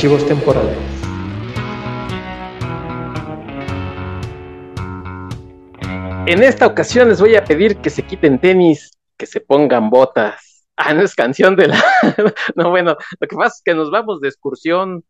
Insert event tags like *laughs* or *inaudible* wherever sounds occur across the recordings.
Archivos temporales. En esta ocasión les voy a pedir que se quiten tenis, que se pongan botas. Ah, no es canción de la... *laughs* no, bueno, lo que pasa es que nos vamos de excursión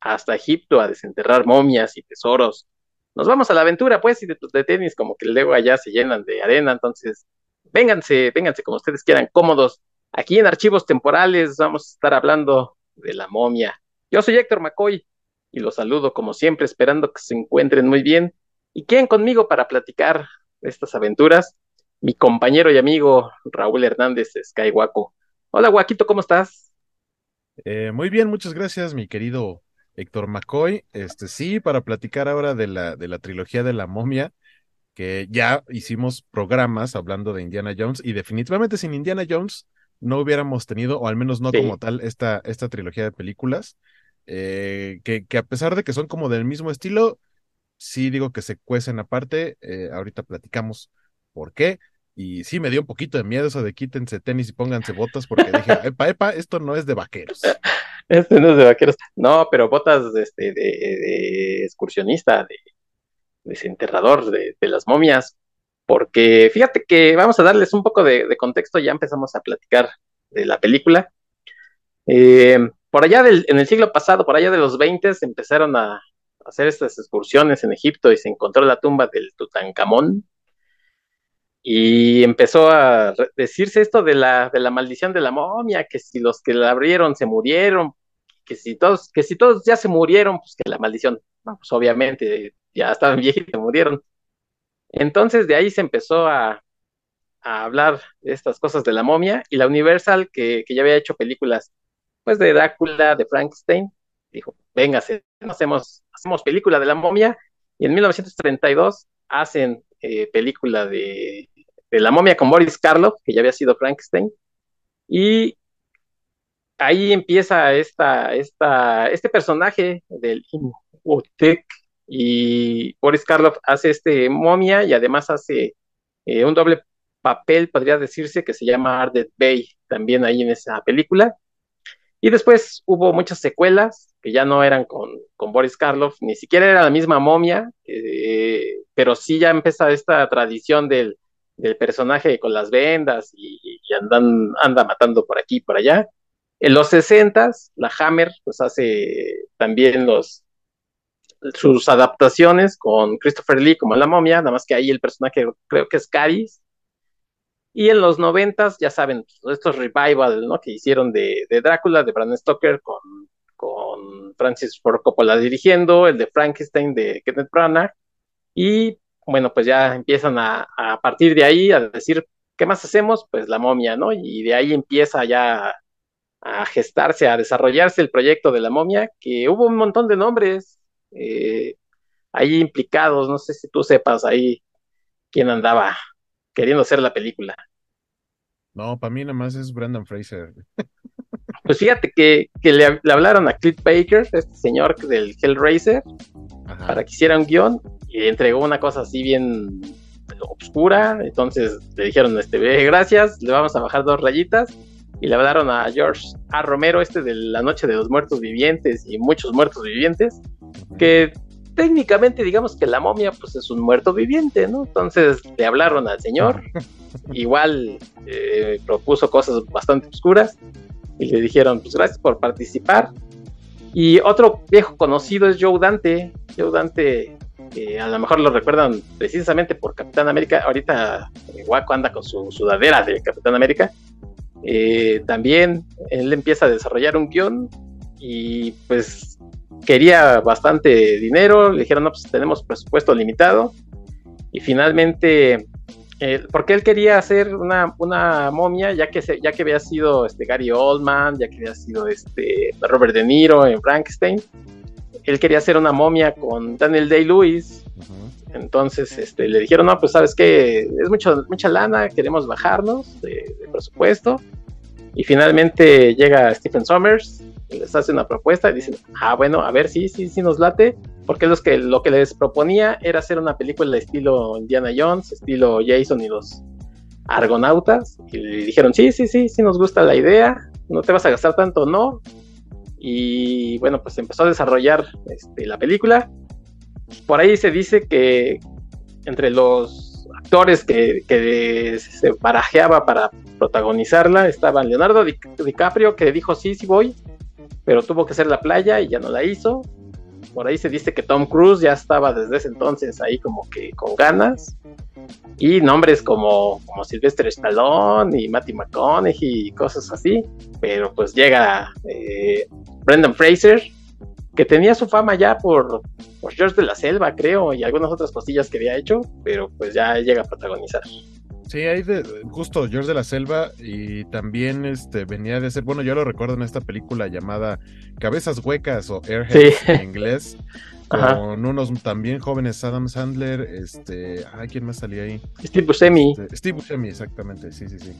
hasta Egipto a desenterrar momias y tesoros. Nos vamos a la aventura, pues, y de, de tenis como que luego allá se llenan de arena, entonces vénganse, vénganse como ustedes quieran, cómodos. Aquí en Archivos Temporales vamos a estar hablando de la momia. Yo soy Héctor McCoy y los saludo como siempre, esperando que se encuentren muy bien y queden conmigo para platicar de estas aventuras. Mi compañero y amigo Raúl Hernández Skywaco. Hola, Guaquito, ¿cómo estás? Eh, muy bien, muchas gracias, mi querido Héctor McCoy. Este sí, para platicar ahora de la, de la trilogía de la momia, que ya hicimos programas hablando de Indiana Jones, y definitivamente sin Indiana Jones no hubiéramos tenido, o al menos no Sí. como tal, esta, esta trilogía de películas, eh, que, que a pesar de que son como del mismo estilo, sí digo que se cuecen aparte. eh, ahorita platicamos por qué. Y sí me dio un poquito de miedo eso de quítense tenis y pónganse botas, porque dije, *laughs* epa, epa, esto no es de vaqueros. Este no es de vaqueros. No, pero botas de, este, de, de excursionista, de desenterrador de, de las momias. Porque fíjate que vamos a darles un poco de, contexto, ya empezamos a platicar de la película. Eh, por allá del, en el siglo pasado, por allá de los 20, se empezaron a hacer estas excursiones en Egipto y se encontró la tumba del Tutankamón. Y empezó a decirse esto de la, de la maldición de la momia, que si los que la abrieron se murieron, que si todos, que si todos ya se murieron, pues que la maldición, pues obviamente ya estaban *laughs* viejitos y se murieron. Entonces de ahí se empezó a, hablar de estas cosas de la momia y la Universal, que, ya había hecho películas pues de Drácula, de Frankenstein, dijo, véngase, hacemos, película de la momia. Y en 1932 hacen eh, película de, de la momia con Boris Karloff, que ya había sido Frankenstein, y ahí empieza esta, esta, este personaje del Imhotep y Boris Karloff hace este momia y además hace eh, un doble papel, podría decirse, que se llama Arded Bay, también ahí en esa película. Y después hubo muchas secuelas que ya no eran con, con Boris Karloff, ni siquiera era la misma momia, eh, pero sí ya empieza esta tradición del, del personaje con las vendas y, y andan, anda matando por aquí y por allá. En los 60 la Hammer pues hace también los, sus adaptaciones con Christopher Lee como la momia, nada más que ahí el personaje creo que es Caris. Y en los noventas, ya saben, estos revival ¿no? que hicieron de, de Drácula, de Bram Stoker, con, con Francis Ford Coppola dirigiendo, el de Frankenstein de Kenneth Branagh. Y bueno, pues ya empiezan a, a partir de ahí a decir, ¿qué más hacemos? Pues la momia, ¿no? Y de ahí empieza ya a gestarse, a desarrollarse el proyecto de la momia, que hubo un montón de nombres eh, ahí implicados, no sé si tú sepas ahí quién andaba queriendo hacer la película. No, para mí nada más es Brandon Fraser. *laughs* Pues fíjate que, que le, le, hablaron a Clint Baker, este señor del Hellraiser, Ajá. para que hiciera un guion y le entregó una cosa así bien obscura. Entonces le dijeron, este, gracias, le vamos a bajar dos rayitas. Y le hablaron a George A. Romero, este de La Noche de los Muertos Vivientes y muchos muertos vivientes, que técnicamente digamos que la momia pues es un muerto viviente, ¿no? Entonces le hablaron al señor, *laughs* igual eh, propuso cosas bastante oscuras y le dijeron pues gracias por participar. Y otro viejo conocido es Joe Dante, Joe Dante que a lo mejor lo recuerdan precisamente por Capitán América, ahorita eh, Waco anda con su sudadera de Capitán América. Eh, también él empieza a desarrollar un guion y pues quería bastante dinero, le dijeron, no, pues tenemos presupuesto limitado, y finalmente, eh, porque él quería hacer una, una momia, ya que, se, ya que había sido este, Gary Oldman, ya que había sido este, Robert De Niro en Frankenstein, él quería hacer una momia con Daniel Day-Lewis, uh -huh. entonces este, le dijeron, no, pues sabes que es mucho, mucha lana, queremos bajarnos de, de presupuesto, y finalmente llega Stephen Sommers, les hace una propuesta y dicen, ah, bueno, a ver, sí, sí, sí nos late, porque los que, lo que les proponía era hacer una película de estilo Indiana Jones, estilo Jason y los Argonautas, y le dijeron, sí, sí, sí, sí nos gusta la idea, no te vas a gastar tanto, no, y bueno, pues empezó a desarrollar este, la película. Por ahí se dice que entre los actores que, se barajeaba para protagonizarla estaban Leonardo DiCaprio, que dijo sí, sí voy, pero tuvo que hacer la playa y ya no la hizo. Por ahí se dice que Tom Cruise ya estaba desde ese entonces ahí como que con ganas. Y nombres como, como Sylvester Stallone y Matty McConaughey y cosas así. Pero pues llega eh, Brendan Fraser, que tenía su fama ya por, por George de la Selva, creo, y algunas otras cosillas que había hecho, pero pues ya llega a protagonizar. Sí, hay de, justo George de la Selva y también este venía de ser, bueno, yo lo recuerdo en esta película llamada Cabezas Huecas o Airheads en inglés, *laughs* con unos también jóvenes Adam Sandler, este, ay, ¿quién más salía ahí? Steve Buscemi. Este, Steve Buscemi, exactamente, sí, sí, sí.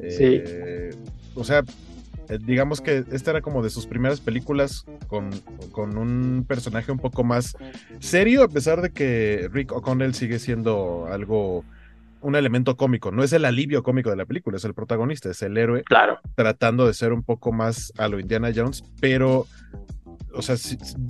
Eh, o sea, eh, digamos que esta era como de sus primeras películas con, con, un personaje un poco más serio, a pesar de que Rick O'Connell sigue siendo algo un elemento cómico, no es el alivio cómico de la película, es el protagonista, es el héroe. Claro. Tratando de ser un poco más a lo Indiana Jones, pero, o sea,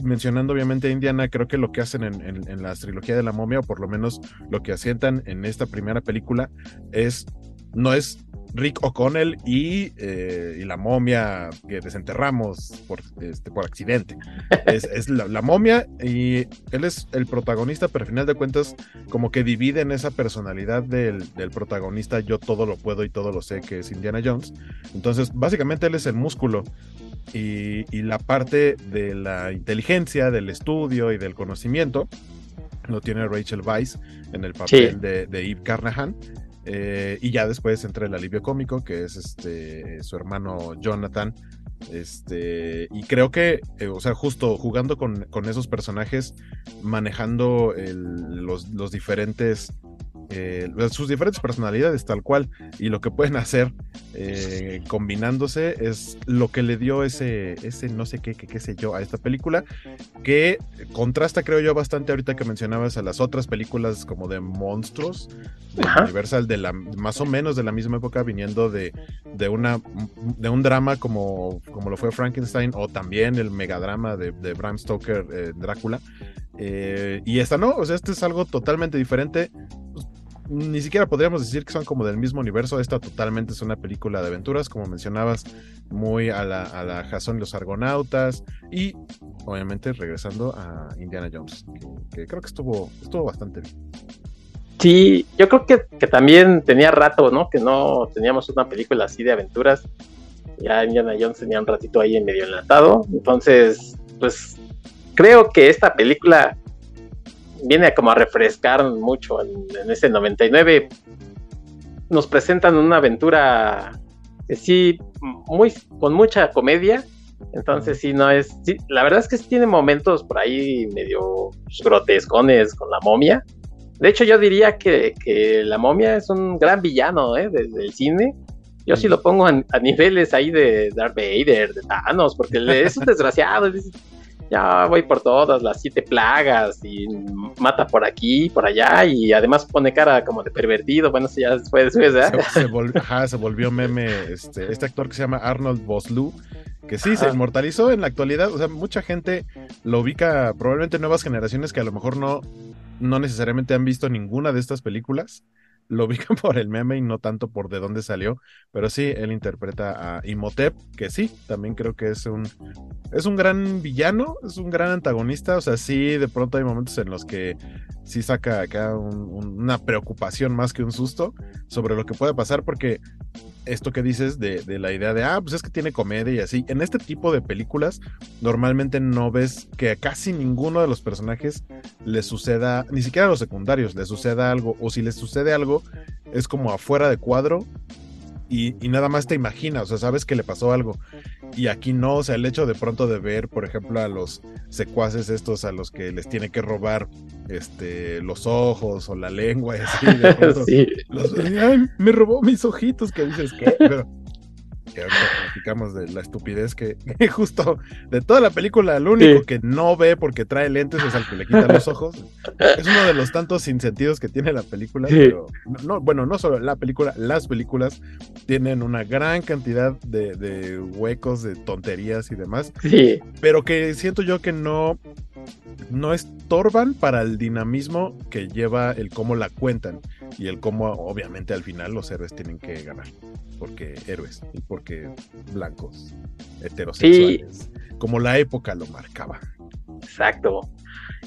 mencionando obviamente a Indiana, creo que lo que hacen en, en, la trilogía de la momia, o por lo menos lo que asientan en esta primera película, es, no es Rick O'Connell y, eh, y, la momia que desenterramos por, este, por accidente. *laughs* Es, la, momia y él es el protagonista, pero al final de cuentas como que divide en esa personalidad del, protagonista, yo todo lo puedo y todo lo sé, que es Indiana Jones. Entonces, básicamente él es el músculo y, la parte de la inteligencia, del estudio y del conocimiento lo tiene Rachel Weisz en el papel de, de Eve Carnahan. Eh, y ya después entra el alivio cómico, que es este su hermano Jonathan. Este, y creo que, eh, o sea, justo jugando con, esos personajes, manejando los, los, diferentes eh, sus diferentes personalidades tal cual y lo que pueden hacer eh, combinándose es lo que le dio ese, ese no sé qué, qué, sé yo a esta película que contrasta creo yo bastante ahorita que mencionabas a las otras películas como de monstruos de Universal de la más o menos de la misma época viniendo de, de una de un drama como, como lo fue Frankenstein o también el megadrama de, de Bram Stoker eh, Drácula y esta no, o sea, este es algo totalmente diferente ni siquiera podríamos decir que son como del mismo universo. Esta totalmente es una película de aventuras, como mencionabas, muy a la, a la Jason y los Argonautas. Y obviamente regresando a Indiana Jones, que, creo que estuvo, estuvo bastante bien. Sí, yo creo que, que, también tenía rato, ¿no? Que no teníamos una película así de aventuras. Ya Indiana Jones tenía un ratito ahí en medio enlatado. Entonces, pues creo que esta película viene como a refrescar mucho en, ese 99. Nos presentan una aventura que sí, muy, con mucha comedia. Entonces sí, no es... la verdad es que sí tiene momentos por ahí medio grotescones con la momia. De hecho, yo diría que, la momia es un gran villano ¿eh? desde el cine. Yo sí lo pongo a, niveles ahí de Darth Vader, de Thanos, porque es un desgraciado ya voy por todas las siete plagas y mata por aquí, por allá y además pone cara como de pervertido. Bueno, si ya fue después, Se, volvió, meme este, este actor que se llama Arnold Vosloo, que sí, se inmortalizó en la actualidad. O sea, mucha gente lo ubica, probablemente nuevas generaciones que a lo mejor no, no necesariamente han visto ninguna de estas películas lo ubican *laughs* por el meme y no tanto por de dónde salió, pero sí, él interpreta a Imhotep, que sí, también creo que es un, es un gran villano, es un gran antagonista, o sea, sí, de pronto hay momentos en los que sí saca acá una preocupación más que un susto sobre lo que puede pasar, porque esto que dices de, de, la idea de, ah, pues es que tiene comedia y así. En este tipo de películas, normalmente no ves que a casi ninguno de los personajes le suceda, ni siquiera a los secundarios, le suceda algo, o si les sucede algo, es como afuera de cuadro y, nada más te imaginas, o sea, sabes que le pasó algo. Y aquí no, o sea, el hecho de pronto de ver, por ejemplo, a los secuaces estos a los que les tiene que robar este, los ojos o la lengua y así, de *laughs* pronto, me robó mis ojitos, que dices que, pero *laughs* que ahorita platicamos de la estupidez que, *laughs* justo de toda la película, el único que no ve porque trae lentes es al que le quitan los ojos. Es uno de los tantos sinsentidos que tiene la película, pero no, bueno, no solo la película, las películas tienen una gran cantidad de, de huecos, de tonterías y demás, Sí, pero que siento yo que no, no estorban para el dinamismo que lleva el cómo la cuentan y el cómo obviamente al final los héroes tienen que ganar porque héroes y porque blancos heterosexuales como la época lo marcaba exacto.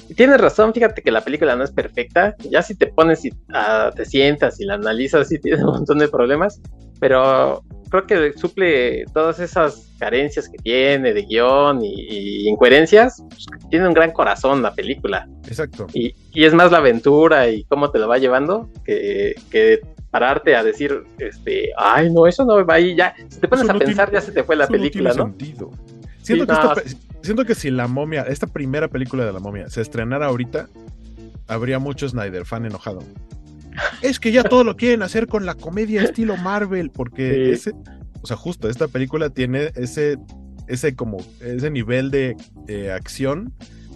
Y tienes razón, fíjate que la película no es perfecta. Ya si te pones y ah, te sientas y la analizas, sí tiene un montón de problemas, pero creo que suple todas esas carencias que tiene de guion y, y incoherencias. pues, tiene un gran corazón la película. exacto Y, y es más la aventura y cómo te lo va llevando que, que pararte a decir, este, ay, no, eso no va ahí. Ya, si te pones Eso a no pensar, tiene- ya se te fue la Eso no película, tiene ¿no? sentido. Siento, Sí, que no, esta pe- siento que si la momia, esta primera película de la momia se estrenara ahorita, habría mucho Snyder fan enojado. Es que ya todo lo quieren hacer con la comedia estilo Marvel, porque Sí. ese, o sea, justo esta película tiene ese, ese como, ese nivel de acción,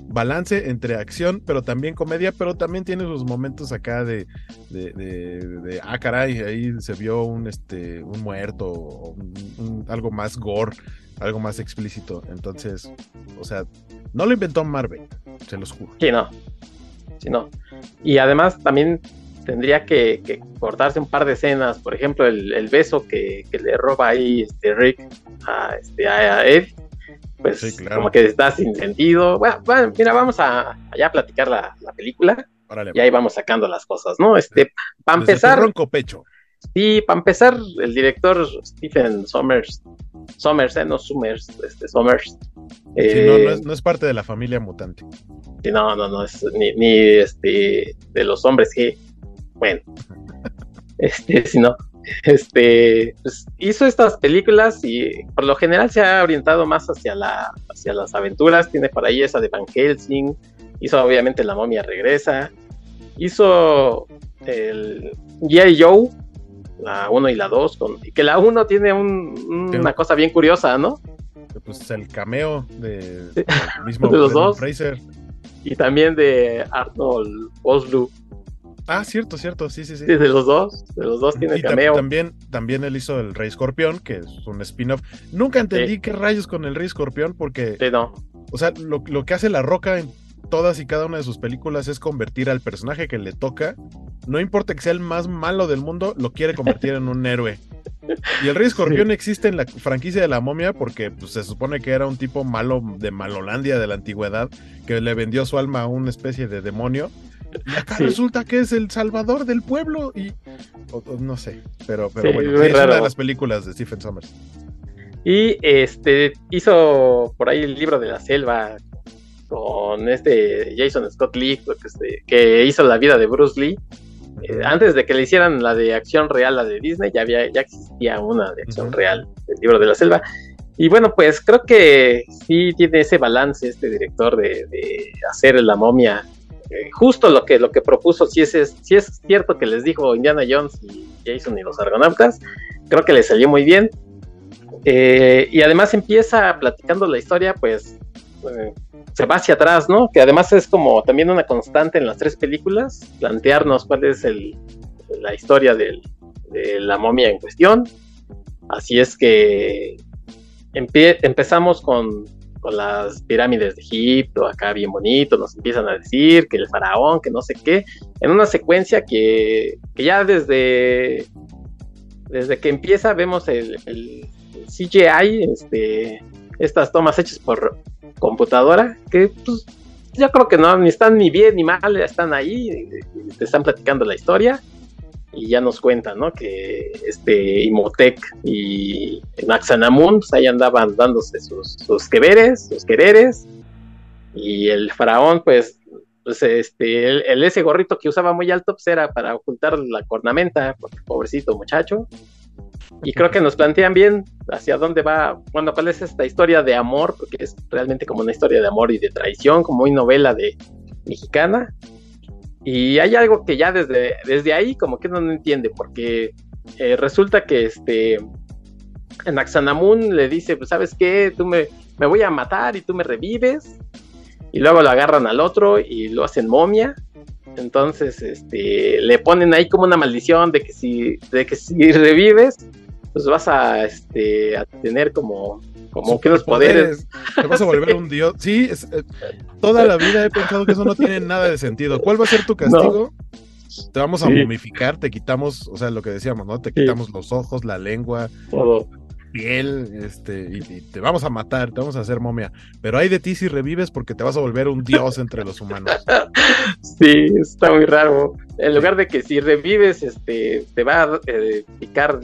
balance entre acción, pero también comedia, pero también tiene sus momentos acá de, de, de, de, ah, caray, ahí se vio un, este, un muerto, algo más gore, algo más explícito. Entonces, o sea, no lo inventó Marvel, se los juro. Sí, no. Sí, no. Y además también tendría que, que cortarse un par de escenas. Por ejemplo, el, el beso que, que le roba ahí este Rick a, este, a Ed. Pues Sí, claro. como que está sin sentido. Bueno, bueno, mira, vamos a, allá a platicar la, la película Órale, y ahí vamos sacando las cosas, ¿no? Este, para empezar, ronco pecho. Sí, para empezar, el director Stephen Sommers, Sommers, eh, no Summers, este Sommers. Sí, eh, no, no es, no es parte de la familia mutante. sí, no, no, no, es ni, ni, este de los hombres que, bueno, este, *laughs* sino, este, pues, hizo estas películas y por lo general se ha orientado más hacia la, hacia las aventuras. Tiene por ahí esa de Van Helsing, hizo obviamente La momia regresa, hizo el G.I. Joe, la 1 y la 2, con, y que la 1 tiene un- Sí. una cosa bien curiosa, ¿no? Pues el cameo de, Sí. mismo *laughs* De los dos. Fraser. Y también de Arnold Oslu, Ah, cierto, cierto, sí, sí, sí. Sí, de los dos, de los dos tiene Y cameo. también, también él hizo el Rey Escorpión, que es un spin-off. Nunca entendí Sí. qué rayos con el Rey Escorpión, porque, Sí, no, o sea, lo, lo que hace La Roca en todas y cada una de sus películas es convertir al personaje que le toca, no importa que sea el más malo del mundo, lo quiere convertir en un héroe. Y el Rey Escorpión existe en la franquicia de la momia porque pues, se supone que era un tipo malo de Malolandia de la antigüedad que le vendió su alma a una especie de demonio. Y acá Sí. resulta que es el salvador del pueblo y o- o no sé, pero, pero Sí, bueno, sí, es una de las películas de Stephen Sommers. Y este hizo por ahí el libro de la selva con este Jason Scott Lee, que, este- que hizo la vida de Bruce Lee. Eh, antes de que le hicieran la de acción real, la de Disney, ya había, ya existía una de acción Ujú. real, el libro de la selva. Y bueno, pues creo que sí tiene ese balance este director de, de hacer la momia. Eh, justo lo que, lo que propuso, si es, es- si es cierto que les dijo Indiana Jones y Jason y los argonautas, creo que le salió muy bien. Eh, y además empieza platicando la historia, pues eh, se va hacia atrás, ¿no? Que además es como también una constante en las tres películas, plantearnos cuál es el, la historia de la momia en cuestión. Así es que empezamos con, con las pirámides de Egipto, acá bien bonito, nos empiezan a decir que el faraón, que no sé qué, en una secuencia que, que ya desde, desde que empieza vemos el, el CGI, este, estas tomas hechas por computadora, que pues yo creo que no, ni están ni bien ni mal, están ahí, te están platicando la historia y ya nos cuentan, ¿no? Que este Imhotep y Naxanamun, pues ahí andaban dándose sus, sus queveres, sus quereres, y el faraón, pues, pues este, el, el ese gorrito que usaba muy alto, pues era para ocultar la cornamenta, porque pobrecito muchacho. Y creo que nos plantean bien hacia dónde va, bueno, cuál es esta historia de amor, porque es realmente como una historia de amor y de traición, como muy novela de mexicana. Y hay algo que ya desde, desde ahí como que no entiende, porque eh, resulta que este en Axanamun le dice, pues sabes qué, tú me, me voy a matar y tú me revives. Y luego lo agarran al otro y lo hacen momia. Entonces, este, le ponen ahí como una maldición de que si, de que si *laughs* revives, pues vas a, este, a tener como, como que los poderes. Te vas a volver un dios. Sí, eh, toda la vida he pensado que eso no tiene nada de sentido. ¿Cuál va a ser tu castigo? Te vamos a momificar, te quitamos, o sea, lo que decíamos, ¿no? Te quitamos los ojos, la lengua, todo piel, este, y, te vamos a matar, te vamos a hacer momia. Pero hay de ti si revives porque te vas a volver un dios entre los humanos. *laughs* Sí, está muy raro. En lugar de que si revives, este, te va a eh, picar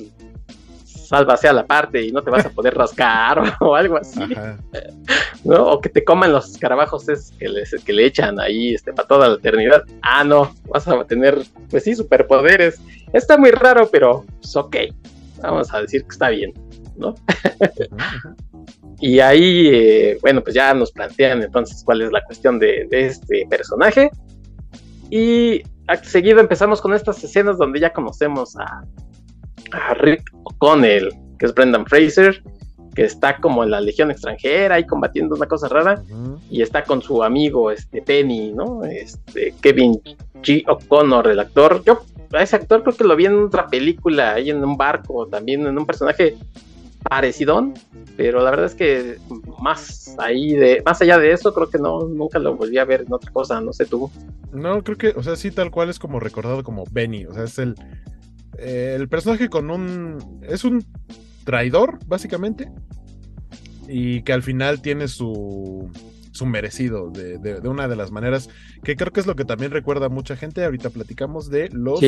sálvase a la parte y no te vas a poder rascar *laughs* o, algo así. *laughs* ¿No? O que te coman los escarabajos es que, que le echan ahí este, para toda la eternidad. Ah, no, vas a tener, pues sí, superpoderes. Está muy raro, pero pues ok. Vamos a decir que está bien. ¿No? y ahí, eh, bueno, pues ya nos plantean entonces cuál es la cuestión de, este personaje. Y seguido empezamos con estas escenas donde ya conocemos a, Rick O'Connell, que es Brendan Fraser, que está como en la legión extranjera y combatiendo una cosa rara, y está con su amigo este Penny, ¿no? Este Kevin G. O'Connor, el actor. Yo a ese actor creo que lo vi en otra película, ahí en un barco, también en un personaje parecidón, pero la verdad es que más ahí de, más allá de eso, creo que no, nunca lo volví a ver en otra cosa, no sé tú. No, creo que, o sea, sí, tal cual es como recordado como Benny, o sea, es el, eh, el personaje con un, es un traidor, básicamente, y que al final tiene su, su merecido de, de, una de las maneras que creo que es lo que también recuerda a mucha gente. Ahorita platicamos de los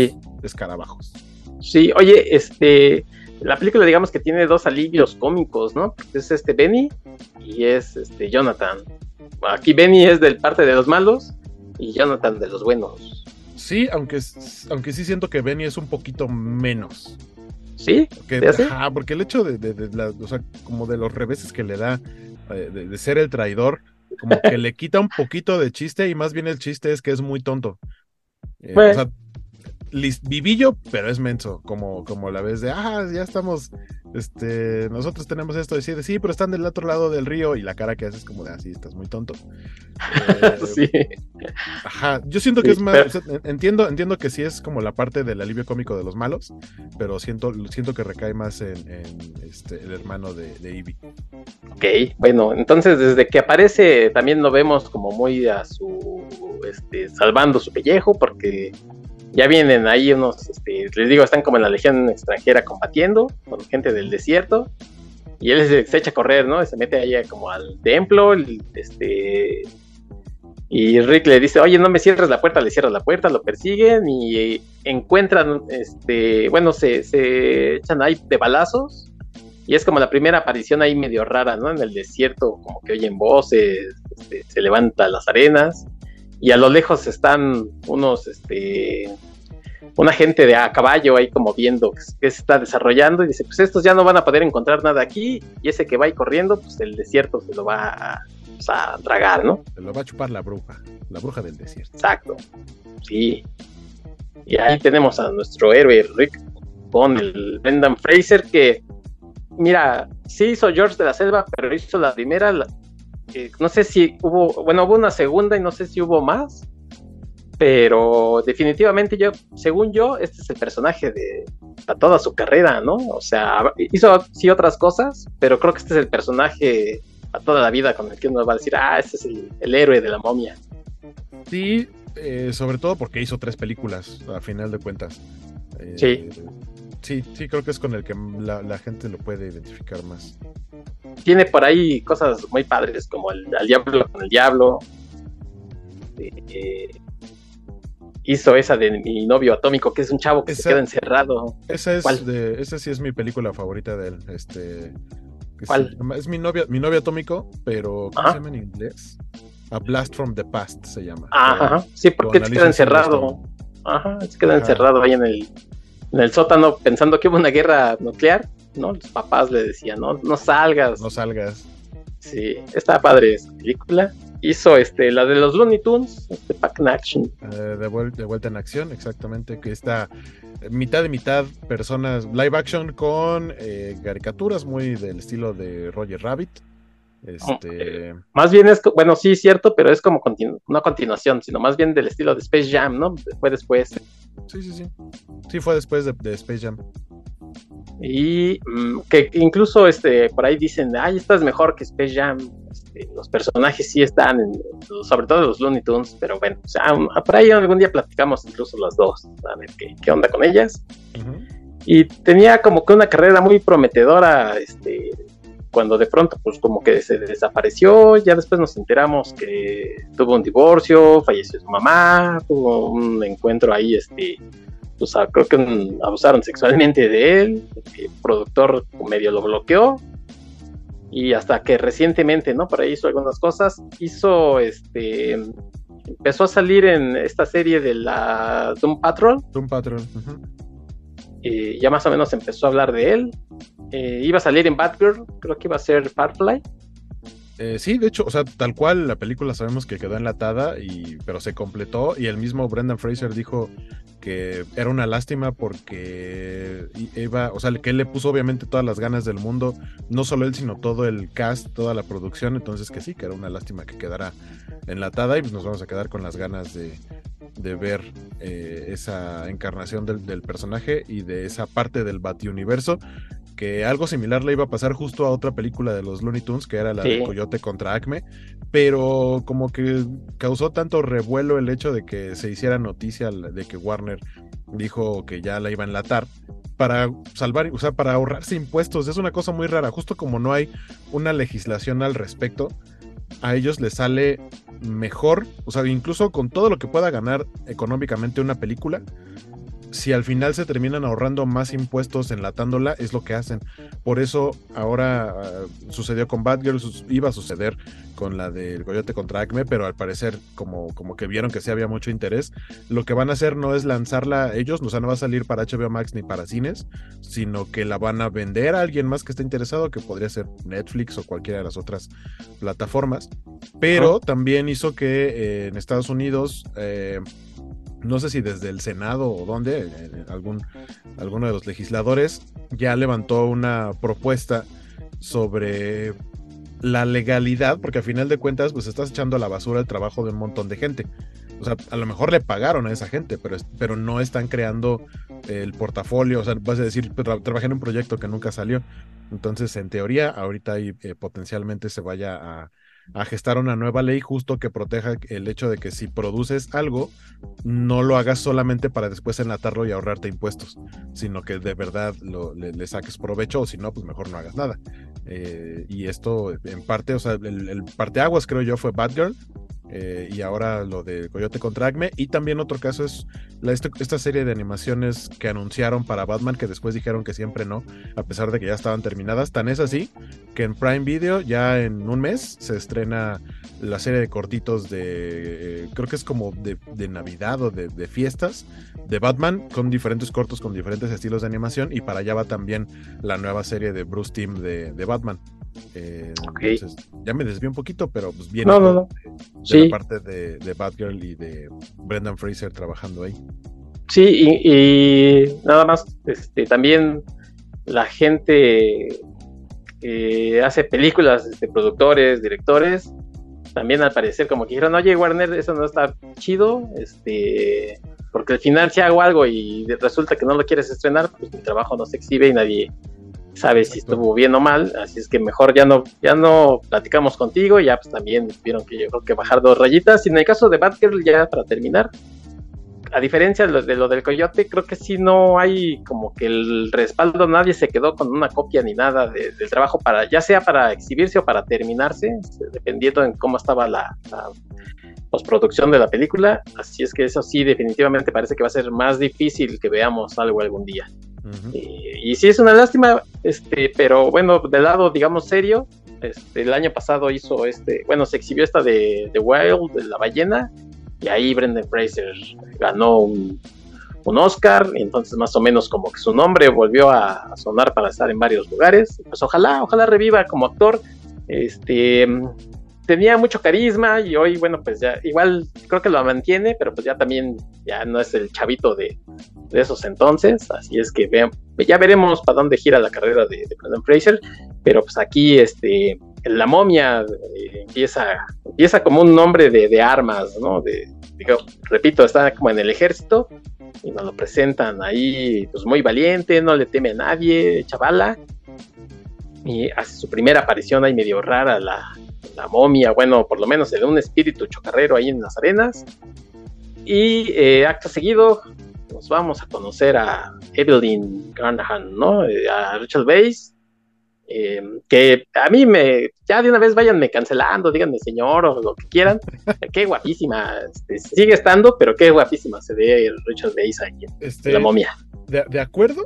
escarabajos. Sí, oye, este, la película digamos que tiene dos alivios cómicos, ¿no? Es este Benny y es este Jonathan. Aquí Benny es del parte de los malos y Jonathan de los buenos. Sí, aunque, aunque sí siento que Benny es un poquito menos. ¿Sí? Porque, porque el hecho de, o sea, como de los reveses que le da eh, de, ser el traidor, como que le quita un poquito de chiste y más bien el chiste es que es muy tonto. Eh, o sea, vivillo, pero es menso, como, como la vez de, ah, ya estamos, este, nosotros tenemos esto, decir, sí, pero están del otro lado del río y la cara que haces es como de, así, ah, estás muy tonto. *laughs* sí. Ajá, yo siento que es más, entiendo, entiendo que sí es como la parte del alivio cómico de los malos, pero siento, siento que recae más en, este, el hermano de, de Ivy. Ok, bueno, entonces desde que aparece también lo vemos como muy a su, este, salvando su pellejo, porque ya vienen ahí unos, este, les digo, están como en la legión extranjera combatiendo con gente del desierto. Y él se, echa a correr, ¿no? Se mete ahí como al templo, este... Y Rick le dice, oye, no me cierres la puerta, le cierras la puerta, lo persiguen y encuentran, este, bueno, se, se echan ahí de balazos y es como la primera aparición ahí medio rara, ¿no? En el desierto, como que oyen voces, este, se levantan las arenas y a lo lejos están unos, este, una gente de a caballo ahí como viendo que se está desarrollando y dice, pues estos ya no van a poder encontrar nada aquí y ese que va ahí corriendo, pues el desierto se lo va a, pues, a tragar, ¿no? Se lo va a chupar la bruja, la bruja del desierto. Exacto, sí. Y ahí tenemos a nuestro héroe Rick con el Brendan Fraser que, mira, sí hizo George de la Selva, pero hizo la primera, no sé si hubo, bueno, hubo una segunda y no sé si hubo más, pero definitivamente yo, según yo, este es el personaje de toda su carrera, ¿no? O sea, hizo sí otras cosas, pero creo que este es el personaje a toda la vida con el que uno va a decir, ah, este es el, héroe de la momia. Sí, eh, sobre todo porque hizo tres películas, a final de cuentas. Eh, sí. Sí, sí, creo que es con el que la, gente lo puede identificar más. Tiene por ahí cosas muy padres, como el, diablo con el diablo. Eh, hizo esa de mi novio atómico, que es un chavo que se queda encerrado. Esa es de, esa sí es mi película favorita de él. Este, ¿Cuál? Es, mi novio, mi novio atómico, pero ¿cómo se llama en inglés? A Blast from the Past se llama. Ajá, sí, porque se queda encerrado. Ajá, se queda encerrado ahí en el, en el sótano pensando que hubo una guerra nuclear, ¿no? Los papás le decían, no, no salgas. No salgas. Sí, está padre esa película. hizo este, la de los Looney Tunes, este Pack in Action. Eh, de, vuelta en acción, exactamente, que está mitad de mitad personas live action con eh, caricaturas muy del estilo de Roger Rabbit. Este... Más bien es, bueno, sí, cierto, pero es como no continuación, sino más bien del estilo de Space Jam, ¿no? Fue después. Sí, sí, sí. Sí, fue después de, Space Jam. Y mm, que incluso este, por ahí dicen, ay, esta es mejor que Space Jam. Este, los personajes sí están, sobre todo los Looney Tunes, pero bueno, o sea, por ahí algún día platicamos incluso las dos, a ver qué, onda con ellas. Y tenía como que una carrera muy prometedora, este, cuando de pronto pues como que se desapareció, ya después nos enteramos que tuvo un divorcio, falleció su mamá, tuvo un encuentro ahí, este, pues creo que abusaron sexualmente de él, el productor medio lo bloqueó y hasta que recientemente, ¿no? Por ahí hizo algunas cosas, hizo este empezó a salir en esta serie de la Doom Patrol. Doom Patrol. Y ya más o menos empezó a hablar de él. Eh, iba a salir en Batgirl, creo que iba a ser Firefly. Eh, sí, de hecho, o sea, tal cual la película sabemos que quedó enlatada, y, pero se completó y el mismo Brendan Fraser dijo que era una lástima porque iba, o sea, que él le puso obviamente todas las ganas del mundo, no solo él, sino todo el cast, toda la producción, entonces que sí, que era una lástima que quedara enlatada y pues nos vamos a quedar con las ganas de, ver eh, esa encarnación del, del, personaje y de esa parte del Bati-universo que algo similar le iba a pasar justo a otra película de los Looney Tunes, que era la de Coyote contra Acme, pero como que causó tanto revuelo el hecho de que se hiciera noticia de que Warner dijo que ya la iba a enlatar para salvar, o sea, para ahorrarse impuestos. Es una cosa muy rara, justo como no hay una legislación al respecto, a ellos les sale mejor, o sea, incluso con todo lo que pueda ganar económicamente una película, si al final se terminan ahorrando más impuestos enlatándola, es lo que hacen. Por eso ahora ah, sucedió con Batgirl, iba a suceder con la del Coyote contra Acme, pero al parecer como, como que vieron que sí había mucho interés, lo que van a hacer no es lanzarla ellos, o sea, no va a salir para HBO Max ni para cines, sino que la van a vender a alguien más que esté interesado, que podría ser Netflix o cualquiera de las otras plataformas. Pero también hizo que eh, en Estados Unidos... Eh, no sé si desde el Senado o dónde, eh, algún, alguno de los legisladores ya levantó una propuesta sobre la legalidad, porque a final de cuentas, pues estás echando a la basura el trabajo de un montón de gente. O sea, a lo mejor le pagaron a esa gente, pero, pero no están creando el portafolio. O sea, vas a decir, trabajé en un proyecto que nunca salió. Entonces, en teoría, ahorita eh, potencialmente se vaya a, a gestar una nueva ley justo que proteja el hecho de que si produces algo, no lo hagas solamente para después enlatarlo y ahorrarte impuestos, sino que de verdad lo, le, saques provecho o si no, pues mejor no hagas nada. Eh, y esto en parte, o sea, el, el parteaguas creo yo fue Batgirl, eh, y ahora lo de Coyote contra Acme. Y también otro caso es la, esta serie de animaciones que anunciaron para Batman, que después dijeron que siempre no, a pesar de que ya estaban terminadas. Tan es así que en Prime Video ya en un mes se estrena la serie de cortitos de, eh, creo que es como de, Navidad o de, fiestas de Batman, con diferentes cortos, con diferentes estilos de animación. Y para allá va también la nueva serie de Bruce Team de, Batman. Eh, ya me desvié un poquito, pero pues viene no, no, de, la parte de, de, Batgirl y de Brendan Fraser trabajando ahí. Sí, y, nada más, este, también la gente que hace películas, este, productores, directores, también al parecer como que dijeron, oye Warner, eso no está chido, este, porque al final si hago algo y resulta que no lo quieres estrenar, pues mi trabajo no se exhibe y nadie sabe si estuvo bien o mal, así es que mejor ya no, ya no platicamos contigo, ya pues también vieron que yo creo que bajar dos rayitas, y en el caso de Batgirl, ya para terminar, a diferencia de lo, del Coyote, creo que sí no hay como que el respaldo, nadie se quedó con una copia ni nada del trabajo para, ya sea para exhibirse o para terminarse, dependiendo en cómo estaba la, la postproducción de la película, así es que eso sí definitivamente parece que va a ser más difícil que veamos algo algún día. Y, sí es una lástima, este, pero bueno, del lado, digamos, serio, este, el año pasado hizo este, bueno, se exhibió esta de, The Wild, de la ballena, y ahí Brendan Fraser ganó un, Oscar, y entonces más o menos como que su nombre volvió a, sonar para estar en varios lugares. Pues ojalá, ojalá reviva como actor. Este, tenía mucho carisma y hoy, bueno, pues ya, igual creo que lo mantiene, pero pues ya también, ya no es el chavito de, de esos entonces, así es que vean, ya veremos para dónde gira la carrera de, de Brandon Fraser, pero pues aquí, este, la momia eh, empieza, empieza como un nombre de, de armas, ¿no? De, digo, repito, está como en el ejército y nos lo presentan ahí, pues muy valiente, no le teme a nadie, chavala, y hace su primera aparición ahí medio rara la, la momia, bueno, por lo menos se un espíritu chocarrero ahí en las arenas. Y eh, acto seguido nos vamos a conocer a Evelyn Garnahan, ¿no? Eh, a Rachel Weisz, eh, que a mí me, ya de una vez váyanme cancelando, díganme señor o lo que quieran. *laughs* qué guapísima, este, sigue estando, pero qué guapísima se ve Rachel Weisz ahí en Este, la momia. de, de acuerdo,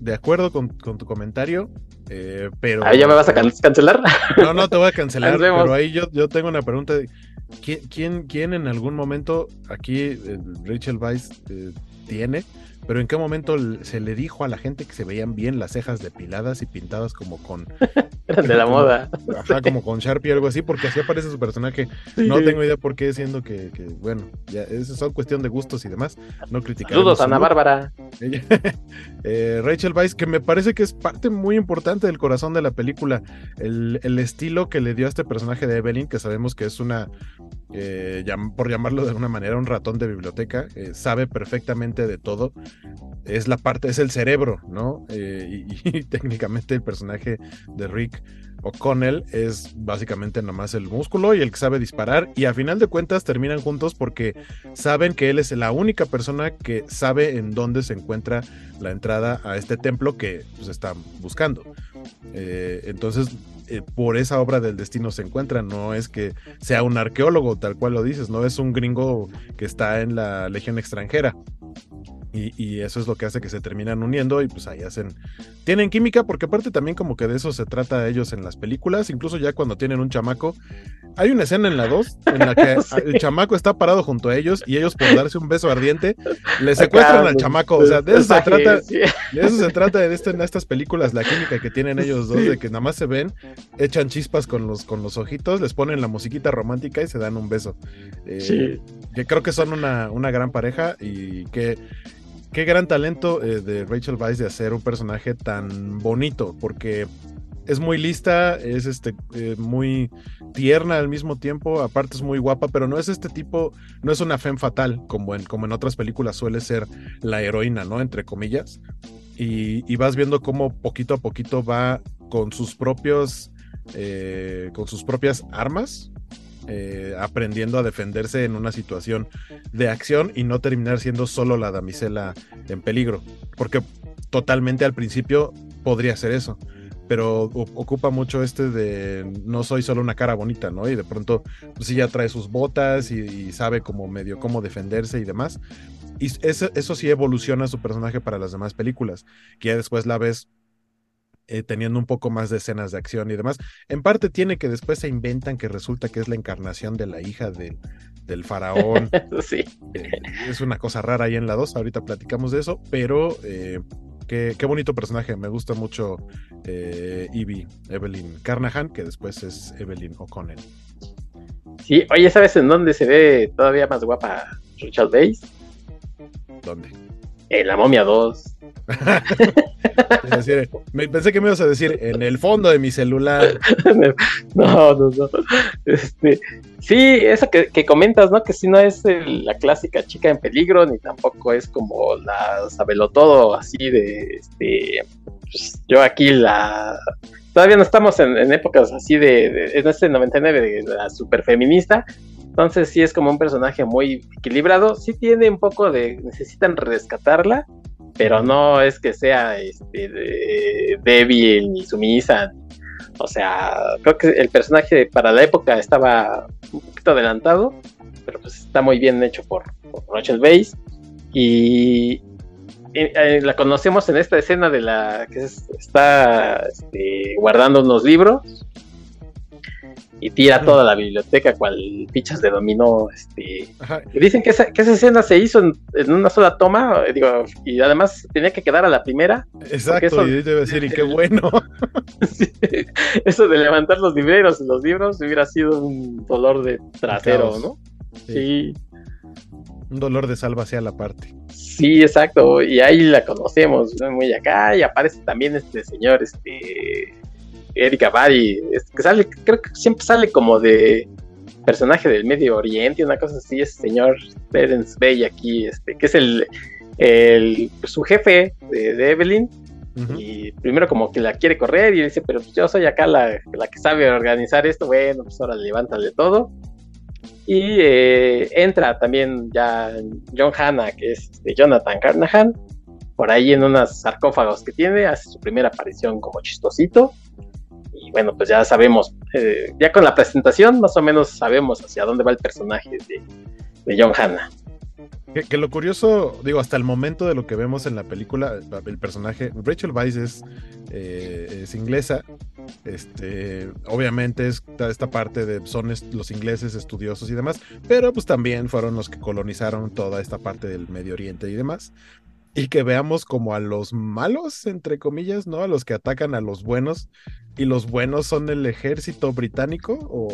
de acuerdo con, con tu comentario, eh, pero... Ah, ¿Ya me vas a can- cancelar? No, no te voy a *laughs* cancelar, pero ahí yo, yo tengo una pregunta. de, ¿Quién, quién, quién en algún momento, aquí eh, Rachel Weisz eh, tiene, pero en qué momento se le dijo a la gente que se veían bien las cejas depiladas y pintadas como con, *laughs* de la moda. ajá, como con Sharpie o algo así, porque así aparece su personaje. No tengo idea por qué, siendo que, que, bueno, ya eso son cuestión de gustos y demás, no criticar. Saludos a Ana Bárbara. *laughs* Eh, Rachel Weisz, que me parece que es parte muy importante del corazón de la película, el, el estilo que le dio a este personaje de Evelyn, que sabemos que es una, eh, por llamarlo de alguna manera, un ratón de biblioteca, eh, sabe perfectamente de todo, es la parte, es el cerebro, ¿no? Eh, y, *laughs* técnicamente el personaje de Rick O'Connell es básicamente nomás el músculo y el que sabe disparar y a final de cuentas terminan juntos porque saben que él es la única persona que sabe en dónde se encuentra la entrada a este templo que pues, están buscando. Eh, entonces, eh, por esa obra del destino se encuentran, no es que sea un arqueólogo, tal cual lo dices, no es un gringo que está en la legión extranjera. Y, y eso es lo que hace que se terminan uniendo y pues ahí hacen, tienen química porque aparte también como que de eso se trata ellos en las películas, incluso ya cuando tienen un chamaco, hay una escena en la 2 en la que *laughs* Sí. el chamaco está parado junto a ellos y ellos por darse un beso ardiente le secuestran Acá, al chamaco, o sea, de eso se trata, de eso se trata de este- en estas películas, la química que tienen ellos dos, de que nada más se ven, echan chispas con los, con los ojitos, les ponen la musiquita romántica y se dan un beso. Eh, Sí. que creo que son una, una gran pareja y que qué gran talento eh, de Rachel Weisz de hacer un personaje tan bonito, porque es muy lista, es este eh, muy tierna al mismo tiempo, aparte es muy guapa, pero no es este tipo, no es una femme fatal como en, como en otras películas suele ser la heroína, ¿no? Entre comillas. Y, y vas viendo cómo poquito a poquito va con sus propios, eh, con sus propias armas, eh, aprendiendo a defenderse en una situación de acción y no terminar siendo solo la damisela en peligro. Porque totalmente al principio podría ser eso. Pero ocupa mucho este de no soy solo una cara bonita, ¿no? Y de pronto, pues sí, ya trae sus botas y, y sabe como medio cómo defenderse y demás. Y eso, eso sí evoluciona su personaje para las demás películas, que ya después la ves eh, teniendo un poco más de escenas de acción y demás. En parte tiene que después se inventan que resulta que es la encarnación de la hija del, del faraón. *laughs* Sí. Eh, es una cosa rara ahí en la 2, ahorita platicamos de eso, pero eh, qué, qué bonito personaje, me gusta mucho Evie, Evelyn Carnahan, que después es Evelyn O'Connell. Sí, oye, ¿sabes en dónde se ve todavía más guapa Rachel Weisz? ¿Dónde? En La Momia 2. Es decir, me, pensé que me ibas a decir en el fondo de mi celular. *laughs* no, no, no. Este, sí, eso que, que comentas, ¿no? Que si no es el- la clásica chica en peligro, ni tampoco es como la todo así de, este, pues, yo aquí la... Todavía no estamos en, en épocas así de, de- en este 99 de la super feminista, entonces sí es como un personaje muy equilibrado, sí tiene un poco de, necesitan rescatarla, pero no es que sea este, de- débil ni sumisa. O sea, creo que el personaje para la época estaba un poquito adelantado, pero pues está muy bien hecho por, Rachel Weisz. Y eh, eh, la conocemos en esta escena de la que es- está este, guardando unos libros. Y tira toda la biblioteca cual fichas de dominó. Este, y dicen que esa, que esa escena se hizo en, una sola toma, eh, digo, y además tenía que quedar a la primera. Exacto, y debe decir, y qué bueno. *laughs* eso de levantar los libreros y los libros hubiera sido un dolor de trasero, ¿no? sí. Un dolor de salva hacia la parte. Sí, exacto. Y ahí la conocemos, muy acá. Y aparece también este señor, este Erika Bari, que sale, creo que siempre sale como de personaje del Medio Oriente, una cosa así, es señor Terence Bay aquí, este, que es el, el su jefe de, Evelyn. Y primero como que la quiere correr y dice, pero pues yo soy acá la, la que sabe organizar esto, bueno, pues ahora levántale todo. Y eh, entra también ya John Hanna, que es este, Jonathan Carnahan, por ahí en unos sarcófagos que tiene, hace su primera aparición como chistosito bueno, pues ya sabemos, eh, ya con la presentación más o menos sabemos hacia dónde va el personaje de, John Hanna. Que, lo curioso, digo, hasta el momento de lo que vemos en la película, el personaje, Rachel Weisz es, eh, es inglesa, este, obviamente es esta parte de son los ingleses estudiosos y demás, pero pues también fueron los que colonizaron toda esta parte del Medio Oriente y demás y que veamos como a los malos, entre comillas, ¿no? A los que atacan a los buenos y los buenos son el ejército británico o,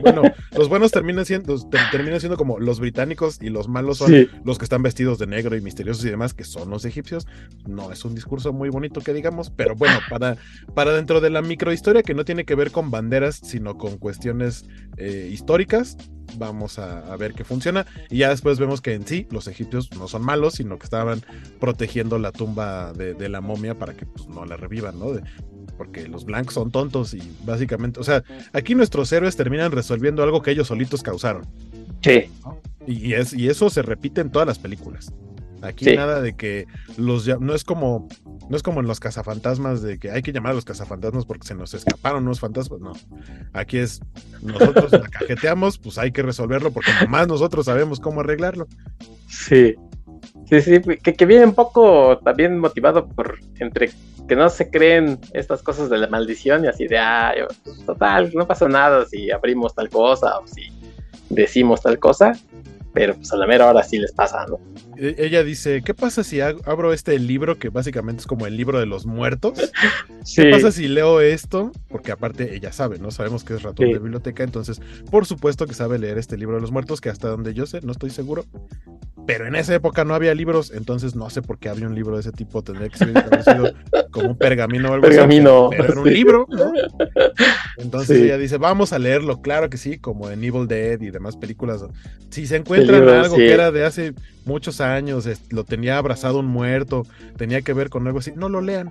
bueno, *laughs* los buenos terminan siendo, terminan siendo como los británicos y los malos son los que están vestidos de negro y misteriosos y demás, que son los egipcios. No es un discurso muy bonito que digamos, pero bueno, para, para dentro de la microhistoria que no tiene que ver con banderas, sino con cuestiones eh, históricas, vamos a, ver qué funciona. Y ya después vemos que en sí los egipcios no son malos, sino que estaban protegiendo la tumba de, la momia para que pues, no la revivan, ¿no? Porque los blancos son tontos y básicamente, o sea, aquí nuestros héroes terminan resolviendo algo que ellos solitos causaron. Sí. Y, es, y eso se repite en todas las películas. Aquí nada de que los no es como no es como en los cazafantasmas de que hay que llamar a los cazafantasmas porque se nos escaparon unos fantasmas, no. Aquí es nosotros la cajeteamos, pues hay que resolverlo porque nomás nosotros sabemos cómo arreglarlo. Sí. Sí, sí, que, que viene un poco también motivado por entre que no se creen estas cosas de la maldición y así de, ah, total, no pasa nada si abrimos tal cosa o si decimos tal cosa pero pues a la mera hora sí les pasa, ¿no? E, ella dice, ¿qué pasa si abro este libro que básicamente es como el libro de los muertos? *laughs* ¿Qué pasa si leo esto? Porque aparte ella sabe, ¿no? Sabemos que es ratón de biblioteca, entonces por supuesto que sabe leer este libro de los muertos, que hasta donde yo sé, no estoy seguro. Pero en esa época no había libros, entonces no sé por qué había un libro de ese tipo, tendría que ser sido como un pergamino o algo pergamino, así. Pero era un libro, ¿no? *laughs* Entonces ella dice, vamos a leerlo, claro que sí, como en Evil Dead y demás películas. Si se encuentran algo que era de hace muchos años, lo tenía abrazado un muerto, tenía que ver con algo así, no lo lean.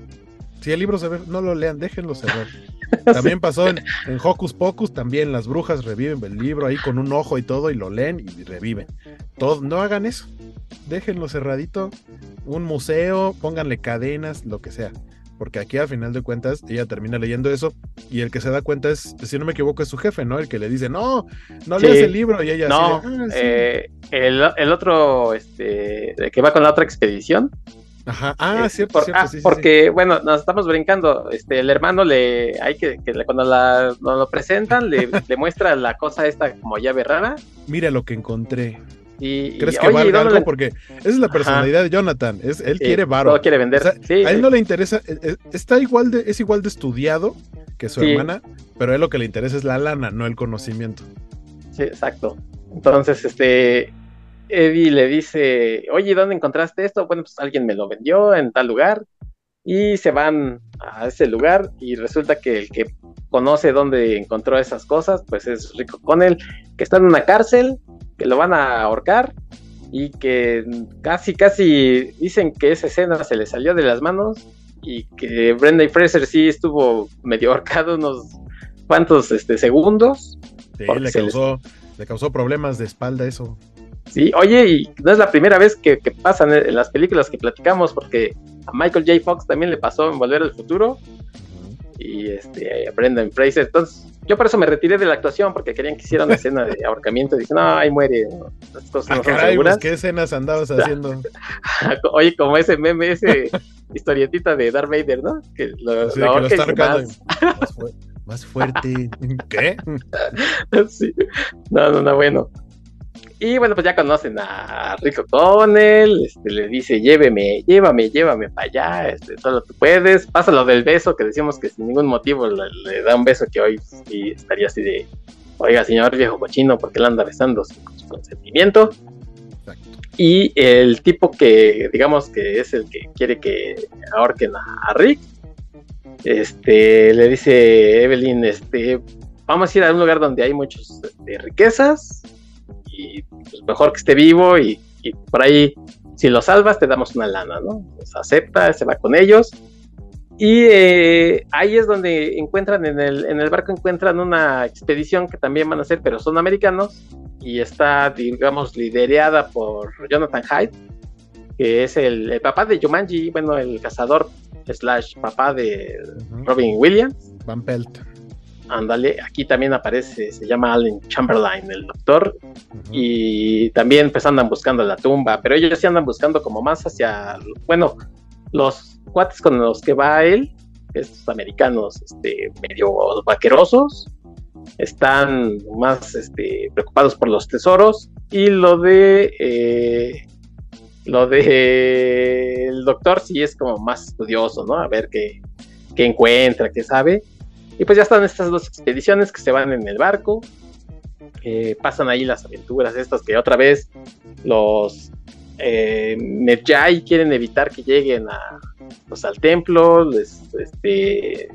Si el libro se ve, no lo lean, déjenlo cerrar. *laughs* También pasó en, Hocus Pocus, también las brujas reviven el libro ahí con un ojo y todo y lo leen y reviven. Todo, no hagan eso. Déjenlo cerradito. Un museo, pónganle cadenas, lo que sea porque aquí al final de cuentas ella termina leyendo eso y el que se da cuenta es, si no me equivoco, es su jefe, ¿no? El que le dice, no, no lees el libro y ella no, así ah, eh, el, otro, este, que va con la otra expedición. Ajá, ah, cierto, ah, porque, bueno, nos estamos brincando, este, el hermano le, hay que, cuando la, lo presentan, le, *laughs* le muestra la cosa esta como llave rara. Mira lo que encontré. ¿Crees que valga algo? Porque esa es la personalidad de Jonathan. Es, él quiere varo. quiere vender. a él no le interesa. Eh, eh, está igual de, es igual de estudiado que su hermana, pero a él lo que le interesa es la lana, no el conocimiento. Sí, exacto. Entonces, este. Eddie le dice, oye, ¿dónde encontraste esto? Bueno, pues alguien me lo vendió en tal lugar. Y se van a ese lugar y resulta que el que conoce dónde encontró esas cosas, pues es Rico Connell, que está en una cárcel que lo van a ahorcar y que casi, casi dicen que esa escena se le salió de las manos y que Brenda y Fraser sí estuvo medio ahorcado unos cuantos este, segundos. Sí, le causó, le causó problemas de espalda eso. Sí, oye, y no es la primera vez que, que pasan en las películas que platicamos, porque a Michael J. Fox también le pasó en Volver al Futuro y este, Brendan Fraser. Entonces, yo por eso me retiré de la actuación porque querían que hiciera una escena de ahorcamiento. Y dije, no, ahí muere. Cosas no ah, pues, ¿Qué escenas andabas *laughs* haciendo? *laughs* Oye, como ese meme, ese *laughs* historietita de Darth Vader, ¿no? Que lo, sí, lo, que lo está Más fuerte. ¿Qué? sí. No, no, no, bueno. Y bueno, pues ya conocen a Rick O'Connell, este, le dice, lléveme, llévame, llévame para allá, este, todo lo que puedes. Pasa lo del beso, que decimos que sin ningún motivo le, da un beso que hoy sí estaría así de, oiga, señor viejo cochino, ¿por qué le anda besando sin consentimiento? Y el tipo que, digamos que es el que quiere que ahorquen a Rick, este, le dice Evelyn, este, vamos a ir a un lugar donde hay muchas este, riquezas y pues, mejor que esté vivo y, por ahí, si lo salvas, te damos una lana, ¿no? Pues acepta, se va con ellos. Y eh, ahí es donde encuentran, en el, en el barco encuentran una expedición que también van a hacer, pero son americanos, y está, digamos, liderada por Jonathan Hyde, que es el, papá de Jumanji, bueno, el cazador slash papá de Robin Williams. Van Pelt. Ándale, aquí también aparece, se llama Allen Chamberlain, el doctor, y también pues andan buscando la tumba, pero ellos sí andan buscando como más hacia, bueno, los cuates con los que va él, estos americanos este, medio vaquerosos, están más este, preocupados por los tesoros y lo de eh, lo de el doctor sí es como más estudioso, ¿no? A ver qué, qué encuentra, qué sabe. Y pues ya están estas dos expediciones que se van en el barco. Eh, pasan ahí las aventuras estas que otra vez los eh, quieren evitar que lleguen a, pues, al templo, les este,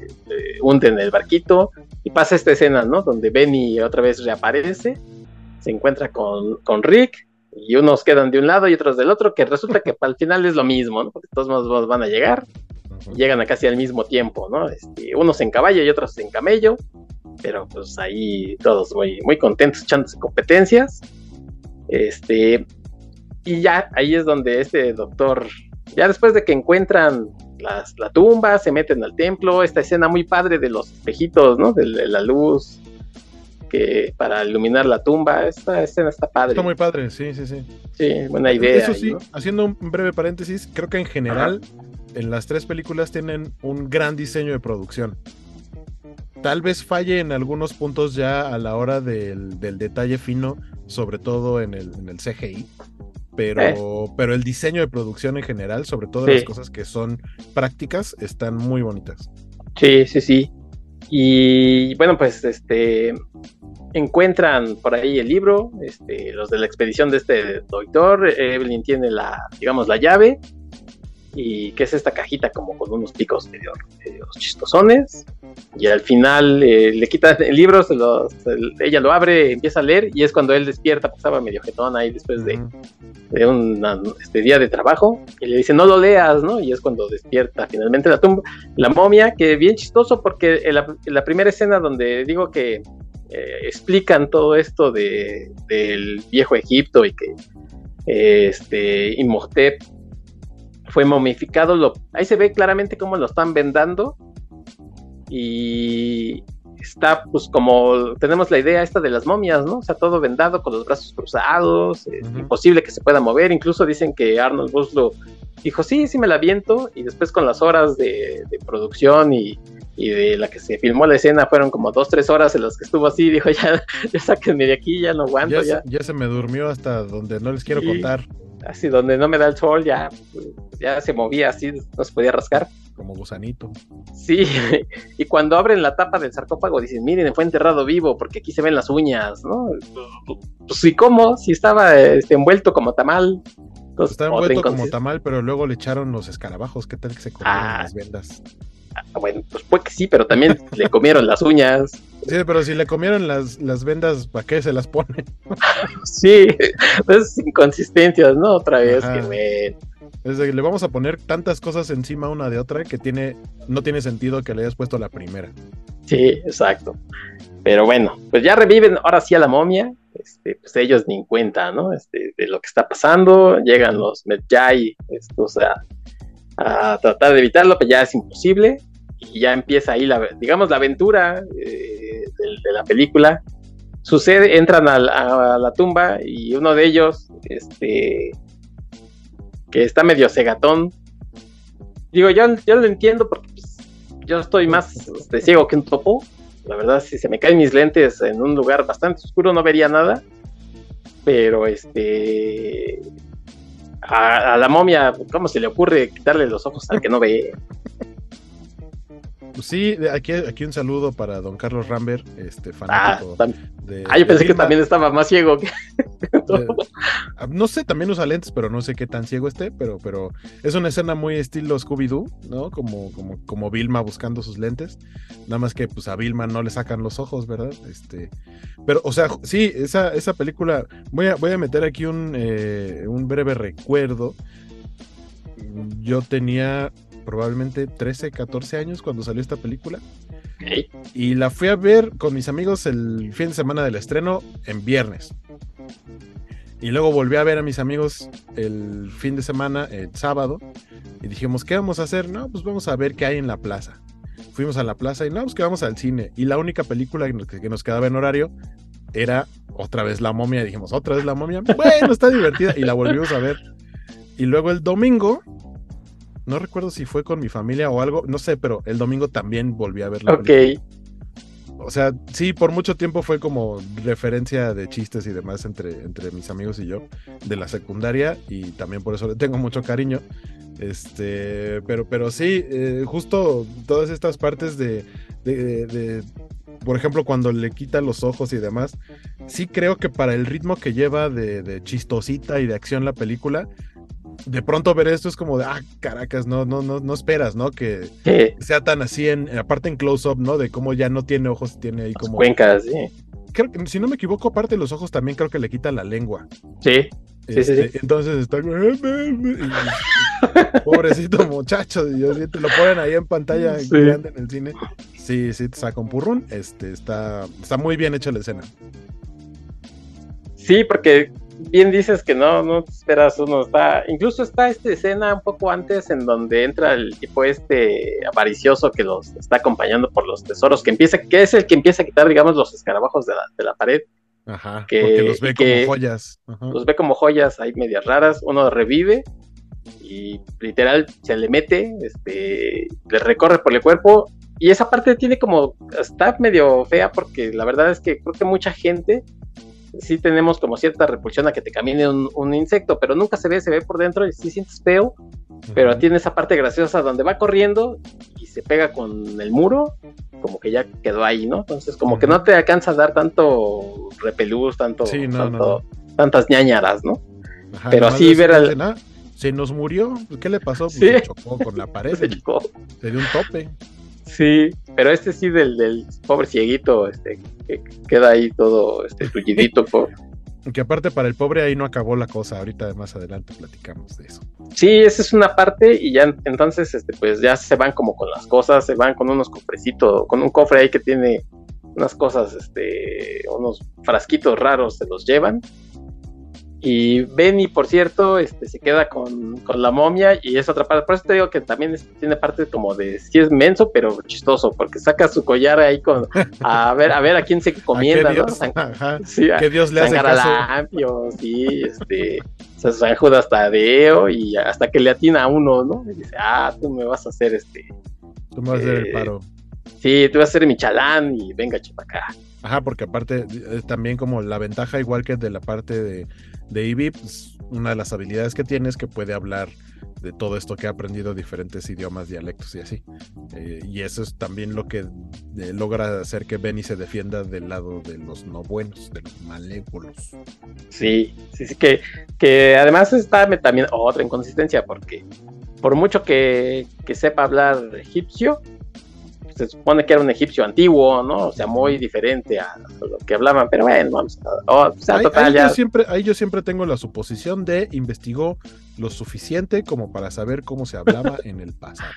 hunden el barquito y pasa esta escena, ¿no? Donde Benny otra vez reaparece, se encuentra con, con Rick y unos quedan de un lado y otros del otro, que resulta que *laughs* al final es lo mismo, ¿no? Porque todos modos van a llegar llegan a casi al mismo tiempo, ¿no? Este, unos en caballo y otros en camello, pero pues ahí todos muy, muy contentos echándose competencias. Este, y ya ahí es donde este doctor, ya después de que encuentran las, la tumba, se meten al templo, esta escena muy padre de los espejitos, ¿no? De, la luz que para iluminar la tumba, esta escena está padre. Está muy padre, sí, sí, sí. Sí, buena idea. Eso sí, haciendo un breve paréntesis, creo que en general en las tres películas tienen un gran diseño de producción. Tal vez falle en algunos puntos ya a la hora del, detalle fino, sobre todo en el, CGI. Pero, eh. pero el diseño de producción en general, sobre todo las cosas que son prácticas, están muy bonitas. Sí, sí, sí. Y bueno, pues este encuentran por ahí el libro, este, los de la expedición de este doctor, Evelyn tiene la, digamos, la llave, y que es esta cajita como con unos picos medio, chistosones y al final eh, le quita el libro, se ella lo abre, empieza a leer y es cuando él despierta, pues estaba medio jetón ahí después de, de un este día de trabajo y le dice no lo leas, ¿no? Y es cuando despierta finalmente la tumba, la momia, que bien chistoso porque en la, primera escena donde digo que eh, explican todo esto de, del viejo Egipto y que este Imhotep fue momificado. Lo, ahí se ve claramente cómo lo están vendando. Y está, pues, como tenemos la idea esta de las momias, ¿no? O sea, todo vendado con los brazos cruzados, imposible que se pueda mover. Incluso dicen que Arnold Buslow dijo, sí, sí me la viento. Y después, con las horas de, producción y, de la que se filmó la escena, fueron como dos, tres horas en las que estuvo así. Dijo, ya, ya sáquenme de aquí, ya no aguanto. Ya, ya. Se, me durmió hasta donde no les quiero contar así donde no me da el sol, ya, ya se movía así, no se podía rascar. Como gusanito. Sí, *laughs* y cuando abren la tapa del sarcófago dicen, miren, fue enterrado vivo porque aquí se ven las uñas, ¿no? Pues sí, ¿cómo? Si estaba este, envuelto como tamal. estaba envuelto como tamal, pero luego le echaron los escarabajos, ¿qué tal que se comieron ah. las vendas? Ah, bueno, pues puede que sí, pero también le comieron las uñas. Sí, pero si le comieron las, las vendas, ¿para qué se las pone? sí, es inconsistencias, ¿no? Otra vez que le vamos a poner tantas cosas encima una de otra que tiene, no tiene sentido que le hayas puesto la primera. Sí, exacto. Pero bueno, pues ya reviven ahora sí a la momia. Este, pues ellos ni en cuenta, ¿no? Este, de lo que está pasando. Llegan los Medjay estos a, a tratar de evitarlo, pero ya es imposible. Y ya empieza ahí, la, digamos, la aventura eh, de, la película. Sucede, entran a, la tumba y uno de ellos, este, que está medio cegatón. Digo, yo, yo lo entiendo porque pues, yo estoy más este, ciego que un topo. La verdad, si se me caen mis lentes en un lugar bastante oscuro, no vería nada. Pero este. A, la momia, ¿cómo se le ocurre quitarle los ojos al que no ve? Pues sí, aquí, aquí un saludo para don Carlos Rambert, este fanático ah, ah yo pensé que también estaba más ciego que. *laughs* Ah, no sé, también usa lentes, pero no sé qué tan ciego esté, pero, pero es una escena muy estilo Scooby-Doo, ¿no? Como, como, como Vilma buscando sus lentes. Nada más que pues a Vilma no le sacan los ojos, ¿verdad? Este, pero, o sea, sí, esa, esa película, voy a, voy a meter aquí un, eh, un breve recuerdo. Yo tenía probablemente 13, 14 años cuando salió esta película. Y la fui a ver con mis amigos el fin de semana del estreno en viernes. Y luego volví a ver a mis amigos el fin de semana, el sábado, y dijimos, ¿qué vamos a hacer? No, pues vamos a ver qué hay en la plaza. Fuimos a la plaza y no, pues que vamos al cine. Y la única película que nos quedaba en horario era otra vez La momia. Y dijimos, otra vez La momia. *laughs* Bueno, está divertida. Y la volvimos a ver. Y luego el domingo, no recuerdo si fue con mi familia o algo, no sé, pero el domingo también volví a verla. Ok. O sea, sí, por mucho tiempo fue como referencia de chistes y demás entre, entre mis amigos y yo de la secundaria y también por eso le tengo mucho cariño. Este, pero, pero sí, eh, justo todas estas partes de, de, de, por ejemplo, cuando le quita los ojos y demás, sí creo que para el ritmo que lleva de, de chistosita y de acción la película, de pronto ver esto es como de, ah, caracas, no, no, no, no esperas, ¿no? Que sea tan así, en, aparte en close-up, ¿no? De cómo ya no tiene ojos, tiene ahí como... Cuencas, sí. Creo que, si no me equivoco, aparte de los ojos también creo que le quita la lengua. Sí. Sí, sí, este, Entonces está. pobrecito muchacho, y te lo ponen ahí en pantalla grande en el cine. Sí, sí, te saca un purrón. Este, está, está muy bien hecha la escena. Sí, porque bien dices que no, no te esperas uno. Está, incluso está esta escena un poco antes en donde entra el tipo este avaricioso que los está acompañando por los tesoros, que empieza, que es el que empieza a quitar, digamos, los escarabajos de la, de la pared. Ajá, que, porque los ve como joyas. Los ve como joyas ahí medias raras. Uno revive y literal se le mete, este, le recorre por el cuerpo. Y esa parte tiene como, está medio fea porque la verdad es que creo que mucha gente sí tenemos como cierta repulsión a que te camine un, insecto, pero nunca se ve, se ve por dentro y sí sientes feo, pero tiene esa parte graciosa donde va corriendo y se pega con el muro, como que ya quedó ahí, ¿no? Entonces como que no te alcanza a dar tanto repelús, tanto, tantas ñañaras, ¿no? pero así ver al... Se nos murió, ¿qué le pasó? Pues se chocó con la *laughs* pared, se, dio un tope. Sí, pero este sí del, del pobre cieguito, este, que queda ahí todo este tullidito. por... *laughs* Que aparte para el pobre ahí no acabó la cosa, ahorita más adelante platicamos de eso. Sí, esa es una parte y ya entonces este pues ya se van como con las cosas, se van con unos cofrecitos, con un cofre ahí que tiene unas cosas, este, unos frasquitos raros se los llevan y Benny, por cierto, este, se queda con, la momia y es otra parte. Por eso te digo que también tiene parte como de, sí es menso, pero chistoso, porque saca su collar ahí con, a ver, a ver a quién se *laughs* comienda, ¿no? sí, que Dios le hace caso. sí, este, San Judas Tadeo y hasta que le atina a uno, ¿no? Y dice, ah, tú me vas a hacer este. Tú me vas a hacer el eh, paro. Sí, tú vas a ser mi chalán y venga, chipacá. Ajá, porque aparte también como la ventaja, igual que de la parte de de Ivy, pues, una de las habilidades que tiene es que puede hablar de todo esto que ha aprendido diferentes idiomas, dialectos y así. Eh, y eso es también lo que eh, logra hacer que Benny se defienda del lado de los no buenos, de los malévolos. Sí, sí, sí, que, que además está también otra inconsistencia, porque por mucho que, que sepa hablar egipcio, se supone que era un egipcio antiguo, ¿no? O sea, muy diferente a lo que hablaban, pero bueno, vamos a, o sea, total, ya... yo siempre, ahí yo siempre tengo la suposición de investigó lo suficiente como para saber cómo se hablaba *laughs* en el pasado.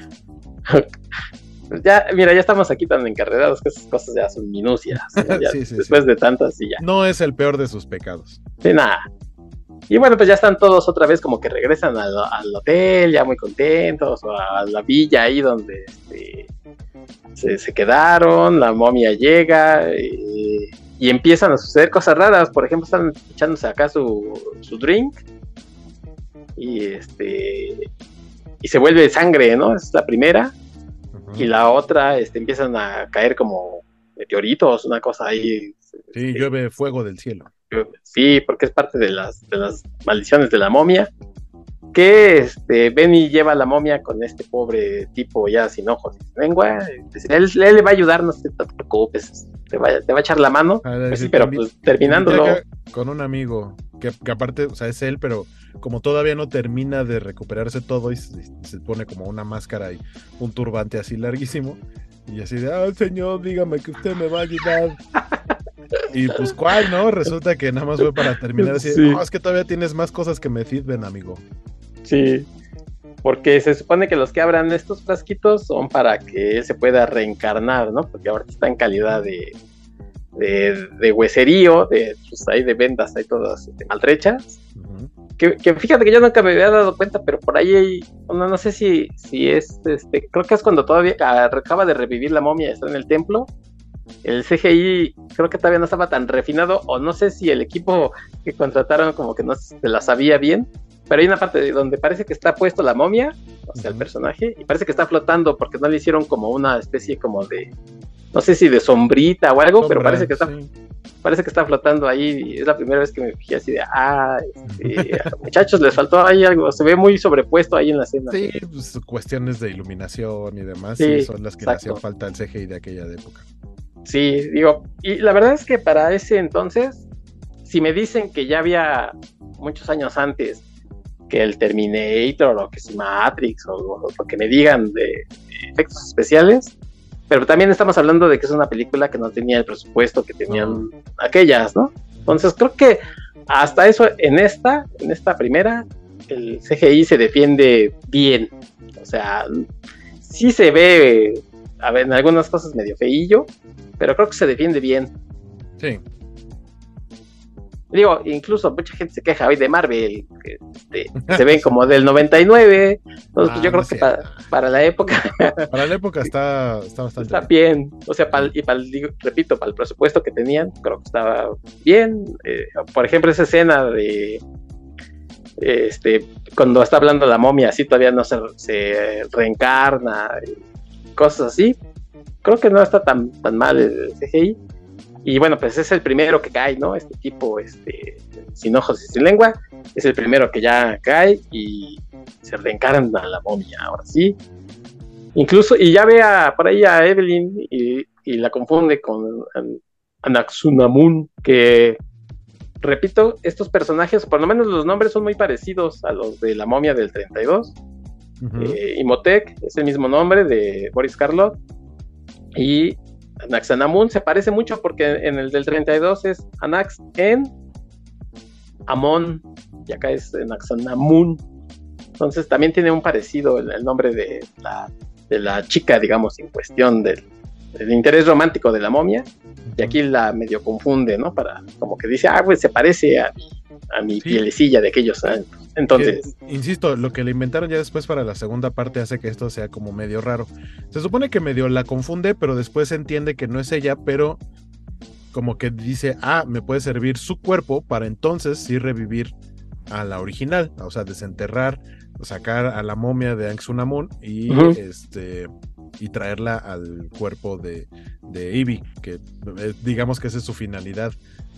*laughs* ya, mira, ya estamos aquí tan encarrerados que esas cosas ya son minucias. *laughs* después de tantas y ya. No es el peor de sus pecados. Sí, nada. Y bueno, pues ya están todos otra vez como que regresan al, al hotel, ya muy contentos, o a la villa ahí donde este, se, quedaron, la momia llega y, empiezan a suceder cosas raras. Por ejemplo, están echándose acá su, su drink y este y se vuelve sangre, ¿no? Es la primera. Y la otra este, empiezan a caer como meteoritos, una cosa ahí. Sí, este, llueve fuego del cielo. Sí, porque es parte de las, de las maldiciones de la momia. Que este, Benny lleva la momia con este pobre tipo ya sin ojos y sin lengua. Él, le va a ayudar, no te preocupes, te va, te va a echar la mano. Pues sí, pero pues terminándolo. Con un amigo, que, aparte, o sea, es él, pero como todavía no termina de recuperarse todo y se, pone como una máscara y un turbante así larguísimo. Y así de, ah, señor, dígame que usted me va a ayudar. *laughs* Y pues, ¿cuál, no? Resulta que nada más fue para terminar así. No, es que todavía tienes más cosas que me sirven, amigo. Sí. Porque se supone que los que abran estos frasquitos son para que él se pueda reencarnar, ¿no? Porque ahora está en calidad de, de, hueserío, de, pues ahí de vendas, ahí todas maltrechas. que, fíjate que yo nunca me había dado cuenta, pero por ahí hay, no, no sé si, si es, este, creo que es cuando todavía acaba de revivir la momia, está en el templo, el CGI creo que todavía no estaba tan refinado, o no sé si el equipo que contrataron como que no se la sabía bien, pero hay una parte de donde parece que está puesto la momia, o sea, el personaje, y parece que está flotando porque no le hicieron como una especie como de, no sé si de sombrita o algo, pero parece que está... Parece que está flotando ahí, es la primera vez que me fijé así de, ah, este, muchachos, les faltó ahí algo, se ve muy sobrepuesto ahí en la escena. Sí, pues, cuestiones de iluminación y demás, sí, son las que le hacían falta al CGI de aquella época. Sí, digo, y la verdad es que para ese entonces, si me dicen que ya había muchos años antes que el Terminator o que si Matrix o, lo que me digan de, efectos especiales, pero también estamos hablando de que es una película que no tenía el presupuesto que tenían aquellas, ¿no? Entonces creo que hasta eso en esta, en esta primera, el CGI se defiende bien. O sea, sí se ve a ver, en algunas cosas medio feillo, pero creo que se defiende bien. Sí. Digo, incluso mucha gente se queja hoy de Marvel, que este, *laughs* se ven como del 99. Entonces, pues ah, yo creo que para, la época. *laughs* Para la época está, está bastante está bien. O sea, y para repito, para el presupuesto que tenían, creo que estaba bien. Eh, por ejemplo, esa escena de. Este, cuando está hablando la momia, así todavía no se, se reencarna, cosas así. Creo que no está tan, tan mal el CGI. Y bueno, pues es el primero que cae, ¿no? Este tipo, este, sin ojos y sin lengua, es el primero que ya cae y se reencarna la momia, ahora sí. Incluso, y ya ve a, por ahí a Evelyn y, la confunde con Anaxunamun, que, repito, estos personajes, por lo menos los nombres son muy parecidos a los de la momia del 32. Eh, Imotec es el mismo nombre de Boris Karloff. Y Anaxanamun se parece mucho porque en el del 32 es Anax en Amon, y acá es Anaxanamun. Entonces también tiene un parecido el, nombre de la, de la, chica, digamos, en cuestión del, interés romántico de la momia. Y aquí la medio confunde, ¿no? Para como que dice, ah, pues se parece a, a mi pielecilla de aquellos años. Entonces. insisto, lo que le inventaron ya después para la segunda parte hace que esto sea como medio raro. Se supone que medio la confunde, pero después se entiende que no es ella, pero como que dice, ah, me puede servir su cuerpo para entonces sí revivir a la original, o sea, desenterrar, sacar a la momia de Anxunamun y este y traerla al cuerpo de, de Ivy, que eh, digamos que esa es su finalidad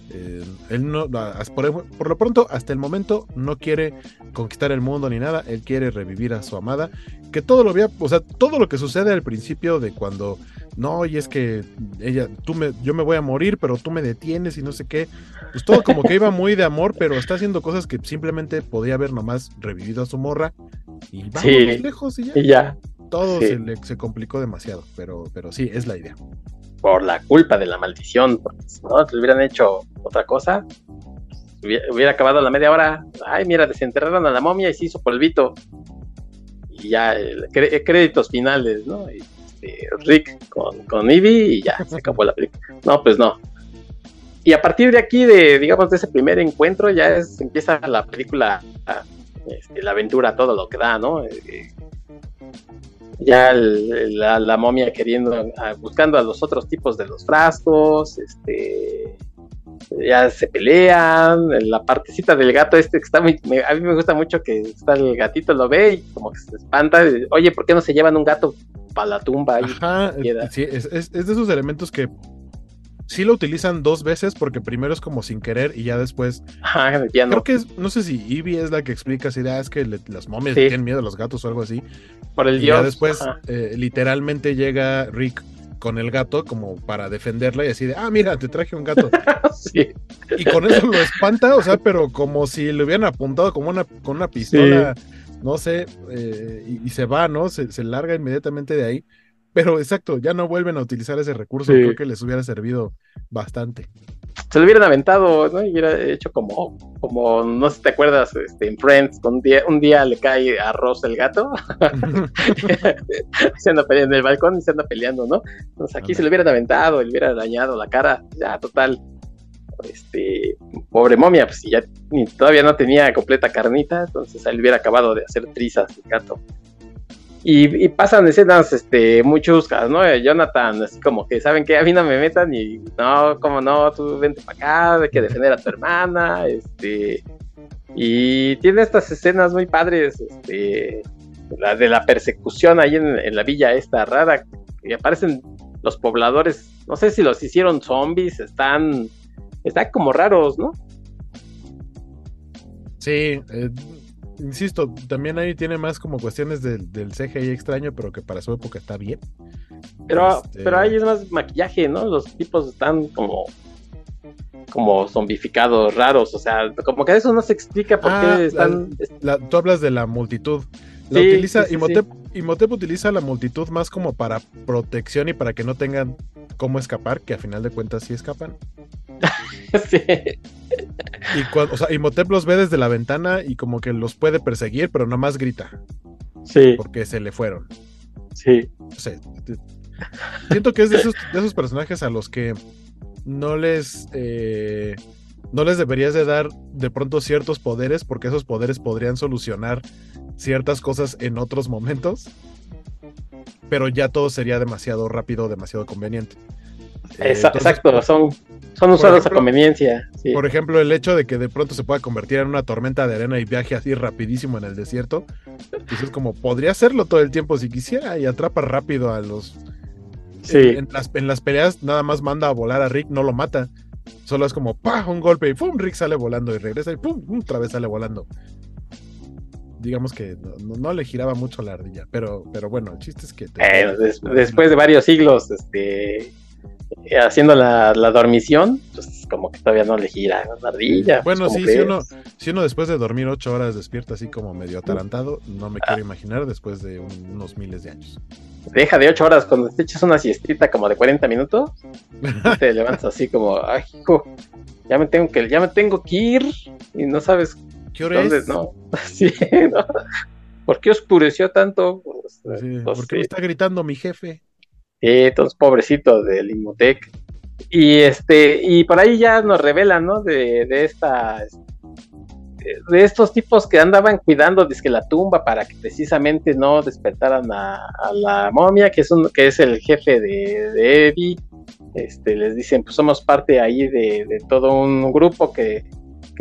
eh, él no, por, lo pronto, hasta el momento, no quiere conquistar el mundo ni nada. Él quiere revivir a su amada. Que todo lo vea, o sea, todo lo que sucede al principio de cuando, no, y es que ella, tú me, yo me voy a morir, pero tú me detienes y no sé qué. Pues todo como que iba muy de amor, pero está haciendo cosas que simplemente podía haber nomás revivido a su morra. Y vamos lejos y ya. Todo se, se complicó demasiado, pero, pero sí, es la idea por la culpa de la maldición, porque si no, te hubieran hecho otra cosa, hubiera, acabado la media hora, ay, mira, desenterraron a la momia y se hizo polvito. Y ya, créditos finales, ¿no? Este, Rick con, con Ivy y ya, se acabó la película. No, pues no. Y a partir de aquí, de, digamos, de ese primer encuentro, ya es, empieza la película, este, la aventura, todo lo que da, ¿no? Eh, ya la, momia queriendo, buscando a los otros tipos de los frascos, este, ya se pelean, la partecita del gato este que está a mí me gusta mucho que está el gatito lo ve y como que se espanta, oye, ¿por qué no se llevan un gato para la tumba? Ajá, sí, es, de esos elementos que sí lo utilizan dos veces porque primero es como sin querer y ya después. Ajá, el piano. Creo que es, no sé si Ivy es la que explica si ah, es que le- las momias Sí. tienen miedo a los gatos o algo así. Por el Y dios. ya después, eh, literalmente llega Rick con el gato como para defenderla y así de, ah, mira, te traje un gato. *laughs* Sí, Y con eso lo espanta, o sea, pero como si le hubieran apuntado como una, con una pistola, no sé, eh, y, y se va, ¿no? Se, se larga inmediatamente de ahí. Pero exacto, ya no vuelven a utilizar ese recurso, Sí. creo que les hubiera servido bastante. se lo hubieran aventado, ¿no? Y hubiera hecho como, como, no sé si te acuerdas, este, en Friends, un día, un día le cae a Ross el gato, *laughs* *laughs* se anda peleando en el balcón y se anda peleando, ¿no? Entonces aquí se lo hubieran aventado, le hubiera dañado la cara, ya, total. Este, pobre momia, pues si ya ni, todavía no tenía completa carnita, entonces él hubiera acabado de hacer trizas el gato. Y, pasan escenas este, muy chuscas, ¿no? Eh, Jonathan, así como que, ¿saben qué? A mí no me metan y no, como no, tú vente para acá, hay que defender a tu hermana, este... Y tiene estas escenas muy padres, este, de la persecución ahí en, en la villa esta rara, y aparecen los pobladores, no sé si los hicieron zombies, están, están como raros, ¿no? Sí, eh, insisto, también ahí tiene más como cuestiones del, del CGI extraño, pero que para su época está bien. Pero, Este, pero ahí es más maquillaje, ¿no? Los tipos están como como zombificados, raros, o sea, como que eso no se explica por Ah, qué están... la- tú hablas de la multitud. La Sí, utiliza, sí, sí, Imhotep, utiliza la multitud más como para protección y para que no tengan cómo escapar, que a final de cuentas sí escapan. *laughs* sí, Y cuando, o sea, Imhotep los ve desde la ventana y como que los puede perseguir, pero nada más grita, sí, porque se le fueron. sí, siento que es de esos, de esos personajes a los que no les eh, no les deberías de dar de pronto ciertos poderes porque esos poderes podrían solucionar ciertas cosas en otros momentos pero ya todo sería demasiado rápido demasiado conveniente Eh, entonces, exacto, son, son usados ejemplo- a conveniencia, sí. por ejemplo el hecho de que de pronto se pueda convertir en una tormenta de arena y viaje así rapidísimo en el desierto pues es como podría hacerlo todo el tiempo si quisiera y atrapa rápido a los sí. en, en las, en las peleas nada más manda a volar a Rick, no lo mata. Solo es como ¡pah! un golpe y ¡pum! Rick sale volando y regresa y ¡pum! otra vez sale volando. Digamos que no, le giraba mucho la ardilla, pero, pero bueno, el chiste es que... te- Bueno, des- después de varios siglos, este, eh, haciendo la, la dormición, pues como que todavía no le gira la ardilla. Bueno, pues, sí, ¿cómo si uno, si uno después de dormir ocho horas despierta así como medio atarantado, no me quiero imaginar después de un- unos miles de años. Deja de ocho horas, cuando te echas una siestita como de 40 minutos, *laughs* te levantas así como, ay, hijo, ya me tengo que, ya me tengo que ir, y no sabes ¿Qué hora dónde, es? no, *laughs* sí, ¿no? ¿Por qué oscureció tanto? Pues, Así, pues, ¿Por qué me sí. está gritando mi jefe? Sí, entonces pobrecito del Imotec. Y este, y por ahí ya nos revelan, ¿no? De, de esta de estos tipos que andaban cuidando dizque la tumba para que precisamente no despertaran a, a la momia, que es un, que es el jefe de, de Eddie. Este, les dicen, pues somos parte ahí de, de todo un grupo que,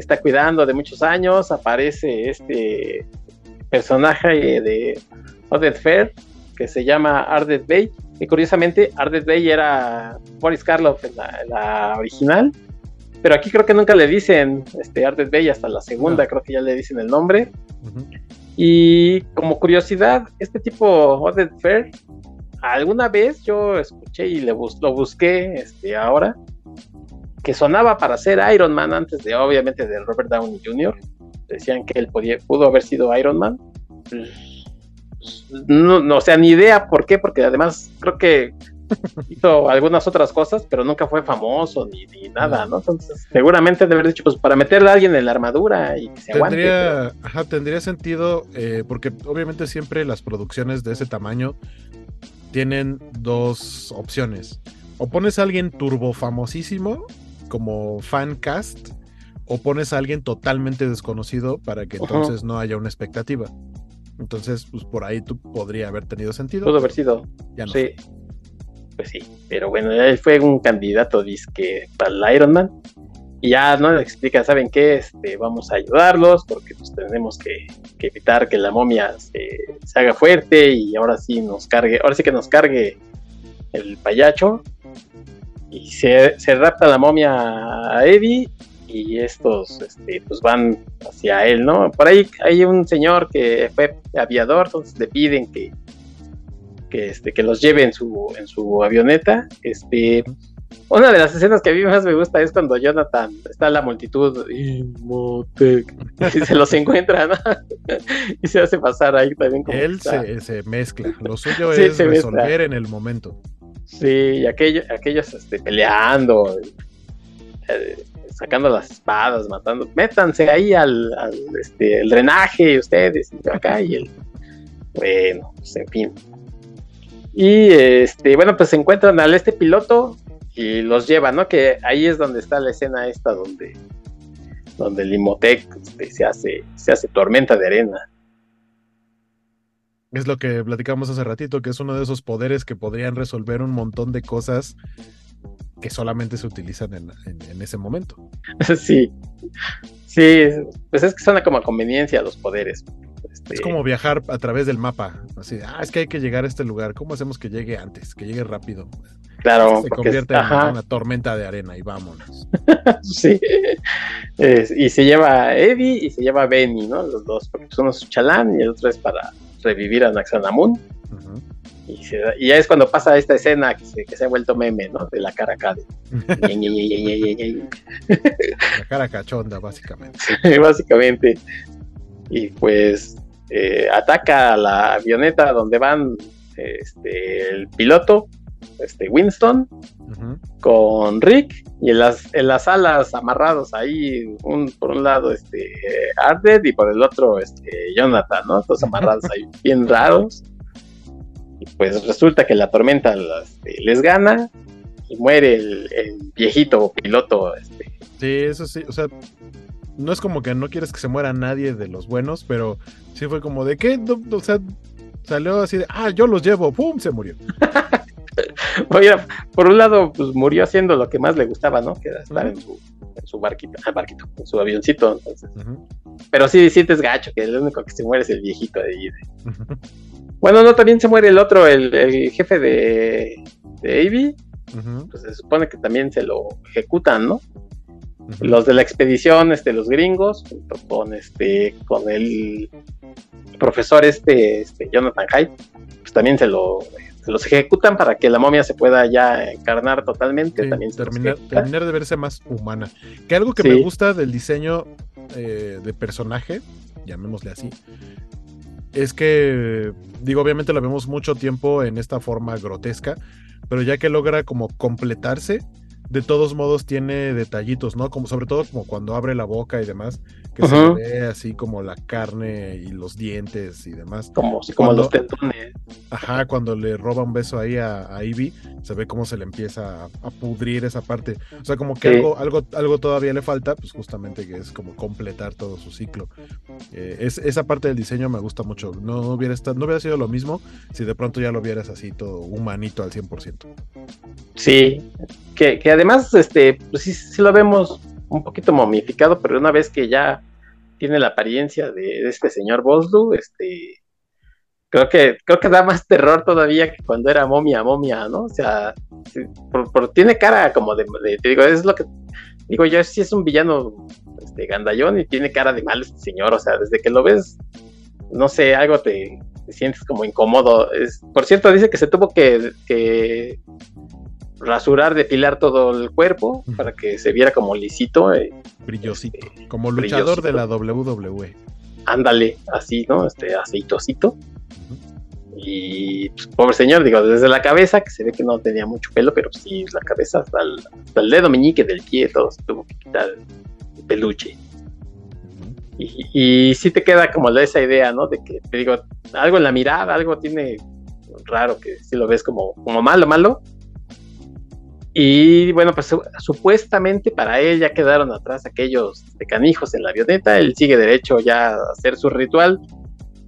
que está cuidando de muchos años. Aparece este personaje de Odette Fair, que se llama Ardet Bay. Y curiosamente, Ardet Bay era Boris Karloff en la, en la original. Pero aquí creo que nunca le dicen este, Ardet Bay hasta la segunda, No. creo que ya le dicen el nombre. Y como curiosidad, este tipo Odette Fair, alguna vez yo escuché y le bus- lo busqué este, ahora, que sonaba para ser Iron Man antes de, obviamente, de Robert Downey Jr. Decían que él podía, pudo haber sido Iron Man. Pues, No, no, o sea, ni idea por qué, porque además creo que *laughs* hizo algunas otras cosas, pero nunca fue famoso ni, ni nada, ¿no? Entonces, seguramente de haber dicho, pues para meterle a alguien en la armadura y que se aguante. pero- Tendría, ajá, tendría sentido, eh, porque obviamente siempre las producciones de ese tamaño tienen dos opciones. O pones a alguien turbo famosísimo, como fan cast, o pones a alguien totalmente desconocido para que entonces no haya una expectativa. Entonces, pues por ahí tú podría haber tenido sentido. Pudo haber sido. Ya no. Sí. Pues sí. Pero bueno, él fue un candidato disque para el Iron Man. Y ya no le explica, ¿saben qué? Este, vamos a ayudarlos porque pues tenemos que, que evitar que la momia se, se haga fuerte y ahora sí nos cargue, ahora sí que nos cargue el payacho. Y se, se rapta la momia a Eddie y estos este, pues van hacia él, ¿no? Por ahí hay un señor que fue aviador, entonces le piden que, que, este, que los lleve en su, en su avioneta. Este, una de las escenas que a mí más me gusta es cuando Jonathan está en la multitud *laughs* y se los encuentra, ¿no? *laughs* y se hace pasar ahí también. Como Él se, se, mezcla, lo suyo es resolver en el momento. Sí, y aquellos, aquellos este, peleando, eh, sacando las espadas, matando. Métanse ahí al, este, el drenaje, ustedes, y acá y el. Bueno, pues en fin. Y este, bueno, pues se encuentran al este piloto y los llevan, ¿no? Que ahí es donde está la escena esta donde, donde el Imotec este, se hace, se hace tormenta de arena. Es lo que platicamos hace ratito, que es uno de esos poderes que podrían resolver un montón de cosas que solamente se utilizan en, ese momento. *laughs* Sí, sí, pues es que suena como a conveniencia los poderes. Este, es como viajar a través del mapa, así, ah, es que hay que llegar a este lugar, ¿cómo hacemos que llegue antes, que llegue rápido? Claro. Se convierte en una tormenta de arena y vámonos. *laughs* sí. y se lleva a Eddie y se lleva a Benny, ¿no? Los dos, porque uno es chalán y el otro es para revivir a Naxanamun. y, ya es cuando pasa esta escena que se, que se ha vuelto meme, ¿no? De la cara acá. *laughs* la cara cachonda, básicamente. *laughs* básicamente. Y pues eh, ataca a la avioneta donde van este, el piloto, este Winston, con Rick, y en las, en las alas amarrados ahí, un, por un lado este y por el otro este Jonathan, ¿no? Todos amarrados ahí, *laughs* bien raros. Y pues resulta que la tormenta este, les gana y muere el, viejito piloto. Este. Sí, eso sí, o sea, no es como que no quieres que se muera nadie de los buenos, pero sí fue como de que, o sea, salió así de, ah, yo los llevo, ¡pum! Se murió. *laughs* *laughs* Oye, por un lado, pues murió haciendo lo que más le gustaba, ¿no? Que era estar en, su, en su barquito, ah, *laughs* barquito, en su avioncito. Entonces. Pero sí sientes gacho, que el único que se muere es el viejito de ahí. Bueno, no, también se muere el otro, el, el jefe de, de Avi. Pues se supone que también se lo ejecutan, ¿no? Los de la expedición, este, los gringos, junto con este, con el profesor este, este Jonathan Hyde, pues también se lo los ejecutan para que la momia se pueda ya encarnar totalmente. también terminar, terminar, de verse más humana. Que algo que me gusta del diseño eh, de personaje, llamémosle así, es que, digo, obviamente lo vemos mucho tiempo en esta forma grotesca, pero ya que logra como completarse, de todos modos tiene detallitos, ¿no? Como sobre todo como cuando abre la boca y demás, que se ve así como la carne y los dientes y demás. Como, como los tendones. Ajá, cuando le roba un beso ahí a, a Ivy, se ve cómo se le empieza a, pudrir esa parte. O sea, como que algo, algo, algo todavía le falta, pues justamente que es como completar todo su ciclo. Eh, es, esa parte del diseño me gusta mucho. No hubiera, estado, no hubiera sido lo mismo si de pronto ya lo vieras así todo humanito al 100%. Sí, que, que además, este, pues sí, sí lo vemos un poquito momificado, pero una vez que ya tiene la apariencia de, este señor Boslu, este, creo que, creo que da más terror todavía que cuando era momia, momia, ¿no? O sea, por, tiene cara como de, te digo, es lo que, digo yo, sí es un villano, este, gandallón y tiene cara de mal este señor, o sea, desde que lo ves, no sé, algo te, sientes como incómodo. Es, por cierto, dice que se tuvo que rasurar, depilar todo el cuerpo para que se viera como lisito. Eh, brillosito, este, como luchador de la WWE. Ándale, así, ¿no? Este aceitosito. Y pues, pobre señor, digo, desde la cabeza, que se ve que no tenía mucho pelo, pero sí, la cabeza hasta el, dedo meñique del pie, todo se tuvo que quitar el peluche. Y, y sí te queda como esa idea, ¿no? De que, te digo, algo en la mirada, algo tiene raro, que si lo ves como, como malo, malo, y bueno, pues supuestamente para él ya quedaron atrás aquellos de canijos en la avioneta. Él sigue derecho ya a hacer su ritual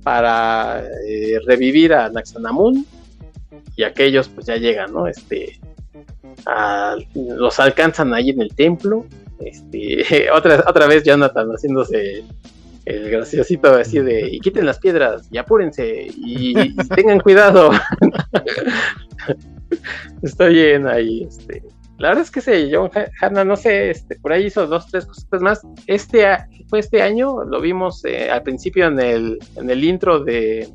para eh, revivir a Naxanamun. Y aquellos pues ya llegan, ¿no? Este, los alcanzan ahí en el templo. Este, *laughs* otra, otra vez Jonathan haciéndose el graciosito así de y quiten las piedras y apúrense y tengan cuidado. *laughs* *laughs* Está bien ahí, este, la verdad es que ese John Hanna, no sé, este, por ahí hizo dos, tres cositas más. Este fue este año, lo vimos eh, al principio en el, en el intro de,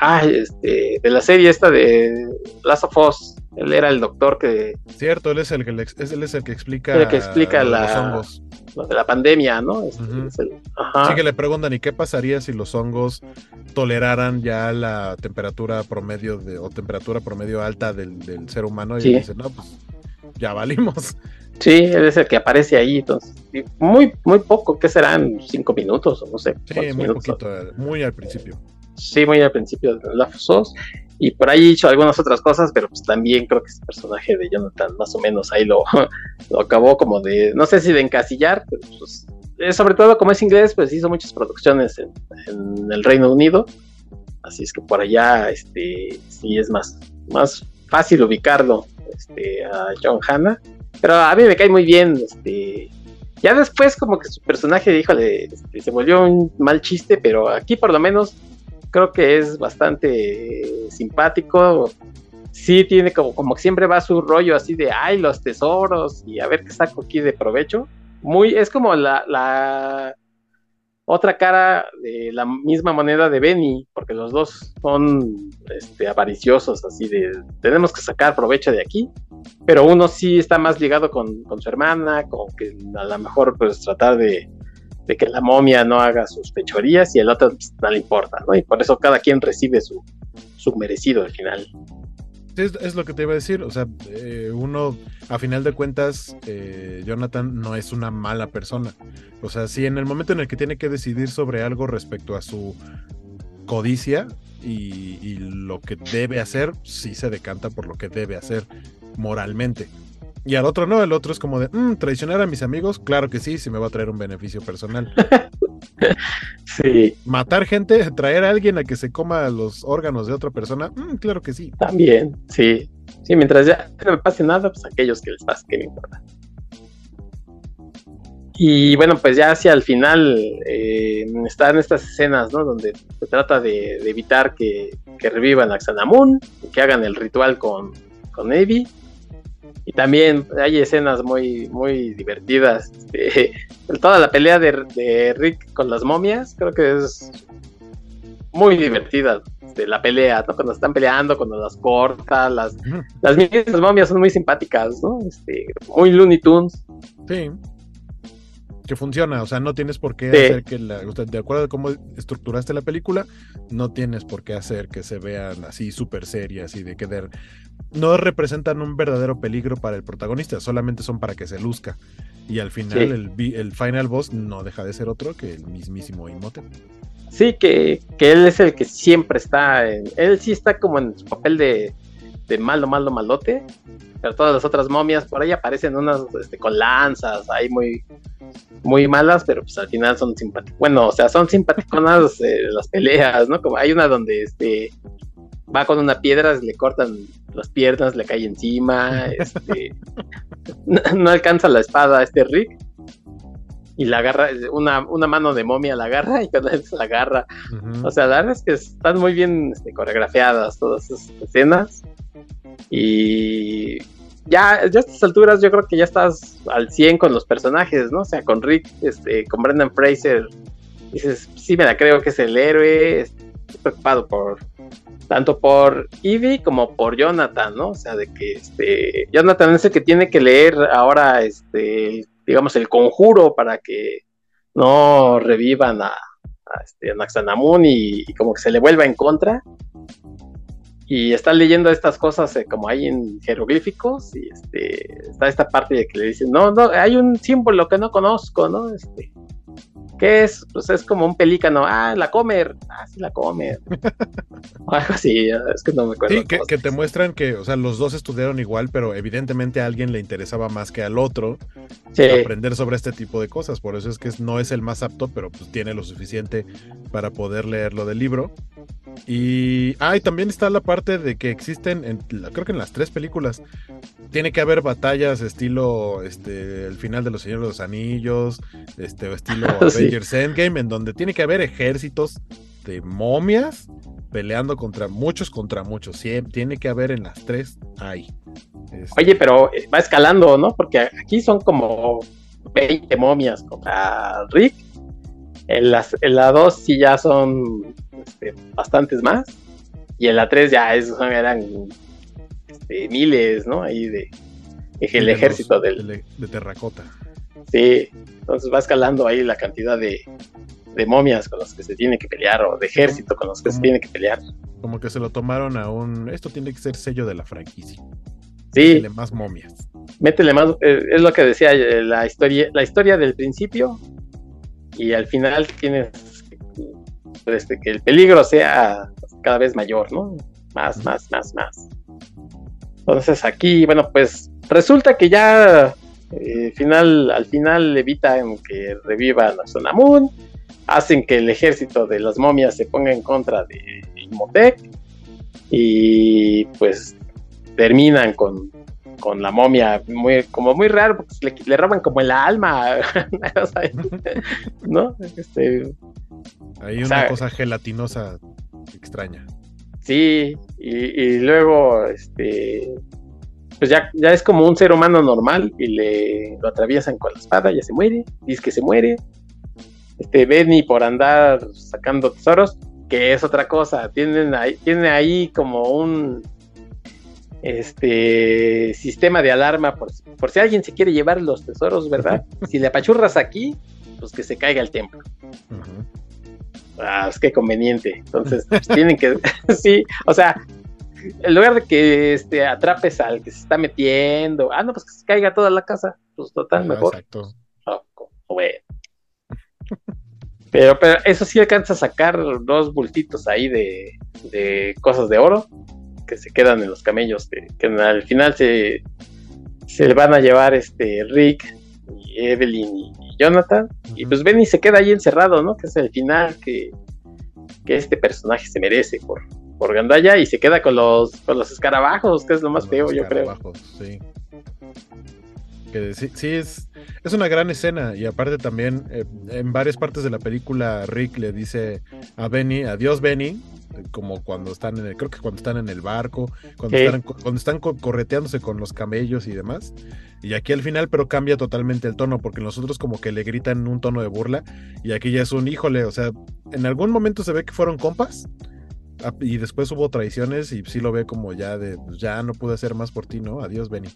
ah, este, de la serie esta de Last of Us. Él era el doctor que. Cierto, él es el que, él es el que explica. El que explica la, los hongos. de la pandemia, ¿no? Este, sí, que le preguntan, ¿y qué pasaría si los hongos toleraran ya la temperatura promedio de, o temperatura promedio alta del, ser humano? Y dice, no, pues ya valimos. Sí, él es el que aparece ahí, entonces, muy, muy poco, ¿qué serán? ¿Cinco minutos o no sé? Sí, muy poquito, muy al principio. Sí, muy al principio de la Us, y por ahí hecho algunas otras cosas, pero pues también creo que este personaje de Jonathan más o menos ahí lo, *laughs* lo acabó como de, no sé si de encasillar, pero pues, eh, sobre todo como es inglés, pues hizo muchas producciones en, en, el Reino Unido, así es que por allá este sí es más, más fácil ubicarlo este, a John Hanna. Pero a mí me cae muy bien. Este, ya después como que su personaje, híjole, este, se volvió un mal chiste, pero aquí por lo menos creo que es bastante simpático. Sí tiene como, como siempre va su rollo así de, ay, los tesoros y a ver qué saco aquí de provecho. Muy, es como la, la otra cara de la misma moneda de Benny, porque los dos son este, avariciosos, así de tenemos que sacar provecho de aquí, pero uno sí está más ligado con, su hermana, con que a lo mejor pues tratar de, que la momia no haga sus fechorías y el otro pues, no le importa, ¿no? Y por eso cada quien recibe su, su merecido al final. Es, lo que te iba a decir, o sea, eh, uno, a final de cuentas, eh, Jonathan no es una mala persona. O sea, si en el momento en el que tiene que decidir sobre algo respecto a su codicia y, lo que debe hacer, sí se decanta por lo que debe hacer moralmente. Y al otro no, el otro es como de, mm, traicionar a mis amigos, claro que sí, si me va a traer un beneficio personal. *laughs* sí. Matar gente, traer a alguien a que se coma los órganos de otra persona, mm, claro que sí. También, sí. Sí, mientras ya no me pase nada, pues aquellos que les pase, que me importa. Y bueno, pues ya hacia el final eh, están estas escenas, ¿no? Donde se trata de, evitar que, revivan a Xanamun, que hagan el ritual con, con Evi y también hay escenas muy, muy divertidas. Este, *laughs* toda la pelea de, Rick con las momias, creo que es muy divertida. Este, la pelea, ¿no? Cuando están peleando, cuando las corta, las, las mismas momias son muy simpáticas, ¿no? Este, muy Looney Tunes. Sí. Que funciona, o sea, no tienes por qué hacer que la. de acuerdo a cómo estructuraste la película, no tienes por qué hacer que se vean así súper serias y de quedar no representan un verdadero peligro para el protagonista, solamente son para que se luzca. Y al final el, final boss no deja de ser otro que el mismísimo Imhotep. Sí, que, él es el que siempre está, en, él sí está como en su papel de, de malo, malo, malote, pero todas las otras momias por ahí aparecen unas este, con lanzas, ahí muy, muy malas, pero pues al final son simpáticas. Bueno, o sea, son simpáticas eh, las peleas, ¿no? Como hay una donde este va con una piedra, le cortan las piernas, le cae encima, *laughs* este, no, alcanza la espada a este Rick y la agarra, una, una mano de momia la agarra y la agarra. O sea, la verdad es que están muy bien este, coreografiadas todas esas escenas. Y ya, ya a estas alturas yo creo que ya estás al 100 con los personajes, ¿no? O sea, con Rick, este, con Brendan Fraser, dices, sí me la creo que es el héroe, estoy preocupado por, tanto por Ivy como por Jonathan, ¿no? O sea, de que este Jonathan es el que tiene que leer ahora este digamos el conjuro para que no revivan a, a, este, Naxanamun y, como que se le vuelva en contra. Y está leyendo estas cosas eh, como hay en jeroglíficos y este está esta parte de que le dicen, "No, no, hay un símbolo que no conozco, ¿no? Este ¿Qué es? Pues es como un pelícano. Ah, la comer. Ah, sí, la comer. *laughs* o algo así, es que no me acuerdo. Sí, que, te muestran que, o sea, los dos estudiaron igual, pero evidentemente a alguien le interesaba más que al otro aprender sobre este tipo de cosas. Por eso es que no es el más apto, pero pues tiene lo suficiente para poder leerlo del libro. Y, ah, y también está la parte de que existen, en, creo que en las tres películas, tiene que haber batallas estilo, este, el final de los Señores de los Anillos, este, estilo *laughs* Avengers Endgame, en donde tiene que haber ejércitos de momias peleando contra muchos contra muchos. Sí, tiene que haber en las tres, hay. Este, Oye, pero eh, va escalando, ¿no? Porque aquí son como 20 momias contra Rick. En, las, en la 2 sí ya son este, bastantes más. Y en la 3 ya esos eran este, miles, ¿no? Ahí de, el ejército del... De, terracota. Sí, entonces va escalando ahí la cantidad de, de momias con las que se tiene que pelear o de ejército con los que se tiene que pelear. Como que se lo tomaron a un... Esto tiene que ser sello de la franquicia. Sí. Métele más momias. Métele más... Eh, es lo que decía eh, la historia, la historia del principio y al final tienes este, que el peligro sea cada vez mayor, ¿no? Más, más, más, más. Entonces aquí, bueno, pues resulta que ya eh, final, al final evitan que revivan a Sonamun, hacen que el ejército de las momias se ponga en contra de Imhotep y pues terminan con, con la momia muy, como muy raro, porque le, le roban como el alma, *laughs* ¿no? Este, Hay una cosa gelatinosa extraña. Sí, y, luego, este, pues ya, ya es como un ser humano normal y le lo atraviesan con la espada, ya se muere, dice que se muere. Este Benny por andar sacando tesoros, que es otra cosa, tienen ahí, tiene ahí como un este sistema de alarma por, por si alguien se quiere llevar los tesoros, ¿verdad? *laughs* si le apachurras aquí, pues que se caiga el templo. Ah, es que conveniente. Entonces, pues, tienen que, *laughs* sí, o sea, en lugar de que este, atrapes al que se está metiendo, ah, no, pues que se caiga toda la casa, pues total, mejor. Exacto. Pero, pero eso sí alcanza a sacar dos bultitos ahí de, de cosas de oro que se quedan en los camellos, que, al final se, se van a llevar este Rick y Evelyn y, Jonathan, y pues Benny se queda ahí encerrado, ¿no? Que es el final que, que este personaje se merece por, por Gandaya y se queda con los, con los escarabajos, que es lo más feo, yo creo. Sí. Que sí, sí, es, es una gran escena y aparte también eh, en varias partes de la película Rick le dice a Benny, adiós Benny, como cuando están en el, creo que cuando están en el barco, cuando, están, cuando están correteándose con los camellos y demás. Y aquí al final, pero cambia totalmente el tono, porque nosotros como que le gritan un tono de burla, y aquí ya es un híjole, o sea, en algún momento se ve que fueron compas, y después hubo traiciones, y sí lo ve como ya de, pues ya no pude hacer más por ti, ¿no? Adiós, Benny.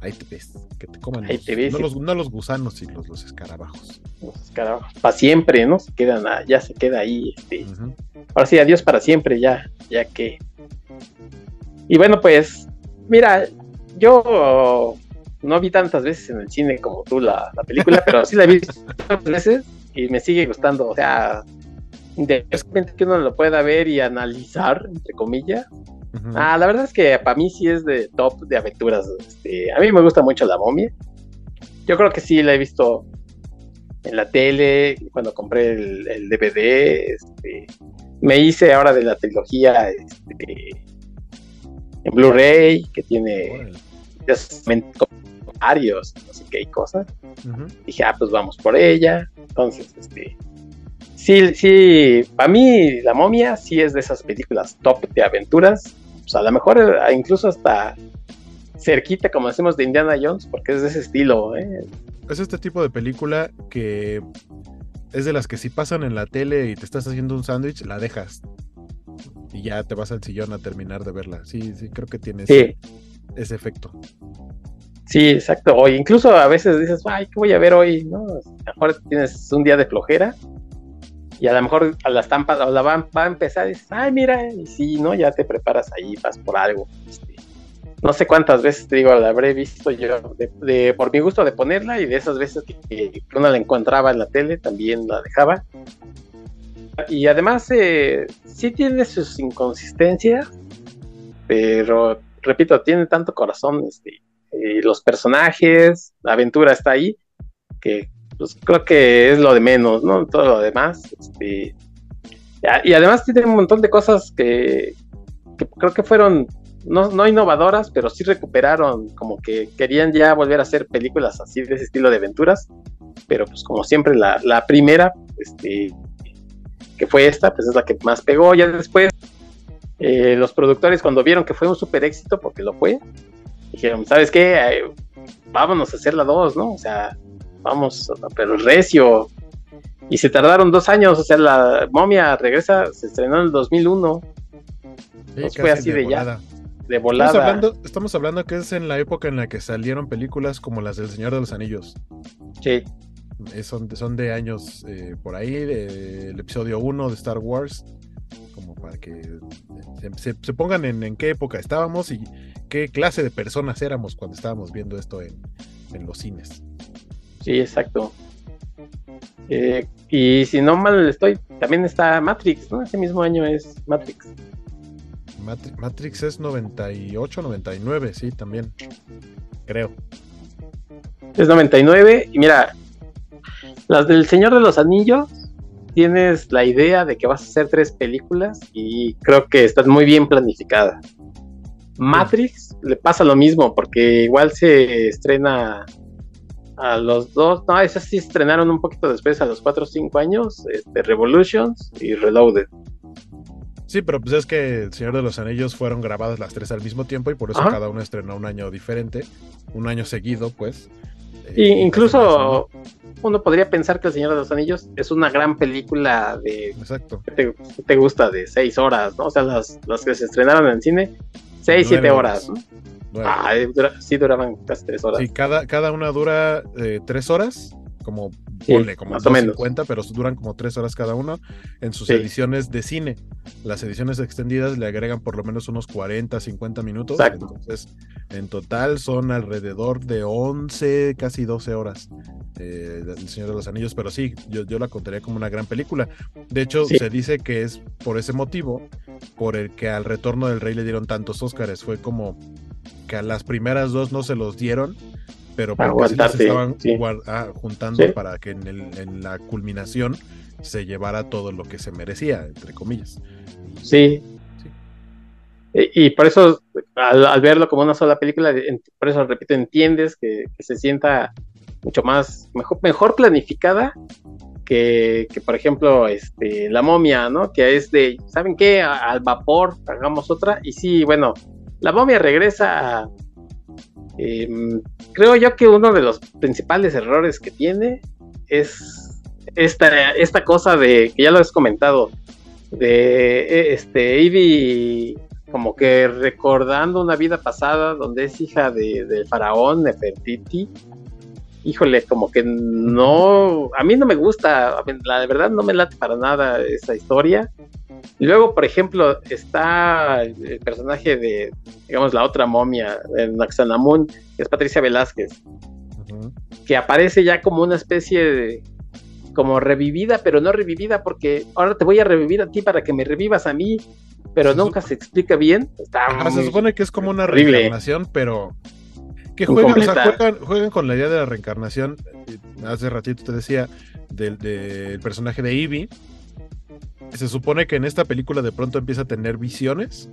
Ahí te ves, que te coman los, no, los, no, los, gusanos y los, los escarabajos. Los escarabajos, para siempre, ¿no? Se quedan, ya se queda ahí. Este. Ahora sí, adiós para siempre, ya, ya que. Y bueno, pues, mira, yo no vi tantas veces en el cine como tú la, la película, *laughs* pero sí la he visto tantas veces y me sigue gustando. O sea, independientemente que uno lo pueda ver y analizar, entre comillas, Ah, la verdad es que para mí sí es de top de aventuras. Este, a mí me gusta mucho la momia. Yo creo que sí la he visto en la tele, cuando compré el, DVD. Este, me hice ahora de la trilogía este, en Blu-ray, que tiene varios, no sé qué cosas. Dije, ah, pues vamos por ella. Entonces, este. Sí, sí, para mí la momia sí es de esas películas top de aventuras pues a lo mejor eh, incluso hasta cerquita, como decimos, de Indiana Jones, porque es de ese estilo. ¿eh? Es este tipo de película que es de las que si pasan en la tele y te estás haciendo un sándwich, la dejas. Y ya te vas al sillón a terminar de verla. Sí, sí, creo que tiene ese, efecto. Sí, exacto. O incluso a veces dices, ay, ¿qué voy a ver hoy? ¿No? A lo mejor tienes un día de flojera y a lo mejor a la estampa o la va, a empezar y dices, ay, mira, y sí, ¿no? Ya te preparas ahí, vas por algo. Este, no sé cuántas veces digo, la habré visto yo de, por mi gusto de ponerla y de esas veces que, uno la encontraba en la tele también la dejaba. Y además eh, sí tiene sus inconsistencias, pero repito, tiene tanto corazón, este, eh, los personajes, la aventura está ahí, que pues creo que es lo de menos, ¿no? Todo lo demás. Este, y además tiene un montón de cosas que, creo que fueron no, innovadoras, pero sí recuperaron, como que querían ya volver a hacer películas así de ese estilo de aventuras, pero pues como siempre la, primera, este, que fue esta, pues es la que más pegó, ya después eh, los productores cuando vieron que fue un super éxito, porque lo fue, dijeron, ¿sabes qué? vámonos a hacer la 2, ¿no? O sea, vamos, pero recio. Y se tardaron dos años, o sea, la momia regresa, se estrenó en el 2001. fue así de, ya. De volada. Estamos hablando, estamos hablando que es en la época en la que salieron películas como las del Señor de los Anillos. Sí. son, son de años eh, por ahí, del episodio 1 de Star Wars, como para que se, pongan en, en, qué época estábamos y qué clase de personas éramos cuando estábamos viendo esto en, en los cines. Sí, exacto. Eh, y si no mal estoy, también está Matrix, ¿no? Ese mismo año es Matrix. Matrix es 98, 99, sí, también. Creo. Es 99. Y mira, las del Señor de los Anillos, tienes la idea de que vas a hacer tres películas y creo que están muy bien planificadas. Matrix le pasa lo mismo, porque igual se estrena a los dos, no, esas sí estrenaron un poquito después, a los 4 o 5 años, este, Revolutions y Reloaded. Sí, pero pues es que El Señor de los Anillos fueron grabadas las tres al mismo tiempo y por eso cada uno estrenó un año diferente, un año seguido, pues. y eh, incluso uno podría pensar que El Señor de los Anillos es una gran película de... Exacto. Que te, gusta de seis horas, ¿no? O sea, las, las que se estrenaron en cine, seis, siete horas, ¿no? Ah, sí duraban casi tres horas. Sí, cada, cada una dura eh, tres horas, como como más o menos. pero duran como tres horas cada uno en sus ediciones de cine. Las ediciones extendidas le agregan por lo menos unos 40, 50 minutos. Entonces, en total son alrededor de 11, casi 12 horas eh, El Señor de los Anillos, pero sí, yo, yo la contaría como una gran película. De hecho, se dice que es por ese motivo por el que al retorno del rey le dieron tantos Óscares. Fue como que a las primeras dos no se los dieron pero porque se estaban ah, juntando para que en, el, en, la culminación se llevara todo lo que se merecía, entre comillas. Sí. Y, por eso, al, verlo como una sola película, por eso repito, entiendes que, se sienta mucho más, mejor, mejor planificada que, que, por ejemplo, este, la momia, ¿no? Que es de, ¿saben qué? Al vapor, hagamos otra. Y sí, bueno, la momia regresa Em, creo yo que uno de los principales errores que tiene es esta, esta cosa de, que ya lo has comentado, de e, este Ivy como que recordando una vida pasada donde es hija de, faraón Nefertiti. Híjole, como que no, a mí no me gusta, la verdad no me late para nada esa historia. Y luego, por ejemplo, está el personaje de, digamos, la otra momia, en Naxanamun, que es Patricia Velázquez, que aparece ya como una especie de, como revivida, pero no revivida, porque ahora te voy a revivir a ti para que me revivas a mí, pero nunca se explica bien. Está se supone que es como una reencarnación, pero que juegan, o sea, juegan, con la idea de la reencarnación. Hace ratito te decía del, del personaje de Ivy se supone que en esta película de pronto empieza a tener visiones.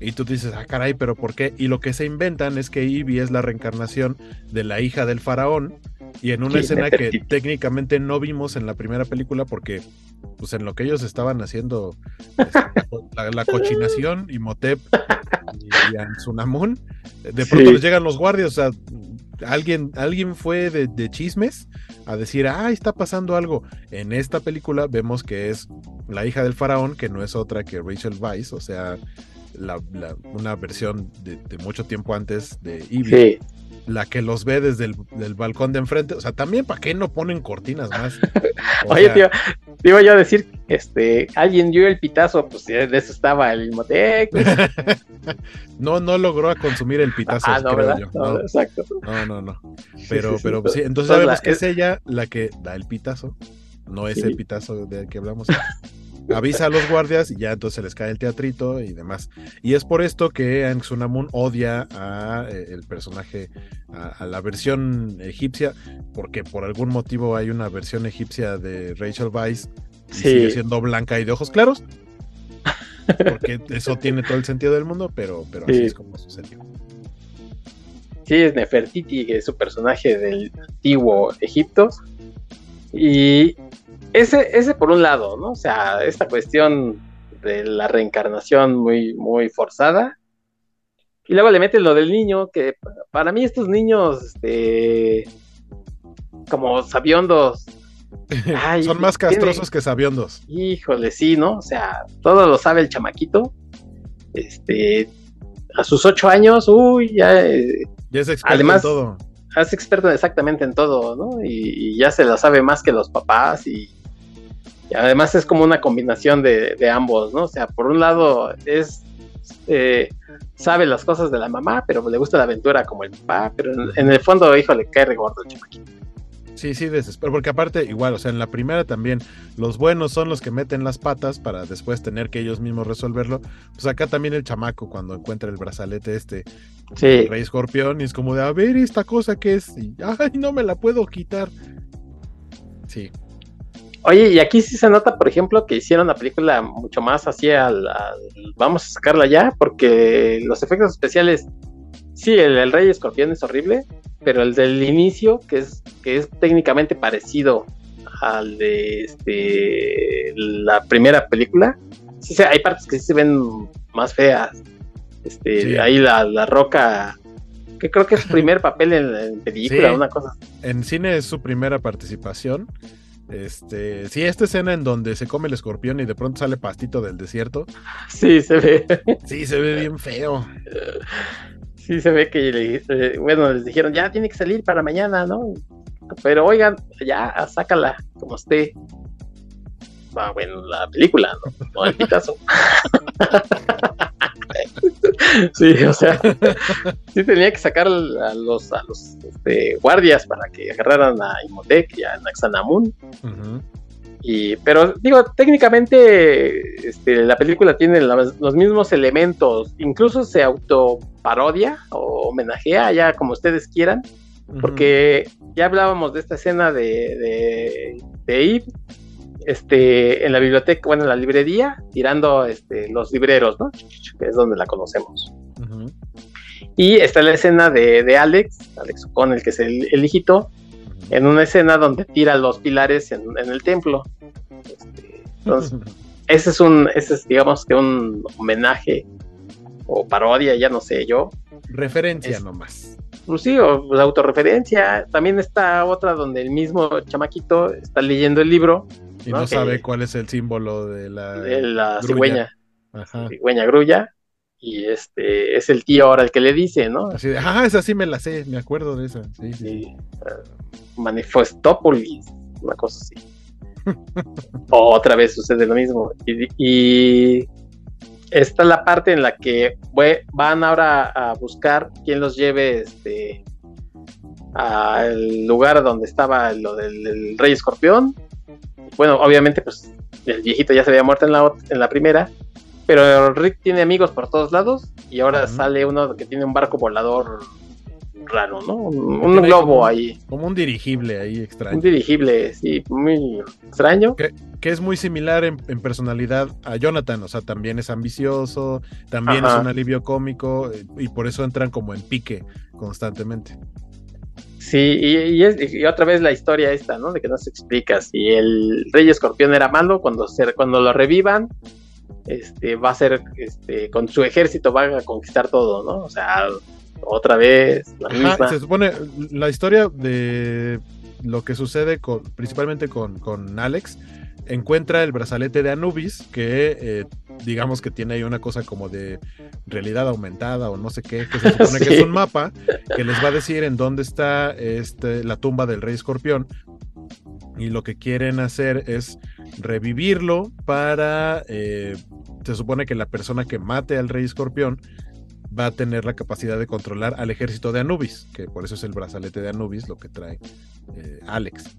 Y tú dices, ah, caray, pero ¿por qué? Y lo que se inventan es que Ivy es la reencarnación de la hija del faraón. Y en una escena que *laughs* técnicamente no vimos en la primera película, porque pues en lo que ellos estaban haciendo este, *laughs* la, cochinación y Motep y, Ansunamun, de pronto les llegan los guardias, o sea, alguien, alguien fue de, chismes a decir, ah, está pasando algo. En esta película vemos que es la hija del faraón, que no es otra que Rachel Weisz, o sea, una versión de, mucho tiempo antes de Ivy. La que los ve desde el balcón de enfrente. O sea, también, ¿para qué no ponen cortinas más? *laughs* Oye, tío, te iba yo a decir, este, alguien dio el pitazo, pues de eso estaba el Motec. *laughs* no, no logró consumir el pitazo, ah, no, creo yo. No, exacto. No, no, no. Pero, pero sí, entonces sabemos que es... ella la que da el pitazo, no es el pitazo del que hablamos. Avisa a los guardias y ya entonces les cae el teatrito y demás. Y es por esto que Aang Sunamun odia a eh, el personaje, a, la versión egipcia, porque por algún motivo hay una versión egipcia de Rachel Weisz y sigue siendo blanca y de ojos claros. Porque *laughs* eso tiene todo el sentido del mundo, pero, pero así es como sucedió. Sí, es Nefertiti, que es su personaje del antiguo Egipto. Y ese, ese por un lado, ¿no? O sea, esta cuestión de la reencarnación muy, muy forzada. Y luego le meten lo del niño, que para mí estos niños, este, como sabiondos, *laughs* Son más castrosos que sabiondos. Híjole, sí, ¿no? O sea, todo lo sabe el chamaquito. Este, a sus ocho años, uy, ya. Eh, ya es experto además, en todo. Es experto exactamente en todo, ¿no? Y, ya se lo sabe más que los papás y, además es como una combinación de, ambos, ¿no? O sea, por un lado es eh, sabe las cosas de la mamá, pero le gusta la aventura como el papá, pero en, en el fondo, hijo, le cae regordo el chamaquito. Sí, sí, desespero, porque aparte, igual, o sea, en la primera también, los buenos son los que meten las patas para después tener que ellos mismos resolverlo. Pues acá también el chamaco, cuando encuentra el brazalete este, sí. rey escorpión, y es como de, a ver, esta cosa que es, y, ay, no me la puedo quitar. Sí. Oye, y aquí sí se nota, por ejemplo, que hicieron la película mucho más así al, vamos a sacarla ya, porque los efectos especiales, sí, el rey escorpión es horrible, pero el del inicio, que es, que es técnicamente parecido al de este, la primera película, sí, hay partes que sí se ven más feas. Este, Ahí la, roca, que creo que es su primer *laughs* papel en, película, una cosa. En cine es su primera participación. Este, sí, esta escena en donde se come el escorpión y de pronto sale pastito del desierto. Sí, se ve. Sí, se ve bien feo. sí se ve que, eh, bueno, les dijeron, ya tiene que salir para mañana, ¿no? Pero oigan, ya, sácala, como esté. Va, bueno, la película, ¿no? No el Picasso. *laughs* *laughs* sí, o sea, *laughs* sí tenía que sacar a los, a los este, guardias para que agarraran a Imhotep y a Naxanamun. Y, pero digo, técnicamente este, la película tiene los mismos elementos, incluso se autoparodia o homenajea, ya como ustedes quieran, porque ya hablábamos de esta escena de, de, Eve, este, en la biblioteca, bueno, en la librería, tirando este, los libreros, ¿no? Que es donde la conocemos. Y está la escena de, de Alex, Alex el que es el, el hijito, en una escena donde tira los pilares en, el templo. Este, entonces, *laughs* ese es un, ese es digamos que un homenaje o parodia, ya no sé yo. Referencia nomás. Pues sí, o pues, autorreferencia. También está otra donde el mismo chamaquito está leyendo el libro. Y no, sabe cuál es el símbolo de la, de la cigüeña. Cigüeña grulla y este es el tío ahora el que le dice, ¿no? Así de, ah, esa sí me la sé, me acuerdo de esa. Sí, sí. Uh, Manifestópolis, una cosa así. *laughs* Otra vez sucede lo mismo. Y, y, esta es la parte en la que van ahora a buscar quién los lleve este al lugar donde estaba lo del, rey escorpión. Bueno, obviamente, pues el viejito ya se había muerto en la, en la primera pero Rick tiene amigos por todos lados y ahora sale uno que tiene un barco volador raro, ¿no? Un, globo ahí. Como un dirigible ahí extraño. Un dirigible, sí, muy extraño. Que, es muy similar en, personalidad a Jonathan, o sea, también es ambicioso, también es un alivio cómico eh, y por eso entran como en pique constantemente. Sí, y, y, otra vez la historia esta, ¿no? De que no se explica si el rey escorpión era malo, cuando, se, cuando lo revivan, este, va a ser, este, con su ejército va a conquistar todo, ¿no? O sea, otra vez, la misma. Se supone, la historia de lo que sucede con, principalmente con, con Alex, encuentra el brazalete de Anubis, que eh, digamos que tiene ahí una cosa como de realidad aumentada o no sé qué, que se supone que es un *laughs* mapa que les va a decir en dónde está este, la tumba del rey escorpión. Y lo que quieren hacer es revivirlo para, eh, se supone que la persona que mate al rey escorpión va a tener la capacidad de controlar al ejército de Anubis, que por eso es el brazalete de Anubis lo que trae eh, Alex.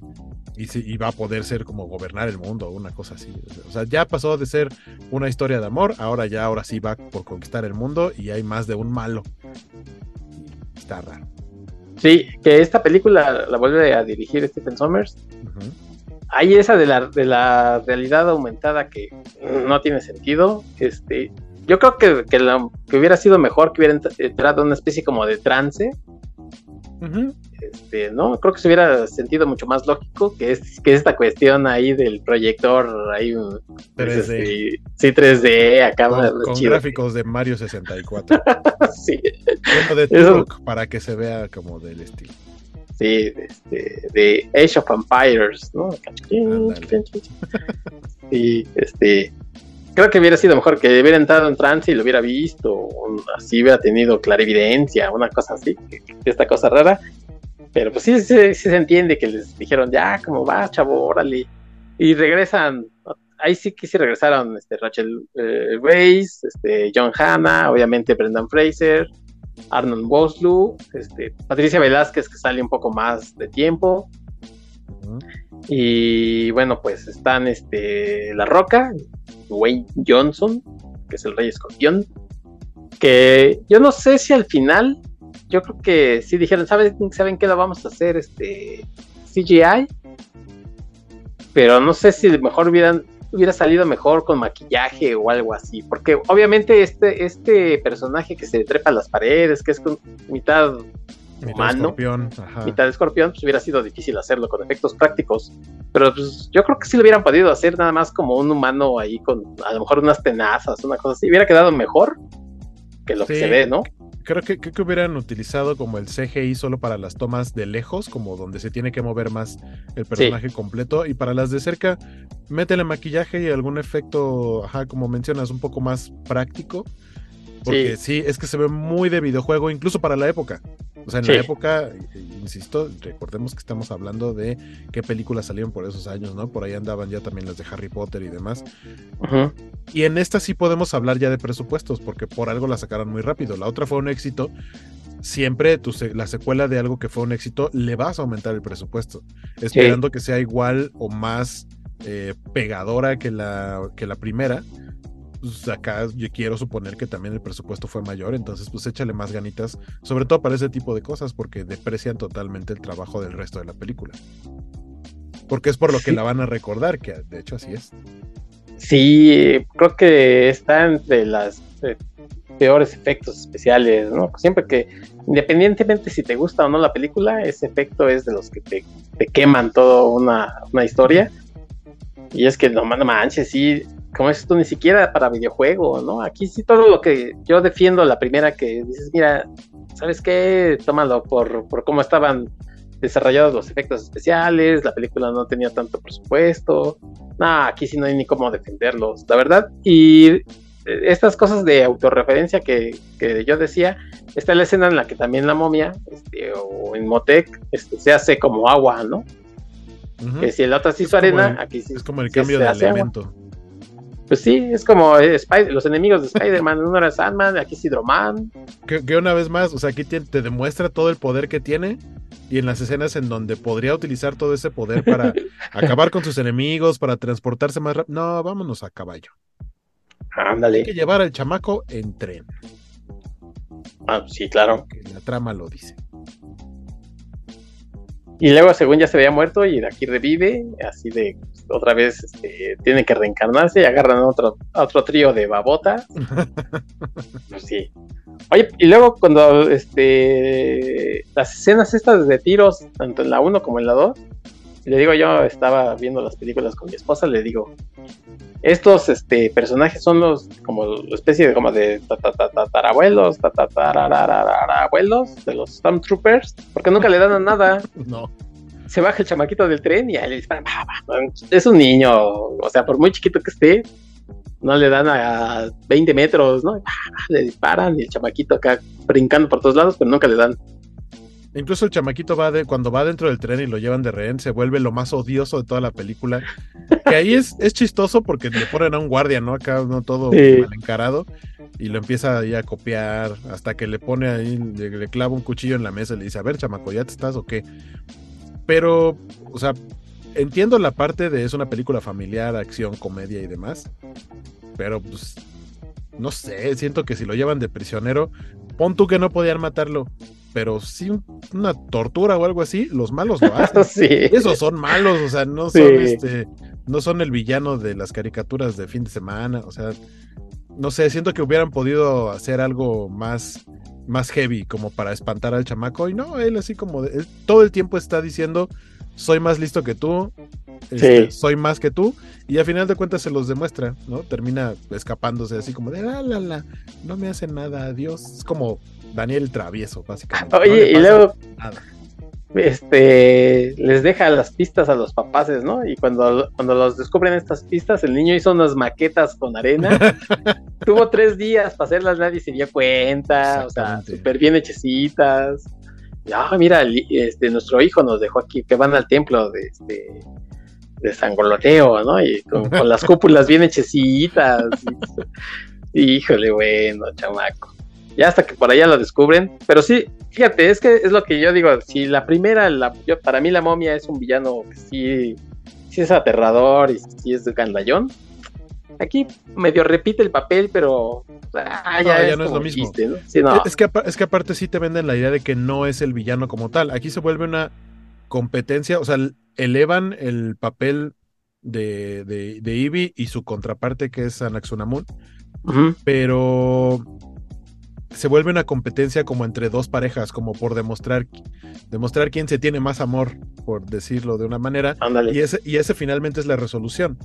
Y, va a poder ser como gobernar el mundo o una cosa así. O sea, ya pasó de ser una historia de amor, ahora ya, ahora sí va por conquistar el mundo y hay más de un malo. Está raro. Sí, que esta película la vuelve a dirigir Stephen Sommers. Hay esa de la, de la realidad aumentada que no tiene sentido. Este, yo creo que, que, hubiera sido mejor que hubiera entrado una especie como de trance. este, ¿no? Creo que se hubiera sentido mucho más lógico que, es, que esta cuestión ahí del proyector, ahí, 3D. Este, sí, 3D, acá. Con, gráficos de Mario 64. *laughs* sí. de Turok, para que se vea como del estilo. Sí, este, de Age of Empires, ¿no? *laughs* Sí, este creo que hubiera sido mejor que hubiera entrado en trance y lo hubiera visto, así hubiera tenido clarividencia, una cosa así, esta cosa rara. Pero pues sí, sí, se entiende que les dijeron, ya, como va, chavo, órale. Y regresan, ahí sí que sí regresaron este, Rachel eh, este, John Hanna, obviamente Brendan Fraser, Arnold Boslu, este, Patricia Velázquez, que sale un poco más de tiempo. Y bueno, pues están este, La Roca, Wayne Johnson, que es el Rey Escorpión. Que yo no sé si al final, yo creo que sí dijeron, ¿saben, ¿saben qué lo vamos a hacer? Este CGI. Pero no sé si mejor hubieran, hubiera salido mejor con maquillaje o algo así. Porque obviamente este, este personaje que se trepa a las paredes, que es con mitad mitad escorpión, mitad escorpión, pues hubiera sido difícil hacerlo con efectos prácticos. Pero pues yo creo que sí lo hubieran podido hacer nada más como un humano ahí con a lo mejor unas tenazas, una cosa así. Hubiera quedado mejor que lo que se ve, ¿no? Creo que, que hubieran utilizado como el CGI solo para las tomas de lejos, como donde se tiene que mover más el personaje completo. Y para las de cerca, métele maquillaje y algún efecto, ajá, como mencionas, un poco más práctico. Porque sí. es que se ve muy de videojuego, incluso para la época. O sea, en la época, insisto, recordemos que estamos hablando de qué películas salieron por esos años, ¿no? Por ahí andaban ya también las de Harry Potter y demás. Y en esta sí podemos hablar ya de presupuestos, porque por algo la sacaron muy rápido. La otra fue un éxito. Siempre tu la secuela de algo que fue un éxito, le vas a aumentar el presupuesto, esperando que sea igual o más eh, pegadora que la, que la primera pues acá yo quiero suponer que también el presupuesto fue mayor, entonces pues échale más ganitas, sobre todo para ese tipo de cosas, porque deprecian totalmente el trabajo del resto de la película. Porque es por lo que la van a recordar, que de hecho así es. Sí, creo que está entre las eh, peores efectos especiales, ¿no? Siempre que, independientemente si te gusta o no la película, ese efecto es de los que te, queman toda una, una historia. Y es que no, no manches, sí, como esto ni siquiera para videojuego, ¿no? Aquí sí todo lo que yo defiendo, la primera que dices, mira, ¿sabes qué? Tómalo por, por cómo estaban desarrollados los efectos especiales, la película no tenía tanto presupuesto, no, aquí sí no hay ni cómo defenderlos, la verdad. Y estas cosas de autorreferencia que, que yo decía, está la escena en la que también la momia, este, o en Motec, este, se hace como agua, ¿no? Que si el otro se hizo arena, aquí sí. Es como el cambio de elemento. Pues sí, es como eh, los enemigos de Spider-Man. *laughs* Uno era Sandman, aquí es Hydroman. Que, una vez más, o sea, aquí te, demuestra todo el poder que tiene. Y en las escenas en donde podría utilizar todo ese poder para *laughs* acabar con sus enemigos, para transportarse más rápido. No, vámonos a caballo. Ándale. Hay que llevar al chamaco en tren. Ah, sí, claro. la trama lo dice. Y luego, según ya se había muerto, y de aquí revive, así de otra vez este, tiene que reencarnarse y agarran otro, otro trío de babota. *laughs* pues sí. Oye, y luego cuando este las escenas estas de tiros, tanto en la 1 como en la 2, le digo yo, estaba viendo las películas con mi esposa, le digo, estos este, personajes son los, como especie de, como de tatarabuelos, abuelos de los Stormtroopers, porque nunca le dan a nada. *laughs* No. Se baja el chamaquito del tren y ahí le disparan. Es un niño, o sea, por muy chiquito que esté, no le dan a 20 metros, ¿no? Le disparan y el chamaquito acá brincando por todos lados, pero nunca le dan. Incluso el chamaquito va de, cuando va dentro del tren y lo llevan de rehén, se vuelve lo más odioso de toda la película. Que ahí es, es chistoso porque le ponen a un guardia, ¿no? Acá no todo mal encarado. Y lo empieza ahí a copiar hasta que le pone ahí, le, clava un cuchillo en la mesa y le dice, a ver, chamaco, ¿ya te estás o qué? Pero, o sea, entiendo la parte de es una película familiar, acción, comedia y demás. Pero, pues, no sé, siento que si lo llevan de prisionero, pon tú que no podían matarlo pero sí una tortura o algo así, los malos lo hacen. *laughs* sí. Esos son malos, o sea, no son este, no son el villano de las caricaturas de fin de semana, o sea, no sé, siento que hubieran podido hacer algo más más heavy, como para espantar al chamaco. Y no, él así como de- él todo el tiempo está diciendo, soy más listo que tú, este, Sí. soy más que tú. Y a final de cuentas se los demuestra, ¿no? Termina escapándose así como de, la, la, la, no me hace nada, adiós. Es como Daniel Travieso, básicamente. Oye, y luego nada. este les deja las pistas a los papaces, ¿no? Y cuando, cuando los descubren estas pistas, el niño hizo unas maquetas con arena. *laughs* Tuvo tres días para hacerlas, nadie se dio cuenta, o sea, súper bien hechecitas. Ah, mira, este, nuestro hijo nos dejó aquí, que van al templo de este de San Goloteo, ¿no? Y con, las cúpulas bien hechecitas. Híjole, bueno, chamaco. Ya hasta que por allá lo descubren. Pero sí, fíjate, es que es lo que yo digo. Si la primera, la, para mí la momia es un villano que sí, sí es aterrador y sí es gandallón. Aquí medio repite el papel, pero ah, ya, No, ya es no es lo mismo. chiste, ¿no? Sí, no. Es, que, es que aparte sí te venden la idea de que no es el villano como tal. Aquí se vuelve una competencia, o sea, elevan el papel de, de, de Eevee y su contraparte que es Anaxunamun, pero se vuelve una competencia como entre dos parejas, como por demostrar, demostrar quién se tiene más amor, por decirlo de una manera, Ándale. y ese, y ese finalmente es la resolución.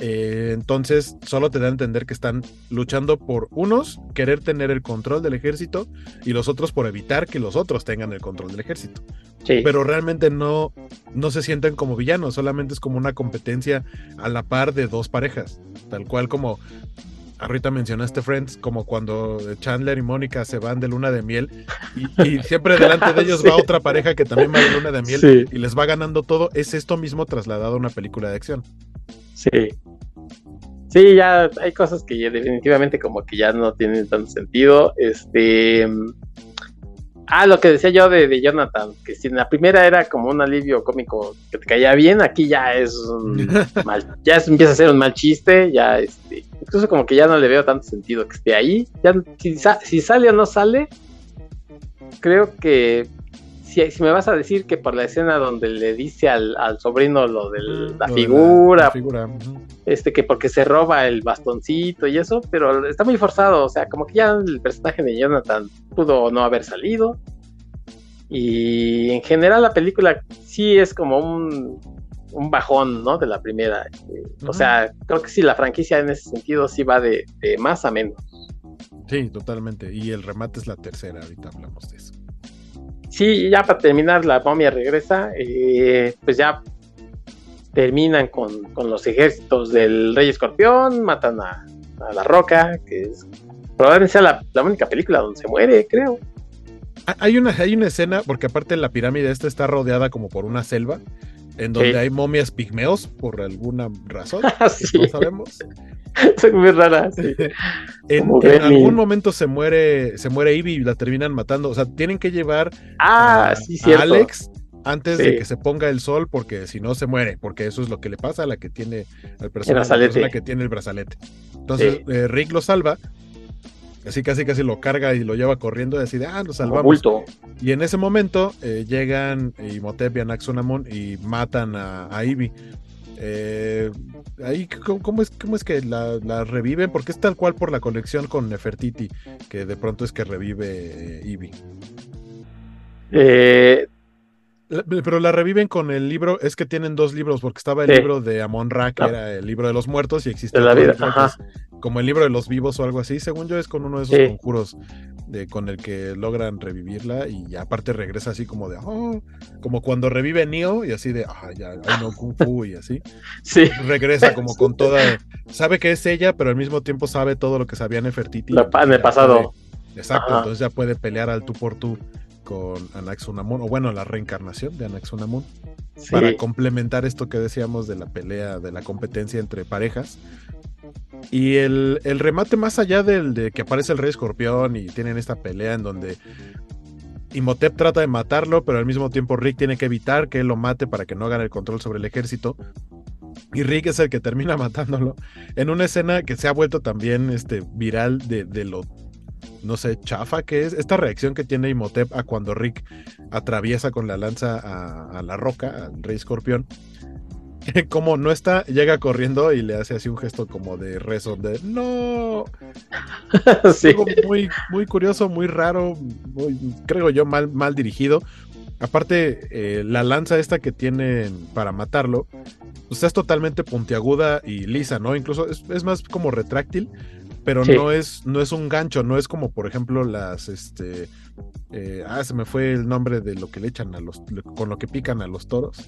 Eh, entonces, solo te da a entender que están luchando por unos querer tener el control del ejército y los otros por evitar que los otros tengan el control del ejército. Sí. Pero realmente no, no se sienten como villanos, solamente es como una competencia a la par de dos parejas. Tal cual como ahorita mencionaste Friends, como cuando Chandler y Mónica se van de luna de miel y, y *laughs* siempre delante de ellos Sí. va otra pareja que también va de luna de miel Sí. y les va ganando todo. Es esto mismo trasladado a una película de acción. Sí. Sí, ya hay cosas que ya definitivamente como que ya no tienen tanto sentido. Este. Ah, lo que decía yo de, de Jonathan, que si en la primera era como un alivio cómico que te caía bien, aquí ya es un *laughs* mal, ya es- empieza a ser un mal chiste, ya este, incluso como que ya no le veo tanto sentido que esté ahí. Ya, si, si sale o no sale, creo que si, si me vas a decir que por la escena donde le dice al, al sobrino lo de la Lo de figura, la figura, ujú. este que porque se roba el bastoncito y eso, pero está muy forzado, o sea, como que ya el personaje de Jonathan pudo no haber salido. Y en general la película sí es como un, un bajón, ¿no? De la primera. este, O sea, creo que sí, la franquicia en ese sentido sí va de, de más a menos. Sí, totalmente. Y el remate es la tercera, ahorita hablamos de eso. Sí, ya para terminar, la momia regresa, eh, pues ya terminan con, con los ejércitos del Rey Escorpión, matan a, a la Roca, que es probablemente sea la, la única película donde se muere, creo. Ah, Hay una, hay una escena, porque aparte la pirámide esta está rodeada como por una selva, en donde hay momias pigmeos por alguna razón. *laughs* sí, No sabemos. *laughs* son muy raras. sí. *laughs* En, algún momento se muere, se muere Ivy y la terminan matando. O sea, tienen que llevar Ah, a, sí, a cierto. Alex antes Sí. de que se ponga el sol, porque si no se muere, porque eso es lo que le pasa a la que tiene al persona, la persona que tiene el brazalete. Entonces eh, Rick lo salva, así casi casi lo carga y lo lleva corriendo y así de ah, lo salvamos. bulto. Y en ese momento eh, llegan Imhotep y Anaxunamun y matan a, a Ivy. Eh, ahí, ¿cómo, cómo es, ¿cómo es que la, la reviven? Porque es tal cual por la conexión con Nefertiti, que de pronto es que revive eh, Ivy. Eh, Pero la reviven con el libro, es que tienen dos libros, porque estaba el Sí. libro de Amon Ra, que Ah. era el libro de los muertos, y existe De la vida, ajá. como el libro de los vivos o algo así. Según yo, es con uno de esos Sí. conjuros de, con el que logran revivirla, y aparte regresa así como de, oh, como cuando revive Neo, y así de, ah, ya, ay no, Kung Fu, y así. *laughs* sí, Regresa como con toda, sabe que es ella, pero al mismo tiempo sabe todo lo que sabía Nefertiti. lo pa- en el pasado. puede- exacto, Ajá. entonces ya puede pelear al tú por tú con Anaxunamun, o bueno, la reencarnación de Anaxunamun Sí. para complementar esto que decíamos de la pelea, de la competencia entre parejas. Y el, el remate más allá del de que aparece el rey escorpión y tienen esta pelea en donde Imhotep trata de matarlo, pero al mismo tiempo Rick tiene que evitar que él lo mate para que no gane el control sobre el ejército. Y Rick es el que termina *laughs* matándolo en una escena que se ha vuelto también este, viral de, de lo, no sé, chafa que es. Esta reacción que tiene Imhotep a cuando Rick atraviesa con la lanza a, a la roca, al rey escorpión. *laughs* como no está, llega corriendo y le hace así un gesto como de rezo de no. *laughs* sí. Algo muy, muy curioso, muy raro, creo yo, mal, mal dirigido. Aparte, eh, la lanza esta que tienen para matarlo, pues es totalmente puntiaguda y lisa, ¿no? Incluso es, más como retráctil, pero no, es, no es un gancho, no es como, por ejemplo, las, este, eh, ah, se me fue el nombre de lo que le echan a los, con lo que pican a los toros.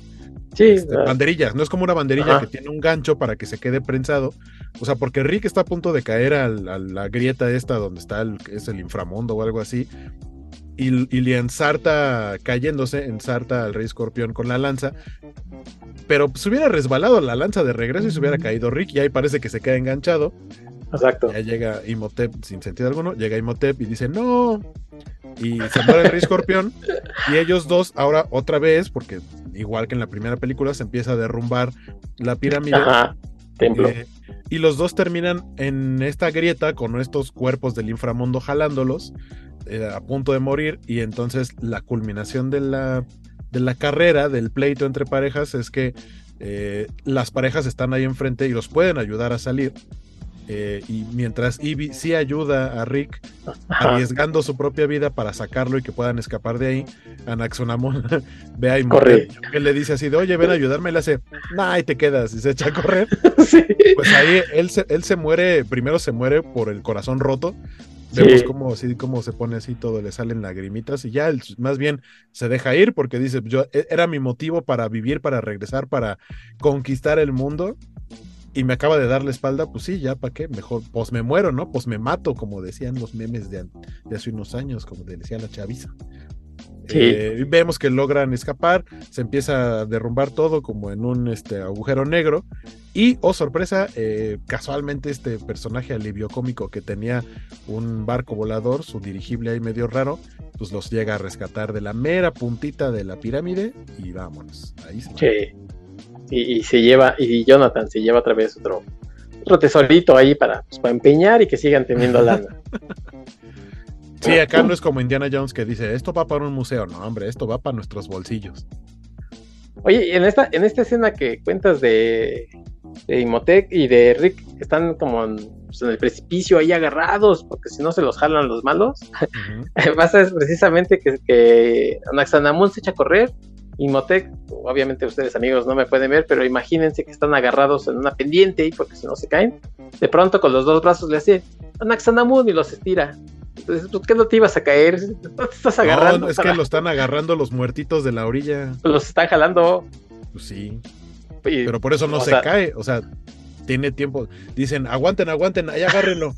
Sí. Este, banderillas, no es como una banderilla que tiene un gancho para que se quede prensado. O sea, porque Rick está a punto de caer a la grieta esta donde está el, es el inframundo o algo así y, le ensarta cayéndose, ensarta al rey escorpión con la lanza. Pero se hubiera resbalado la lanza de regreso y se hubiera caído Rick, y ahí parece que se queda enganchado. Exacto. Ya llega Imhotep sin sentido alguno, llega Imhotep y dice, no. Y se muere el rey escorpión. y ellos dos, ahora otra vez, porque igual que en la primera película, se empieza a derrumbar la pirámide. Ajá, templo. Eh, y los dos terminan en esta grieta con estos cuerpos del inframundo jalándolos. Eh, a punto de morir y entonces la culminación de la, de la carrera, del pleito entre parejas, es que eh, las parejas están ahí enfrente y los pueden ayudar a salir. Eh, y mientras Ivy sí ayuda a Rick arriesgando su propia vida para sacarlo y que puedan escapar de ahí, Anaxonamon *laughs* ve a Imhotep que le dice así de oye ven a ayudarme y le hace nah y te quedas y se echa a correr. *laughs* Pues ahí él se, él se muere primero se muere por el corazón roto. Vemos cómo, así, cómo se pone así todo, le salen lagrimitas y ya más bien se deja ir porque dice, yo e, era mi motivo para vivir, para regresar, para conquistar el mundo y me acaba de dar la espalda, pues sí, ya para qué, mejor, pues me muero, ¿no? Pues me mato, como decían los memes de, de hace unos años, como decía la chaviza. Eh, vemos que logran escapar, se empieza a derrumbar todo como en un este, agujero negro. Y, oh sorpresa, eh, casualmente este personaje alivio cómico que tenía un barco volador, su dirigible ahí medio raro, pues los llega a rescatar de la mera puntita de la pirámide y vámonos. Ahí se sí. Y, se lleva, y Jonathan se lleva otra vez otro, otro tesorito ahí para, pues, para empeñar y que sigan teniendo *laughs* lana. Sí, acá no es como Indiana Jones que dice, esto va para un museo. No, hombre, esto va para nuestros bolsillos. Oye, en esta, en esta escena que cuentas de, de Imhotep y de Rick, están como pues, en, el precipicio ahí agarrados, porque si no se los jalan los malos, *laughs* pasa es precisamente que, que Anaxanamun se echa a correr, Imhotep, obviamente ustedes amigos no me pueden ver, pero imagínense que están agarrados en una pendiente y porque si no se caen, de pronto con los dos brazos le hace Anaxanamun y los estira. Entonces, ¿por qué no te ibas a caer? *laughs* No te estás agarrando. es que lo están agarrando los muertitos de la orilla. Los están jalando. Pues sí. Pero por eso no se cae. O sea, tiene tiempo. Dicen, aguanten, aguanten, ahí agárrenlo.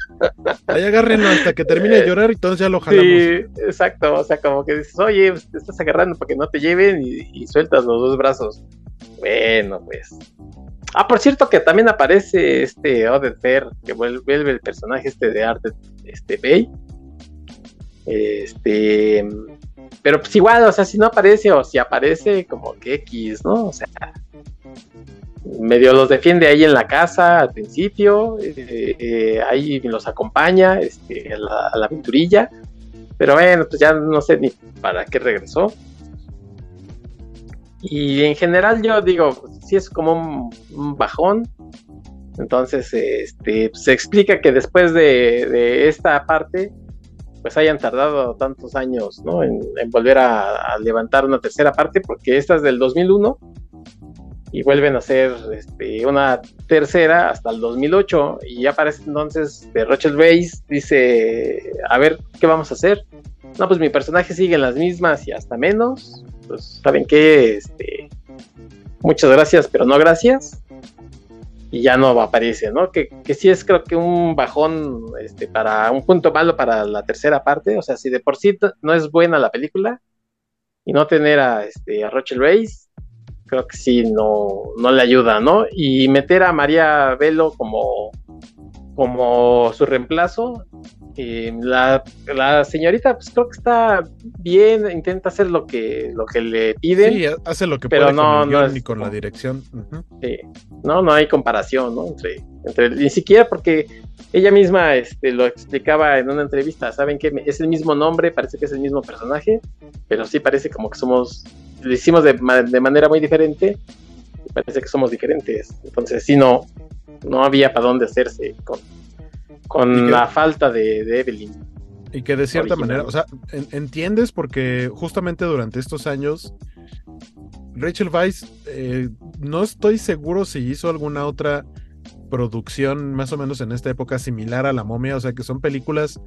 ahí agárrenlo hasta que termine de llorar y entonces ya lo jalamos. Sí, exacto. O sea, como que dices, oye, pues, te estás agarrando para que no te lleven y, sueltas los dos brazos. Bueno, pues. Ah, por cierto que también aparece este Oded Fair, que vuelve el personaje este de arte, este Bay, este, pero pues igual, o sea, si no aparece o si aparece, como que X, ¿no? O sea, medio los defiende ahí en la casa al principio, eh, eh, ahí los acompaña este, a, la, aventurilla, pero bueno, pues ya no sé ni para qué regresó. Y en general yo digo, pues, sí es como un, bajón. Entonces, este, se explica que después de, esta parte, pues hayan tardado tantos años ¿no? en, volver a, levantar una tercera parte, porque esta es del 2001 y vuelven a hacer este, una tercera hasta el 2008 y ya parece entonces de Rochelle Base dice, a ver, ¿qué vamos a hacer? No, pues mi personaje sigue en las mismas y hasta menos. Pues, ¿saben qué? Este, muchas gracias, pero no gracias y ya no aparece, ¿no? Que, que sí es creo que un bajón este, para un punto malo para la tercera parte, o sea, si de por sí no es buena la película y no tener a, este, a Rachel Race, creo que sí no, no le ayuda, ¿no? Y meter a María Velo como, como su reemplazo, la, la, señorita, pues creo que está bien, intenta hacer lo que, lo que le piden. Sí, hace lo que pero puede no, con el ni con la dirección. sí, no, no hay comparación, ¿no? Entre, entre, ni siquiera porque ella misma este, lo explicaba en una entrevista, saben que es el mismo nombre, parece que es el mismo personaje, pero sí parece como que somos, lo hicimos de, de manera muy diferente parece que somos diferentes. Entonces, sí, no, no había para dónde hacerse con, con la falta de, Evelyn. Y que de cierta manera, o sea, entiendes porque justamente durante estos años, Rachel Weisz, eh, no estoy seguro si hizo alguna otra producción más o menos en esta época similar a La momia, o sea que son películas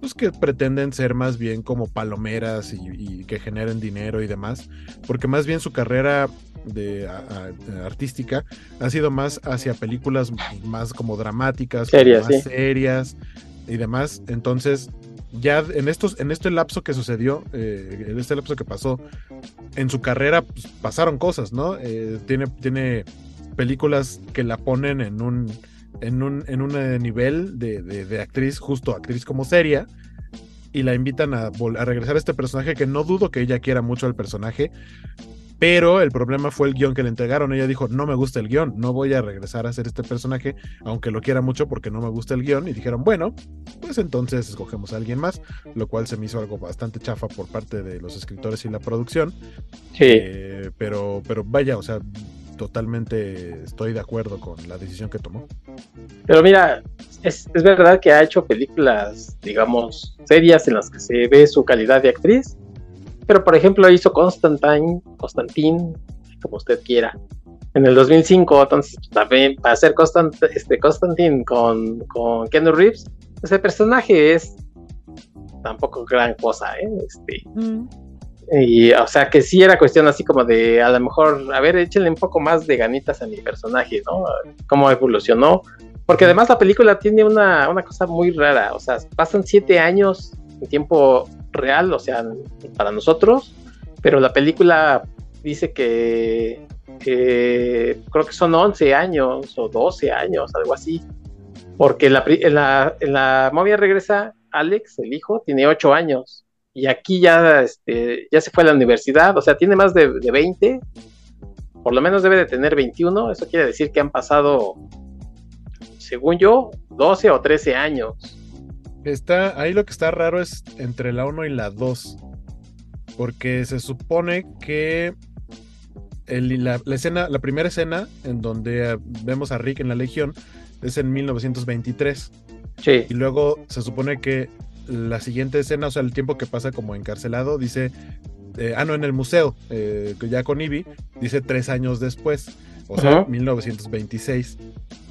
pues, que pretenden ser más bien como palomeras y, que generen dinero y demás, porque más bien su carrera de artística ha sido más hacia películas más como dramáticas, más serias y demás. Entonces, ya en estos, en este lapso que sucedió, eh, en este lapso que pasó en su carrera, pues, pasaron cosas, ¿no? Eh, tiene, tiene películas que la ponen en un en un, en un eh, nivel de, de, actriz, justo actriz como seria, y la invitan a, a, regresar a este personaje que no dudo que ella quiera mucho al personaje, pero el problema fue el guion que le entregaron. Ella dijo, no me gusta el guion, no voy a regresar a hacer este personaje, aunque lo quiera mucho porque no me gusta el guion. Y dijeron, bueno, pues entonces escogemos a alguien más, lo cual se me hizo algo bastante chafa por parte de los escritores y la producción. Sí. Eh, pero, pero vaya, o sea, totalmente estoy de acuerdo con la decisión que tomó. Pero mira, es, es, verdad que ha hecho películas, digamos, serias en las que se ve su calidad de actriz. Pero por ejemplo hizo Constantine, Constantine, como usted quiera, en el 2005. Entonces también para hacer Constant, este, Constantine con, con Keanu Reeves, ese personaje es tampoco gran cosa, ¿eh? Este, mm. Y, o sea, que sí era cuestión así como de, a lo mejor, a ver, échenle un poco más de ganitas a mi personaje, ¿no? Cómo evolucionó. Porque además la película tiene una, una cosa muy rara, o sea, pasan siete años en tiempo real, o sea, para nosotros, pero la película dice que, creo que son 11 años o 12 años, algo así. Porque la, en, la, en la movia regresa Alex, el hijo, tiene 8 años y aquí ya, este, ya se fue a la universidad, o sea, tiene más de, 20, por lo menos debe de tener 21, eso quiere decir que han pasado, según yo, 12 o 13 años. Está, ahí lo que está raro es entre la 1 y la 2, porque se supone que la, escena, la primera escena en donde vemos a Rick en la Legión es en 1923. Sí. Y luego se supone que la siguiente escena, o sea, el tiempo que pasa como encarcelado, dice, eh, ah, no, en el museo, eh, ya con Ivy, dice tres años después, o sea, 1926.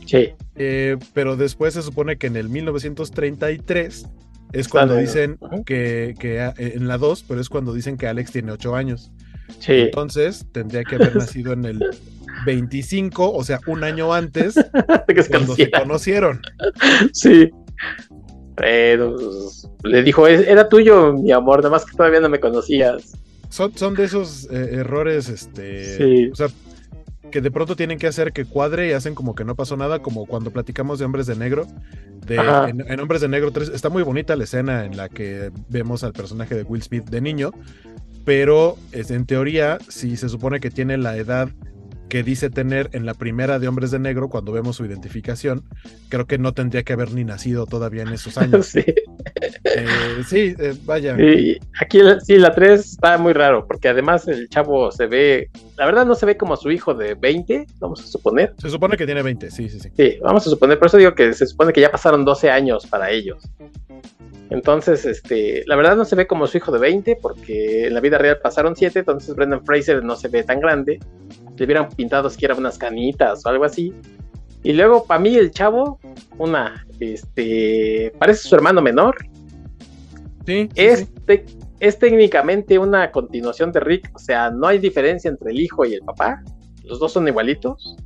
Sí. Eh, pero después se supone que en el 1933 es cuando dicen que, que, en la 2, pero es cuando dicen que Alex tiene ocho años. Sí. Entonces tendría que haber nacido en el 25, o sea, un año antes, *laughs* cuando se conocieron. Sí. Pero le dijo, era tuyo, mi amor, nada más que todavía no me conocías. Son, son de esos eh, errores, este, o sea, que de pronto tienen que hacer que cuadre y hacen como que no pasó nada, como cuando platicamos de Hombres de Negro. De, en, Hombres de Negro 3 está muy bonita la escena en la que vemos al personaje de Will Smith de niño, pero es, en teoría, si se supone que tiene la edad que dice tener en la primera de Hombres de Negro, cuando vemos su identificación, creo que no tendría que haber ni nacido todavía en esos *laughs* años. sí, eh, sí eh, vaya. aquí sí, la 3 está muy raro, porque además el chavo se ve, la verdad no se ve como su hijo de 20, vamos a suponer. Se supone que tiene 20, sí, sí, sí. Sí, vamos a suponer, por eso digo que se supone que ya pasaron 12 años para ellos. Entonces, este, la verdad no se ve como su hijo de 20, porque en la vida real pasaron 7, entonces Brendan Fraser no se ve tan grande. Le hubieran pintado siquiera unas canitas o algo así. Y luego, para mí, el chavo, una, este, parece su hermano menor. Sí. Este es técnicamente una continuación de Rick, o sea, no hay diferencia entre el hijo y el papá. Los dos son igualitos.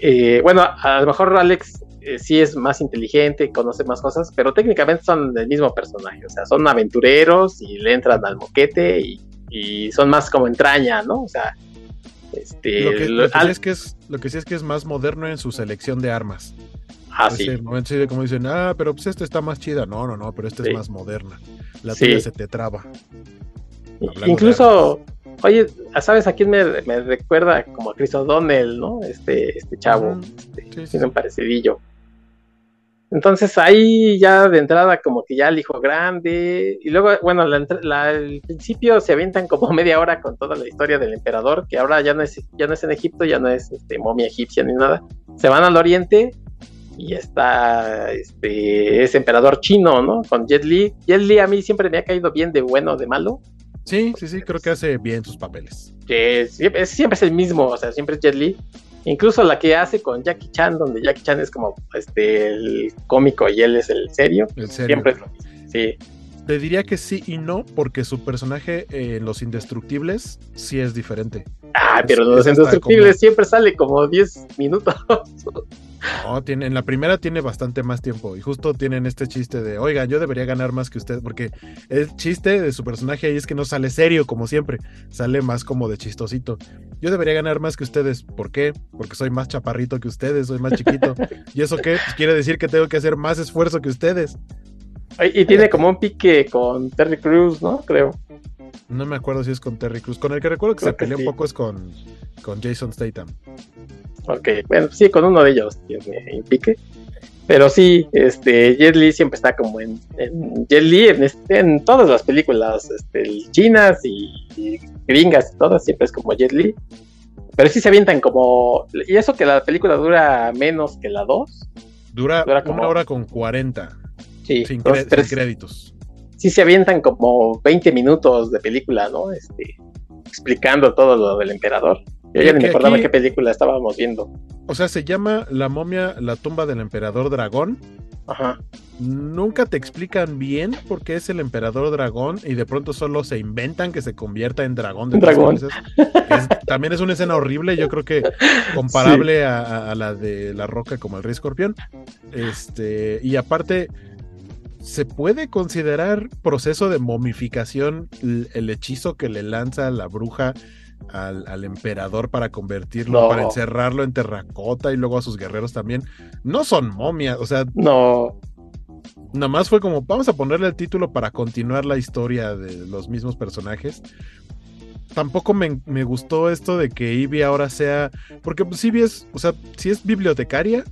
Eh, bueno, a lo mejor Alex eh, sí es más inteligente, conoce más cosas, pero técnicamente son el mismo personaje, o sea, son aventureros y le entran al moquete y, son más como entraña, ¿no? O sea, este, lo que, sí es que es, lo que sí es que es más moderno en su selección de armas. Ah, sí. momento sí de como dicen, ah, pero pues esta está más chida. No, no, no, pero esta es más moderna. La tuya se te traba. Incluso, oye, ¿sabes a quién me, recuerda? Como a Chris O'Donnell, ¿no? Este, este chavo. este, Tiene un parecidillo. Entonces ahí ya de entrada como que ya el hijo grande y luego, bueno, la, el principio se avientan *laughs* como media hora con toda la historia del emperador, que ahora ya no es, ya no es en Egipto, ya no es este, momia egipcia ni nada. Se van al oriente y está este ese emperador chino, ¿no? Con Jet Li. Jet Li a mí siempre me ha caído bien de bueno o de malo. Sí, sí, sí, creo que hace bien sus papeles. Que siempre, siempre es el mismo, o sea, siempre es Jet Li. Incluso la que hace con Jackie Chan, donde Jackie Chan es como este el cómico y él es el serio. El serio. Siempre Sí. Te diría que sí y no, porque su personaje en Los Indestructibles sí es diferente. Ah, pero Los Indestructibles siempre sale como 10 minutos. *laughs* No, tiene, en la primera tiene bastante más tiempo y justo tienen este chiste de, oiga, yo debería ganar más que usted, porque el chiste de su personaje ahí es que no sale serio como siempre, sale más como de chistosito. Yo debería ganar más que ustedes, ¿por qué? Porque soy más chaparrito que ustedes, soy más chiquito. ¿Y eso qué? Pues quiere decir que tengo que hacer más esfuerzo que ustedes. Y tiene como un pique con Terry Cruz, ¿no? Creo. No me acuerdo si es con Terry Cruz. Con el que recuerdo que se peleó un poco es con, con Jason Statham. Ok, bueno, sí, con uno de ellos tiene pique. Pero sí, este, Jet Li siempre está como en, Jet Li en, todas las películas este, chinas y, gringas y todas, siempre es como Jet Li. Pero sí se avientan como. Y eso que la película dura menos que la 2. Dura, como, una hora con 40. Sí, sin, créditos. Sí se avientan como 20 minutos de película, ¿no? Este, explicando todo lo del emperador. Yo ya ni me acordaba qué película estábamos viendo. O sea, se llama La momia, la tumba del emperador dragón. Ajá. Nunca te explican bien por qué es el emperador dragón y de pronto solo se inventan que se convierta en dragón. De dragón. también es una escena horrible, yo creo que comparable a, la de la roca como el rey escorpión. Este, y aparte, ¿se puede considerar proceso de momificación el hechizo que le lanza la bruja al, emperador para convertirlo, para encerrarlo en terracota y luego a sus guerreros también. No son momias, o sea. No. Nada más fue como, vamos a ponerle el título para continuar la historia de los mismos personajes. Tampoco me, gustó esto de que Ivy ahora sea. Porque pues, Ivy es, o sea, sí es bibliotecaria,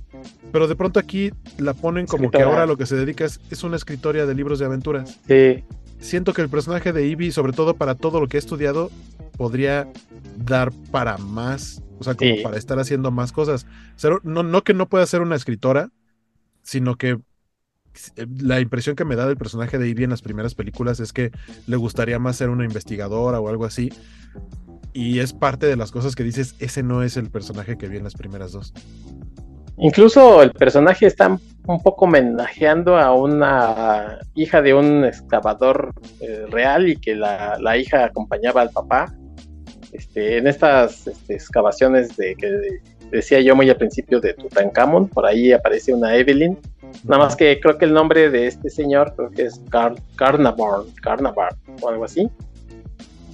pero de pronto aquí la ponen como que ahora lo que se dedica es, es una escritoria de libros de aventuras. Sí siento que el personaje de Ivy, sobre todo para todo lo que he estudiado, podría dar para más, o sea, como para estar haciendo más cosas. no, no que no pueda ser una escritora, sino que eh, la impresión que me da del personaje de Ivy en las primeras películas es que le gustaría más ser una investigadora o algo así. Y es parte de las cosas que dices, ese no es el personaje que vi en las primeras dos. Incluso el personaje está un poco homenajeando a una hija de un excavador eh, real y que la, hija acompañaba al papá este, en estas este, excavaciones de que decía yo muy al principio de Tutankamón, por ahí aparece una Evelyn, nada más que creo que el nombre de este señor creo que es Car Carnavar, o algo así.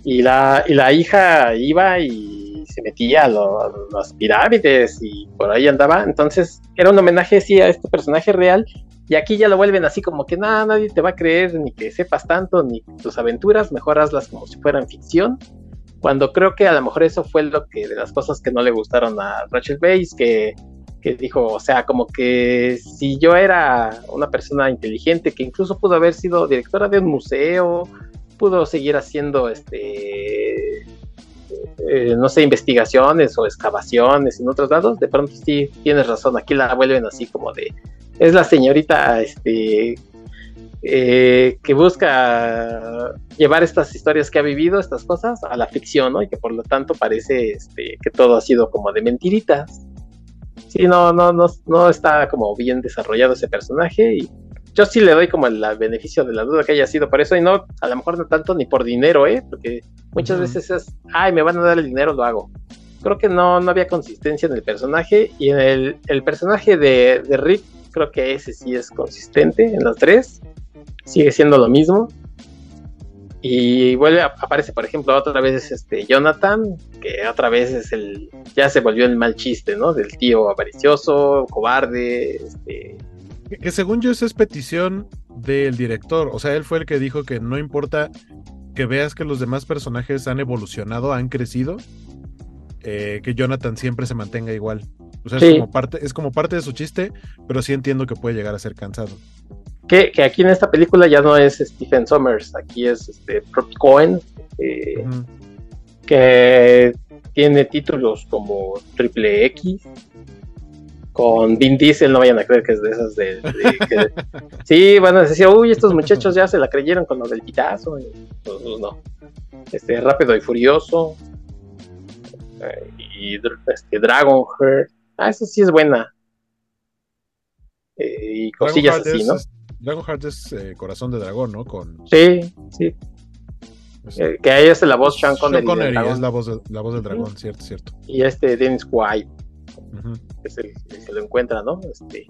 Y la, y la hija iba y se metía a, las pirámides y por ahí andaba. Entonces era un homenaje, sí, a este personaje real. Y aquí ya lo vuelven así como que nada, nadie te va a creer ni que sepas tanto, ni tus aventuras, mejor hazlas como si fueran ficción. Cuando creo que a lo mejor eso fue lo que de las cosas que no le gustaron a Rachel Weisz, que, que dijo, o sea, como que si yo era una persona inteligente, que incluso pudo haber sido directora de un museo, pudo seguir haciendo este eh, no sé, investigaciones o excavaciones en otros lados, de pronto sí tienes razón, aquí la vuelven así como de, es la señorita este, eh, que busca llevar estas historias que ha vivido, estas cosas, a la ficción, ¿no? Y que por lo tanto parece este, que todo ha sido como de mentiritas. Sí, no, no, no, no está como bien desarrollado ese personaje y yo sí le doy como el, beneficio de la duda que haya sido por eso y no, a lo mejor no tanto ni por dinero, ¿eh? Porque muchas veces es, ay, me van a dar el dinero, lo hago. Creo que no, no había consistencia en el personaje y en el, el personaje de, de, Rick, creo que ese sí es consistente en los tres, sigue siendo lo mismo. Y vuelve, aparece por ejemplo otra vez este Jonathan, que otra vez es el, ya se volvió el mal chiste, ¿no? Del tío avaricioso, cobarde, este, que según yo esa es petición del director, o sea, él fue el que dijo que no importa que veas que los demás personajes han evolucionado, han crecido, eh, que Jonathan siempre se mantenga igual. O sea, es, como parte, es como parte de su chiste, pero sí entiendo que puede llegar a ser cansado. Que, aquí en esta película ya no es Stephen Sommers, aquí es este Cohen, eh, que tiene títulos como Triple X, con Vin Diesel, no vayan a creer que es de esas de... *laughs* sí, van a decir, uy, estos muchachos ya se la creyeron con lo del pitazo. Pues, no. Este, Rápido y Furioso. Eh, y este, Dragonheart. Ah, esa sí es buena. Eh, y cosillas así, ¿no? Dragonheart es eh, Corazón de Dragón, ¿no? Con... Sí, sí. que ahí es la voz Sean Connery. Sean Connery es la voz, la voz del dragón, cierto, cierto. Y este Dennis White es el, que lo encuentra, ¿no? Este,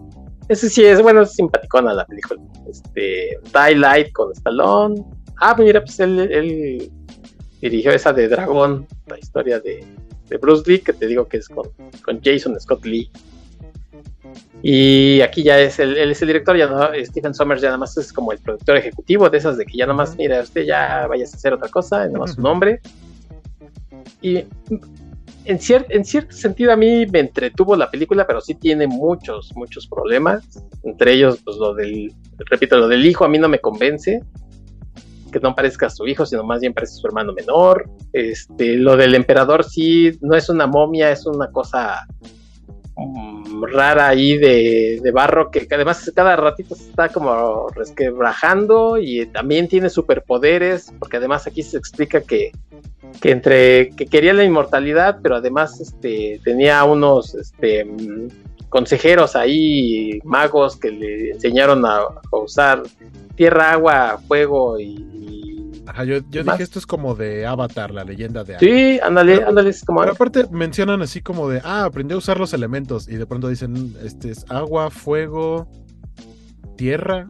ese sí es, bueno, es simpaticona la película. Este, Die con Stallone. Ah, mira, pues él, dirigió esa de Dragón, la historia de, Bruce Lee, que te digo que es con, Jason Scott Lee. Y aquí ya es el, él es el director, ya no, Stephen Sommers ya nada más es como el productor ejecutivo de esas de que ya nada más, mira, usted ya vayas a hacer otra cosa, nada más su *laughs* nombre. Y en, en cierto sentido a mí me entretuvo la película, pero sí tiene muchos, muchos problemas. Entre ellos, pues lo del, repito, lo del hijo a mí no me convence. Que no parezca su hijo, sino más bien parece su hermano menor. Este, lo del emperador sí, no es una momia, es una cosa rara ahí de, de, barro que además cada ratito se está como resquebrajando y también tiene superpoderes, porque además aquí se explica que que entre que quería la inmortalidad, pero además este, tenía unos este, consejeros ahí, magos, que le enseñaron a, usar tierra, agua, fuego y... Ajá, yo, dije esto es como de Avatar, la leyenda de Sí, ándale, ándale, es como... Pero aparte mencionan así como de, ah, aprendí a usar los elementos y de pronto dicen, este es agua, fuego, tierra,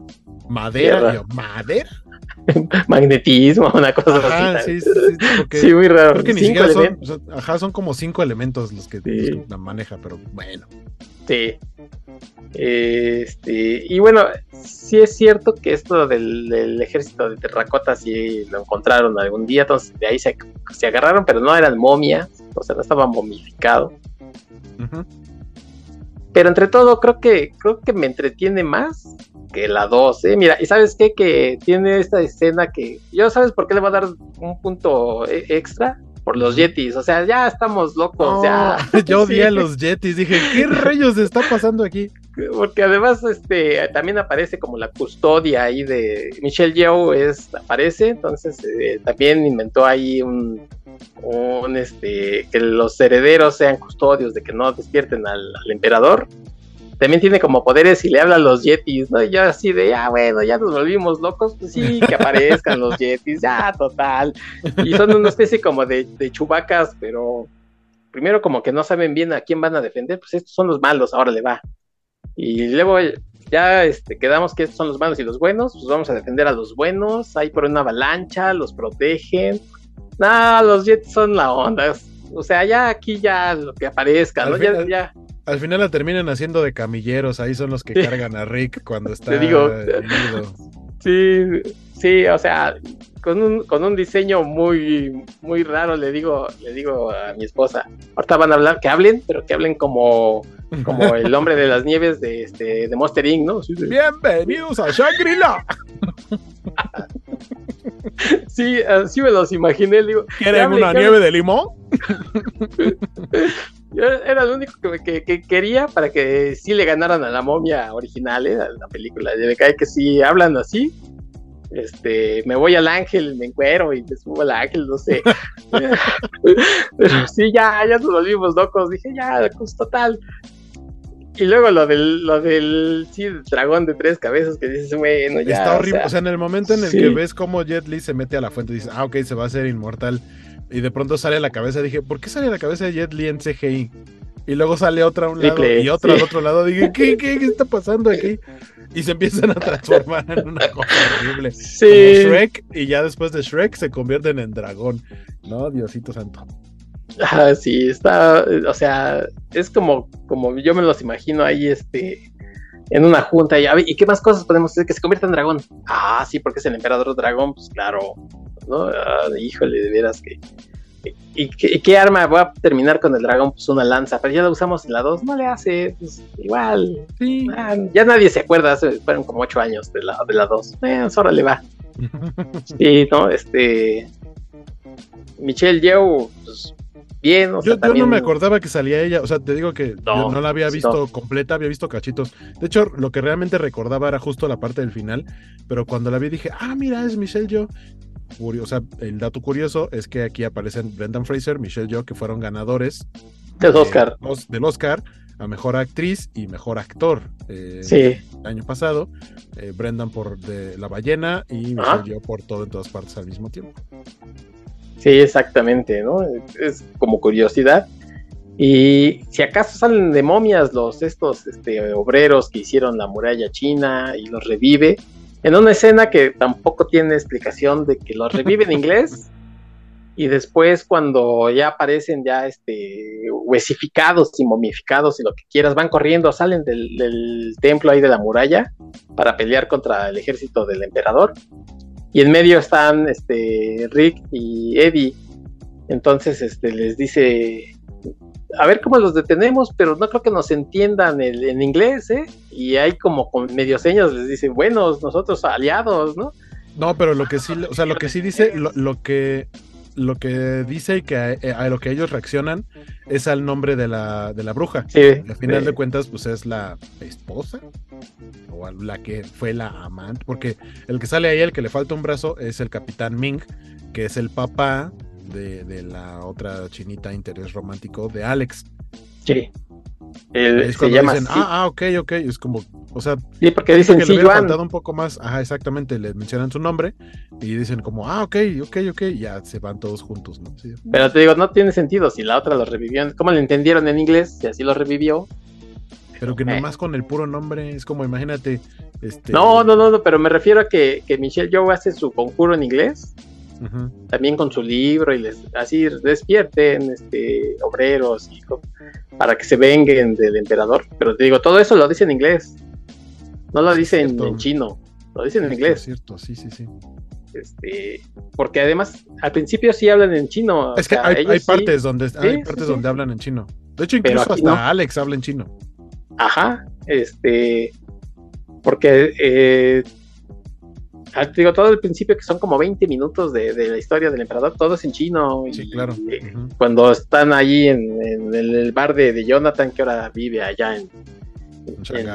madera, ¿madera? *laughs* magnetismo, una cosa así. Sí, sí, sí, muy raro. Creo que ni siquiera son, ajá, son como cinco elementos los que, la maneja, pero bueno. Sí. Este, y bueno, sí es cierto que esto del, ejército de terracota sí lo encontraron algún día, entonces de ahí se, se agarraron, pero no eran momias, o sea, no estaban momificados. Pero entre todo, creo que, creo que me entretiene más que la 2, ¿eh? Mira, y sabes qué, que tiene esta escena que, yo sabes por qué le va a dar un punto e, extra, por los Yetis, o sea, ya estamos locos, ya. *laughs* Yo odié a los Yetis, dije, ¿qué rayos está pasando aquí? *laughs* Porque además, este, también aparece como la custodia ahí de Michelle Yeoh es, aparece, entonces eh, también inventó ahí un, un, este, que los herederos sean custodios de que no despierten al emperador también tiene como poderes y le habla a los yetis, ¿no? Y yo así de, ah, bueno, ya nos volvimos locos, pues sí, que aparezcan los yetis, ya, total. Y son una especie como de, de chubacas, pero primero como que no saben bien a quién van a defender, pues estos son los malos, ahora le va. Y luego ya este, quedamos que estos son los malos y los buenos, pues vamos a defender a los buenos, hay por una avalancha, los protegen. No, los Yetis son la onda. O sea, ya aquí ya lo que aparezca, ¿no? ya, ya al final la terminan haciendo de camilleros, ahí son los que cargan a Rick cuando está. Te digo, *laughs* sí, sí, o sea, con un, con un diseño muy, muy raro, le digo, le digo a mi esposa, ahorita van a hablar, que hablen, pero que hablen como, como *laughs* el hombre de las nieves de este, de Monster Inc., ¿no? Bienvenidos a Shangri-La. *laughs* sí, así me los imaginé, digo. ¿Quieren una nieve de limón? Yo era lo único que, quería para que sí le ganaran a la momia original, ¿eh? a la película. De me cae que si hablan así, este, me voy al ángel, me encuero y me subo al ángel, no sé. *laughs* Pero sí, ya, ya nos volvimos locos. Dije, ya, pues total. Y luego lo del, lo del sí, dragón de tres cabezas que dices, bueno, ya. Está horrible. O sea, en el momento en el que ves cómo Jet Li se mete a la fuente y dices, ah, ok, se va a hacer inmortal y de pronto sale a la cabeza, dije, ¿por qué sale a la cabeza de Jet Li en CGI? Y luego sale otra a un lado y otra al otro lado. Dije, ¿qué, qué, qué está pasando aquí? Y se empiezan a transformar en una cosa horrible. Sí. Como Shrek, y ya después de Shrek se convierten en dragón. ¿No? Diosito santo. Ah, sí, está, o sea, es como, como yo me los imagino ahí, este, en una junta y, ¿y qué más cosas podemos hacer que se convierta en dragón? Ah, sí, porque es el emperador dragón, pues claro, ¿no? Ah, híjole, de veras que ¿y, qué, arma? Voy a terminar con el dragón, pues una lanza, pero ya la usamos en la 2, no le hace, pues, igual. Sí. Ah, ya nadie se acuerda, fueron como 8 años de la, de la 2. Eh, ahora le va. *laughs* sí, no, este. Michelle Yeoh, pues bien. yo, no me acordaba que salía ella, o sea, te digo que no, no la había visto completa, había visto cachitos. De hecho, lo que realmente recordaba era justo la parte del final, pero cuando la vi dije, ah, mira, es Michelle Yeoh. O sea, el dato curioso es que aquí aparecen Brendan Fraser, Michelle Yeoh, que fueron ganadores del Oscar. del Oscar a mejor actriz y mejor actor eh, sí. el año pasado. Eh, Brendan por de La Ballena y Michelle Yeoh por todo en todas partes al mismo tiempo. Sí, exactamente, ¿no? Es como curiosidad. Y si acaso salen de momias los estos este, obreros que hicieron la muralla china y los revive, en una escena que tampoco tiene explicación de que los revive en inglés *laughs* y después cuando ya aparecen ya este huesificados y momificados y lo que quieras van corriendo salen del, del templo ahí de la muralla para pelear contra el ejército del emperador y en medio están este, Rick y Eddie. Entonces este, les dice, a ver cómo los detenemos, pero no creo que nos entiendan el, en inglés, ¿eh? Y hay como con medio señas les dicen, buenos, nosotros aliados, ¿no? No, pero lo que sí, o sea, lo que sí dice, lo que lo que dice y que eh, a, lo que ellos reaccionan es al nombre de la, de la bruja. al final de cuentas, pues es la esposa o la que fue la amante, porque el que sale ahí, el que le falta un brazo, es el capitán Ming, que es el papá de, de la otra chinita interés romántico de Alex. Sí es cuando dicen, ah, ah, ok, ok, es como, o sea, sí, porque dicen que le faltado un poco más, ajá, exactamente, le mencionan su nombre y dicen como, ah, ok, ok, ok, ya se van todos juntos, ¿no? Pero te digo, no tiene sentido, si la otra lo revivió, ¿cómo le entendieron en inglés? Si así lo revivió. Pero que nomás con el puro nombre, es como, imagínate, este... No, no, no, no, pero me refiero a que, que Michelle Joe hace su conjuro en inglés también con su libro y les así despierten este obreros y para que se venguen del emperador. Pero te digo, todo eso lo dice en inglés. No lo dice en, chino, lo dicen en inglés. Es cierto, sí, sí, sí. Este, porque además al principio sí hablan en chino. Es que hay, partes donde hay partes donde hablan en chino. De hecho, incluso hasta Alex habla en chino. Ajá, este, porque eh, Ah, digo, todo el principio que son como 20 minutos de, la historia del emperador, todo es en chino. Sí, claro. Cuando están allí en, el bar de, Jonathan, que ahora vive allá en,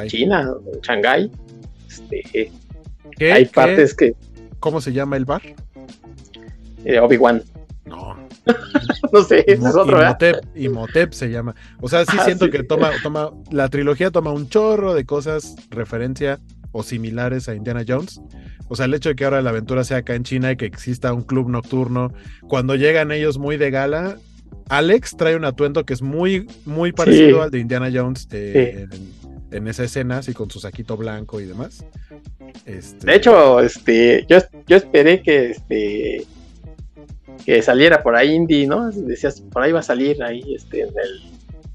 China, en Shanghái, este, hay partes que... ¿Cómo se llama el bar? Eh, Obi-Wan. No. *laughs* no sé, es otro, Imhotep, se llama. O sea, sí ah, siento que toma, toma, la trilogía toma un chorro de cosas, referencia o similares a Indiana Jones. O sea, el hecho de que ahora la aventura sea acá en China y que exista un club nocturno, cuando llegan ellos muy de gala, Alex trae un atuendo que es muy, muy parecido al de Indiana Jones eh, en, esa escena, así con su saquito blanco y demás. Este... De hecho, este, yo, yo esperé que este que saliera por ahí Indy, ¿no? Decías, por ahí va a salir ahí este, en el,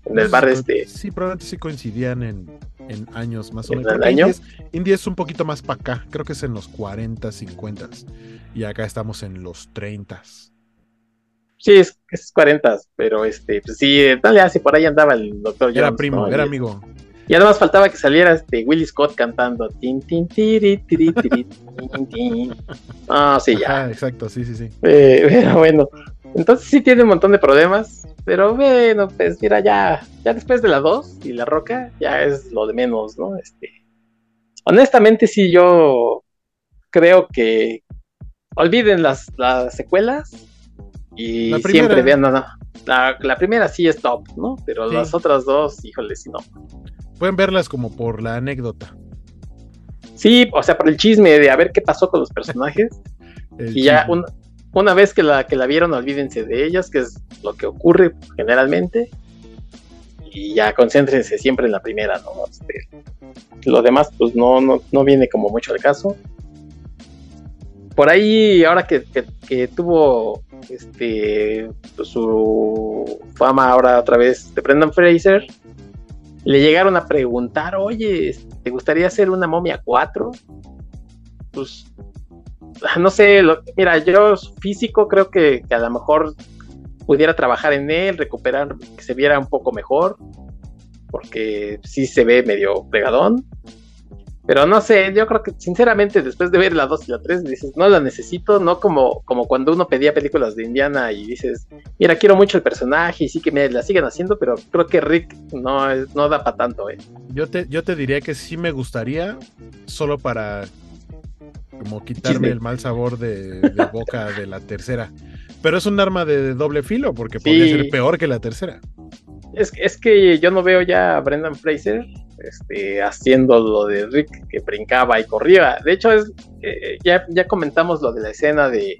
en el bar este. Sí, probablemente sí coincidían en, en años más o menos. ¿En año? India es un poquito más para acá, creo que es en los 40, 50 y acá estamos en los 30. Sí, es, es 40, pero este, pues sí, dale así por ahí andaba el doctor Jones. Era primo, era amigo. Y además faltaba que saliera este Willy Scott cantando tin tin tiri tiri tiri tin Ah, sí, ya. exacto, sí, sí, sí. Eh, *laughs* pero bueno, entonces sí tiene un montón de problemas. Pero bueno, pues mira, ya, ya después de la 2 y la roca, ya es lo de menos, ¿no? Este, honestamente, sí, yo creo que olviden las, las secuelas y siempre vean nada. La, la, primera sí es top, ¿no? Pero las otras dos, híjole, si no. Pueden verlas como por la anécdota. Sí, o sea, por el chisme de a ver qué pasó con los personajes. *laughs* y ya un, una vez que la, que la vieron, olvídense de ellas, que es lo que ocurre generalmente. Y ya concéntrense siempre en la primera, ¿no? Este, lo demás, pues no, no, viene como mucho al caso. Por ahí, ahora que, tuvo este pues, su fama ahora otra vez de Brendan Fraser, le llegaron a preguntar, oye, ¿te gustaría hacer una momia 4? Pues no sé, mira, yo físico creo que, a lo mejor pudiera trabajar en él, recuperar, que se viera un poco mejor, porque sí se ve medio pegadón. Pero no sé, yo creo que sinceramente después de ver la 2 y la 3 dices, no la necesito, no como, como cuando uno pedía películas de Indiana y dices, mira, quiero mucho el personaje y sí que me la siguen haciendo, pero creo que Rick no, no da para tanto. ¿eh? Yo, te, yo te diría que sí me gustaría, solo para como quitarme el mal sabor de, boca de la tercera. Pero es un arma de doble filo porque podría ser peor que la tercera. Es, es que yo no veo ya a Brendan Fraser este, haciendo lo de Rick que brincaba y corría. De hecho, es, eh, ya, ya comentamos lo de la escena de,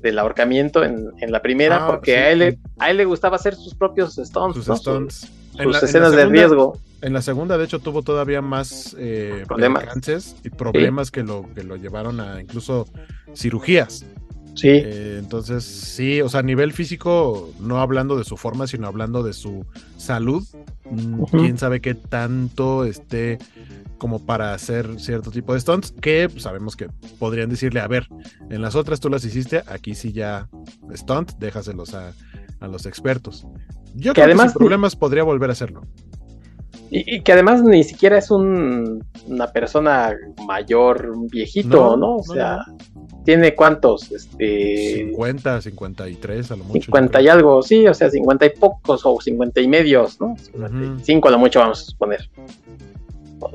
del ahorcamiento en, la primera, ah, porque a, él, a él le gustaba hacer sus propios stunts. Sus, escenas de riesgo. En la segunda, de hecho, tuvo todavía más eh, problemas y problemas que, lo, que lo llevaron a incluso cirugías. Sí. Eh, entonces, sí, o sea, a nivel físico, no hablando de su forma, sino hablando de su salud, mm, quién sabe qué tanto esté como para hacer cierto tipo de stunts, que sabemos que podrían decirle, a ver, en las otras tú las hiciste, aquí sí ya stunt, déjaselos a, a los expertos. Yo creo que sin problemas podría volver a hacerlo. Y, que además ni siquiera es un, una persona mayor, viejito, ¿no? O sea, ¿tiene cuántos? Este... 50, 53 a lo mucho. 50 y algo, sí, o sea, 50 y pocos o 50 y medios, ¿no? 55 a lo mucho vamos a suponer.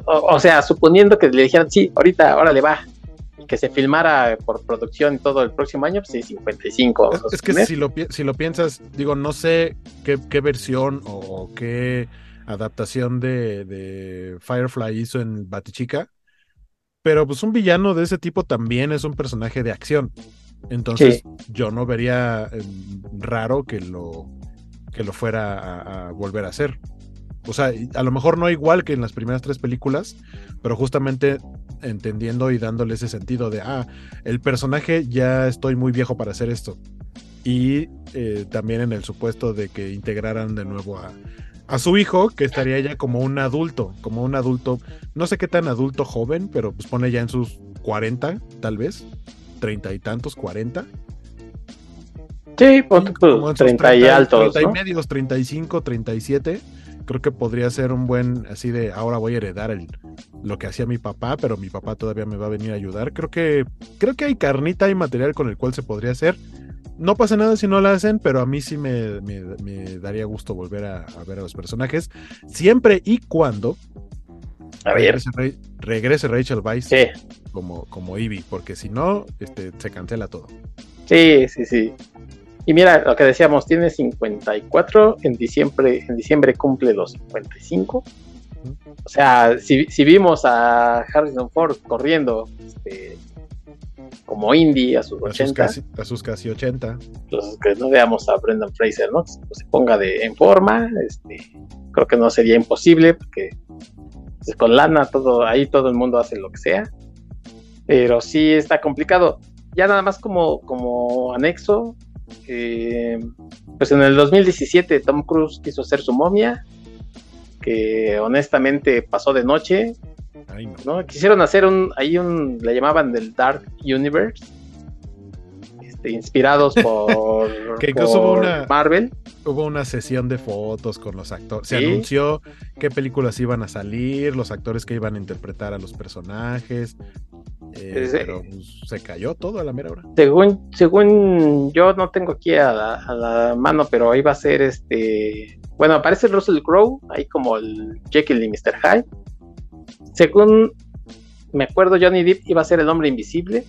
O, sea, suponiendo que le dijeran, sí, ahorita, ahora le va, y que se filmara por producción todo el próximo año, pues sí, 55. Es, que si lo, si lo piensas, digo, no sé qué, qué versión o qué adaptación de, Firefly hizo en Batichica. Pero pues un villano de ese tipo también es un personaje de acción. Entonces yo no vería em, raro que lo, que lo fuera a, volver a hacer. O sea, a lo mejor no igual que en las primeras tres películas, pero justamente entendiendo y dándole ese sentido de, ah, el personaje ya estoy muy viejo para hacer esto. Y eh, también en el supuesto de que integraran de nuevo a, a su hijo, que estaría ya como un adulto, como un adulto, no sé qué tan adulto joven, pero pues pone ya en sus 40, tal vez, treinta y tantos, 40. Sí, pues, 30 y altos. 30 y medios, 35, 37. Creo que podría ser un buen, así de, ahora voy a heredar el, lo que hacía mi papá, pero mi papá todavía me va a venir a ayudar. Creo que, creo que hay carnita y material con el cual se podría hacer no pasa nada si no la hacen, pero a mí sí me, daría gusto volver a, ver a los personajes, siempre y cuando a ver. Regrese, Rachel Weisz como, como Ivy, porque si no, este, se cancela todo. Sí, sí, sí. Y mira, lo que decíamos, tiene 54, en diciembre, en diciembre cumple los 55. O sea, si, si vimos a Harrison Ford corriendo este, como indie a sus 80. a sus casi 80. Entonces, que no veamos a Brendan Fraser, ¿no? Se ponga de, en forma. Este, creo que no sería imposible porque pues, con lana todo, ahí todo el mundo hace lo que sea. Pero sí está complicado. Ya nada más como, como anexo, pues en el 2017 Tom Cruise quiso hacer su momia, que honestamente pasó de noche, no. Quisieron hacer un, ahí un, le llamaban del Dark Universe, este, inspirados por, *laughs* Marvel. Hubo una sesión de fotos con los actores, se anunció qué películas iban a salir, los actores que iban a interpretar a los personajes, eh, pero pues, se cayó todo a la mera hora. Según, según yo no tengo aquí a la, mano, pero iba a ser este, bueno, aparece Russell Crowe, ahí como el Jekyll y Mr. Hyde según me acuerdo, Johnny Depp iba a ser el hombre invisible.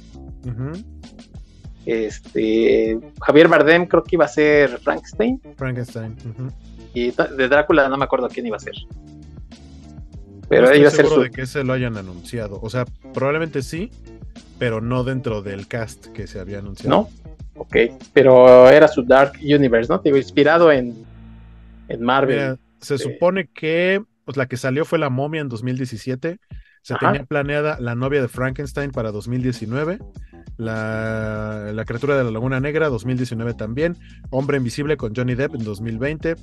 Este Javier Bardem creo que iba a ser Frankenstein. Frankenstein. Y de Drácula no me acuerdo quién iba a ser. Pero no iba a ser seguro de que se lo hayan anunciado. O sea, probablemente sí, pero no dentro del cast que se había anunciado. No. Ok, pero era su Dark Universe, ¿no? Digo, inspirado en, en Marvel. se supone que pues la que salió fue La momia en 2017. Se tenía planeada La novia de Frankenstein para 2019. La, la, criatura de la Laguna Negra 2019 también. Hombre Invisible con Johnny Depp en 2020.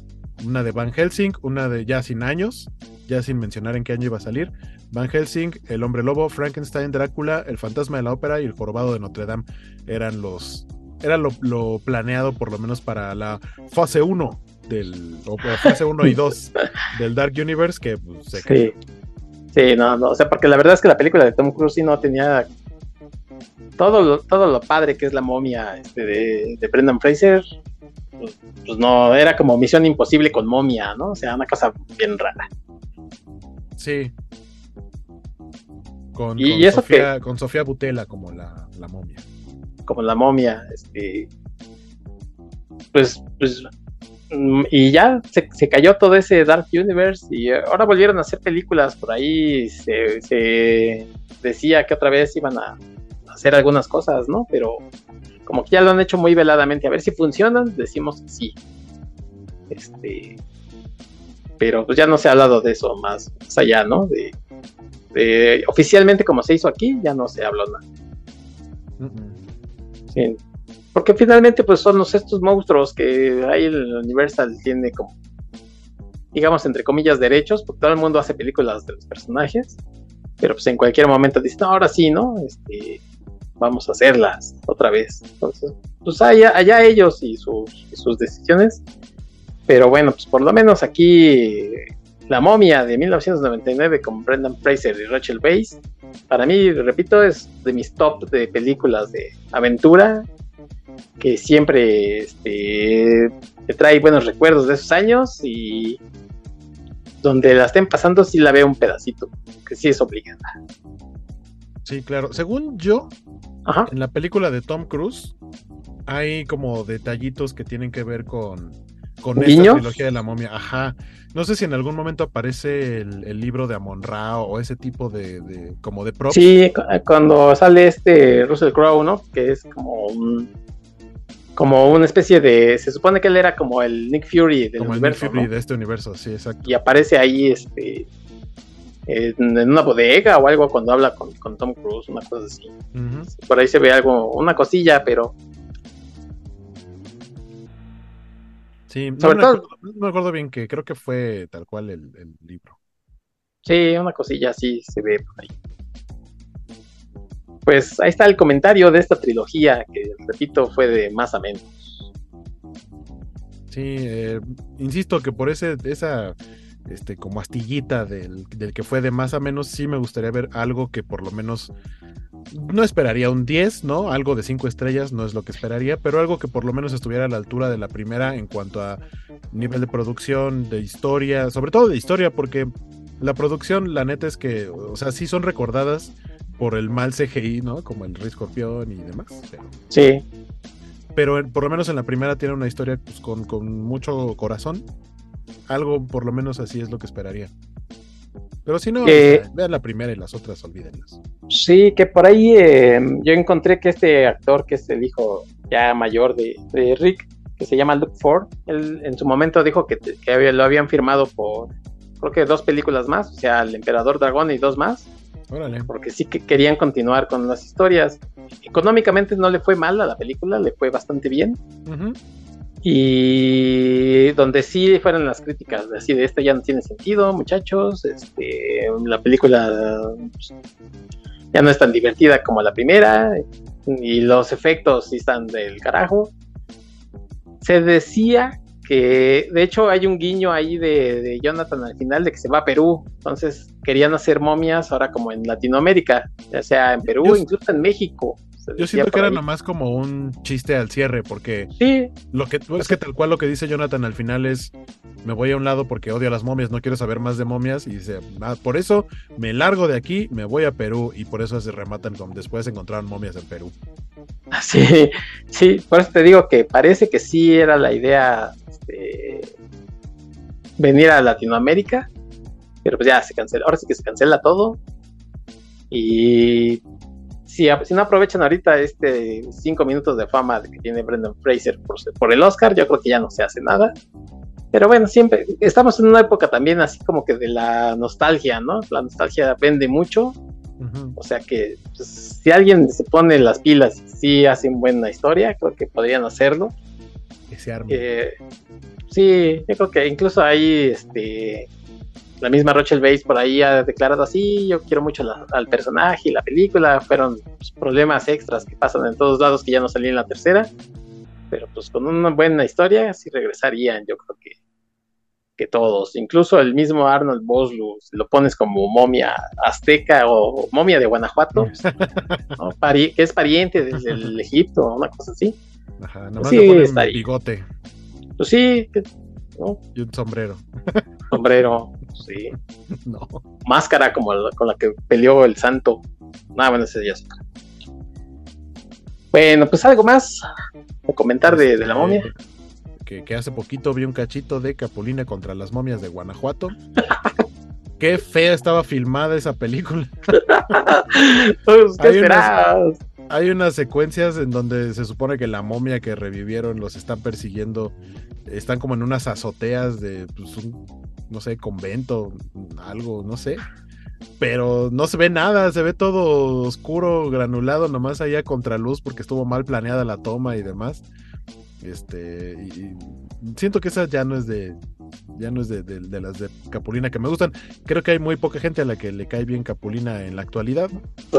Una de Van Helsing, una de ya sin años, ya sin mencionar en qué año iba a salir. Van Helsing, El Hombre Lobo, Frankenstein, Drácula, El Fantasma de la Ópera y El Jorobado de Notre Dame eran los, era lo, lo planeado por lo menos para la fase 1 del, o fase 1 y 2 del Dark Universe que pues, se sí. sí, no, no, o sea, porque la verdad es que la película de Tom Cruise sí no tenía todo lo, todo lo padre que es la momia este, de, de Brendan Fraser, pues, pues, no, era como misión imposible con momia, ¿no? O sea, una cosa bien rara. Sí. Con, y con Sofía, con Sofía Butela como la, la momia. Como la momia, este. Pues, pues y ya se, cayó todo ese Dark Universe y ahora volvieron a hacer películas por ahí. Se, decía que otra vez iban a hacer algunas cosas, ¿no? Pero como que ya lo han hecho muy veladamente. A ver si funcionan, decimos que sí. Este, pero pues ya no se ha hablado de eso más, allá, ¿no? De, oficialmente como se hizo aquí, ya no se habló nada. sí, porque finalmente pues son estos monstruos que ahí el Universal tiene como, digamos, entre comillas, derechos, porque todo el mundo hace películas de los personajes, pero pues en cualquier momento dicen, ahora sí, ¿no? Este, vamos a hacerlas otra vez. Entonces, pues allá, allá ellos y sus, sus decisiones. Pero bueno, pues por lo menos aquí La momia de 1999 con Brendan Fraser y Rachel Weisz, para mí, repito, es de mis top de películas de aventura que siempre este, te trae buenos recuerdos de esos años y donde la estén pasando sí la veo un pedacito, que sí es obligada. Sí, claro. Según yo, en la película de Tom Cruise hay como detallitos que tienen que ver con, con esta trilogía de la momia. Ajá. No sé si en algún momento aparece el, libro de Amon Ra o ese tipo de, como de props. Sí, cuando sale este Russell Crowe, ¿no? Que es como un como una especie de. Se supone que él era como el Nick Fury del universo. El Nick Fury de este universo, sí, exacto. Y aparece ahí este. En, una bodega o algo cuando habla con, Tom Cruise, una cosa así. Por ahí se ve algo, una cosilla, pero. Sí, no, me acuerdo, no me acuerdo bien que creo que fue tal cual el, el libro. Sí, una cosilla así se ve por ahí pues ahí está el comentario de esta trilogía, que repito, fue de más a menos. Sí, eh, insisto que por ese, esa este, como astillita del, que fue de más a menos, sí me gustaría ver algo que por lo menos no esperaría un 10, ¿no? Algo de 5 estrellas no es lo que esperaría, pero algo que por lo menos estuviera a la altura de la primera en cuanto a nivel de producción, de historia, sobre todo de historia, porque la producción, la neta es que, o sea, sí son recordadas por el mal CGI, ¿no? Como el Rey Escorpión y demás. sí. Pero por lo menos en la primera tiene una historia pues, con, mucho corazón. Algo por lo menos así es lo que esperaría. Pero si no, vean la primera y las otras olvídenlas. Sí, que por ahí eh, yo encontré que este actor, que es el hijo ya mayor de, Rick, que se llama Luke Ford, él en su momento dijo que, que lo habían firmado por, creo que dos películas más, o sea, El Emperador Dragón y dos más porque sí que querían continuar con las historias. Económicamente no le fue mal a la película, le fue bastante bien. Y donde sí fueron las críticas, así de este ya no tiene sentido, muchachos. Este, la película pues, ya no es tan divertida como la primera. Y los efectos sí están del carajo. Se decía que de hecho hay un guiño ahí de, Jonathan al final de que se va a Perú, entonces querían hacer momias ahora como en Latinoamérica, ya sea en Perú, incluso en México. Yo siento que era nomás como un chiste al cierre, porque sí. lo que es que tal cual lo que dice Jonathan al final es me voy a un lado porque odio a las momias, no quiero saber más de momias, y dice, ah, por eso me largo de aquí, me voy a Perú, y por eso se rematan con después encontraron momias en Perú. *laughs* Sí, sí, por eso te digo que parece que sí era la idea este, venir a Latinoamérica, pero pues ya se cancela, ahora sí que se cancela todo. Y si, si no aprovechan ahorita este cinco minutos de fama que tiene Brendan Fraser por, por el Oscar, yo creo que ya no se hace nada. Pero bueno, siempre estamos en una época también así como que de la nostalgia, ¿no? La nostalgia vende mucho. O sea que pues, si alguien se pone las pilas y sí hacen buena historia, creo que podrían hacerlo. Que se arme. Eh, sí, yo creo que incluso hay este la misma Rachel Bates por ahí ha declarado así, yo quiero mucho al personaje y la película, fueron pues, problemas extras que pasan en todos lados que ya no salí en la tercera, pero pues con una buena historia sí regresarían, yo creo que, que todos, incluso el mismo Arnold Boslu, si lo pones como momia azteca o momia de Guanajuato, *laughs* que es pariente del Egipto, una cosa así. Ajá, nomás le ponen bigote. Pues sí, y un sombrero. *laughs* Sombrero, sí. *laughs* No. Máscara como con la que peleó el santo. Nada, bueno, ese día Bueno, pues algo más a comentar de, la momia. Que, que, hace poquito vi un cachito de Capulina contra las momias de Guanajuato. *laughs* Qué fea estaba filmada esa película. pues, ¿qué hay, hay unas secuencias en donde se supone que la momia que revivieron los están persiguiendo están como en unas azoteas de pues, un, no sé, convento, algo, no sé. Pero no se ve nada, se ve todo oscuro, granulado, nomás allá contraluz porque estuvo mal planeada la toma y demás. Este, siento que esa ya no es de, ya no es de, las de Capulina que me gustan. Creo que hay muy poca gente a la que le cae bien Capulina en la actualidad.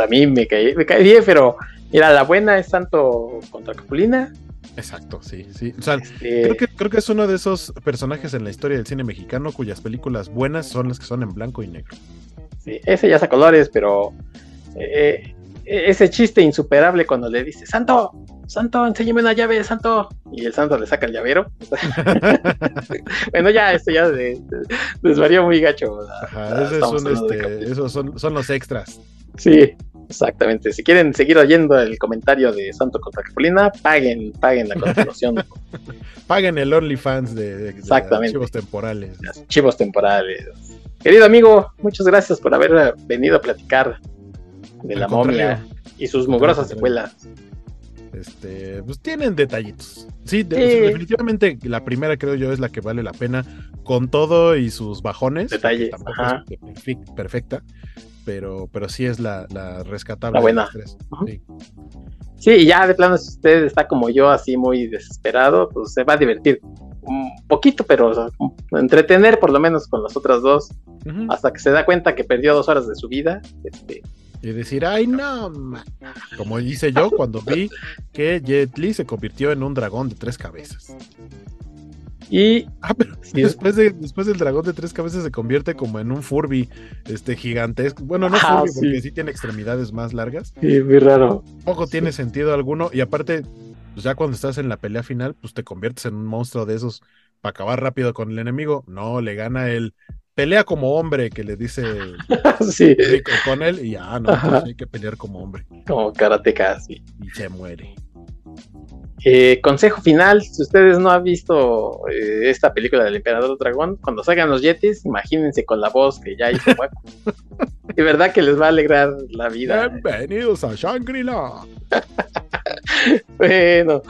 A mí me cae, me cae bien, pero mira, la buena es tanto contra Capulina Exacto, sí, sí. O sea, este creo, que, creo que es uno de esos personajes en la historia del cine mexicano cuyas películas buenas son las que son en blanco y negro. Sí, ese ya es a colores, pero eh, ese chiste insuperable cuando le dice, Santo, Santo, enséñame una llave, Santo. Y el Santo le saca el llavero. *laughs* bueno, ya, esto ya desvarió muy gacho. Ajá, este, esos son, son los extras. Sí, Exactamente. Si quieren seguir oyendo el comentario de Santo contra Capulina, paguen, paguen la continuación. *laughs* paguen el OnlyFans de, de, archivos temporales. Archivos temporales. Querido amigo, muchas gracias por haber venido a platicar de la momia y sus mugrosas secuelas. Este, pues tienen detallitos. Sí, definitivamente la primera creo yo es la que vale la pena con todo y sus bajones. Detalles. perfecta pero, pero sí es la, rescatable. La buena. sí. ya de plano, si usted está como yo, así muy desesperado, pues se va a divertir un poquito, pero entretener por lo menos con las otras dos, hasta que se da cuenta que perdió dos horas de su vida. Este, y decir, ay no, como hice yo cuando vi que Jet Li se convirtió en un dragón de tres cabezas. Y ah, *laughs* después, de, después del dragón de tres cabezas se convierte como en un Furby este gigantesco. Bueno, no ah, Furby porque sí tiene extremidades más largas. Sí, muy raro. Poco tiene sentido alguno. Y aparte, pues ya cuando estás en la pelea final, pues te conviertes en un monstruo de esos para acabar rápido con el enemigo. No, le gana el pelea como hombre que le dice *laughs* sí. con él y ya, no, hay que pelear como hombre. Como karateka, sí. Y se muere. Eh, consejo final, si ustedes no han visto eh, esta película del Emperador Dragón, cuando salgan los Yetis, imagínense con la voz que ya hizo hueco. *laughs* de verdad que les va a alegrar la vida. Bienvenidos a Shangri-La. *laughs* bueno,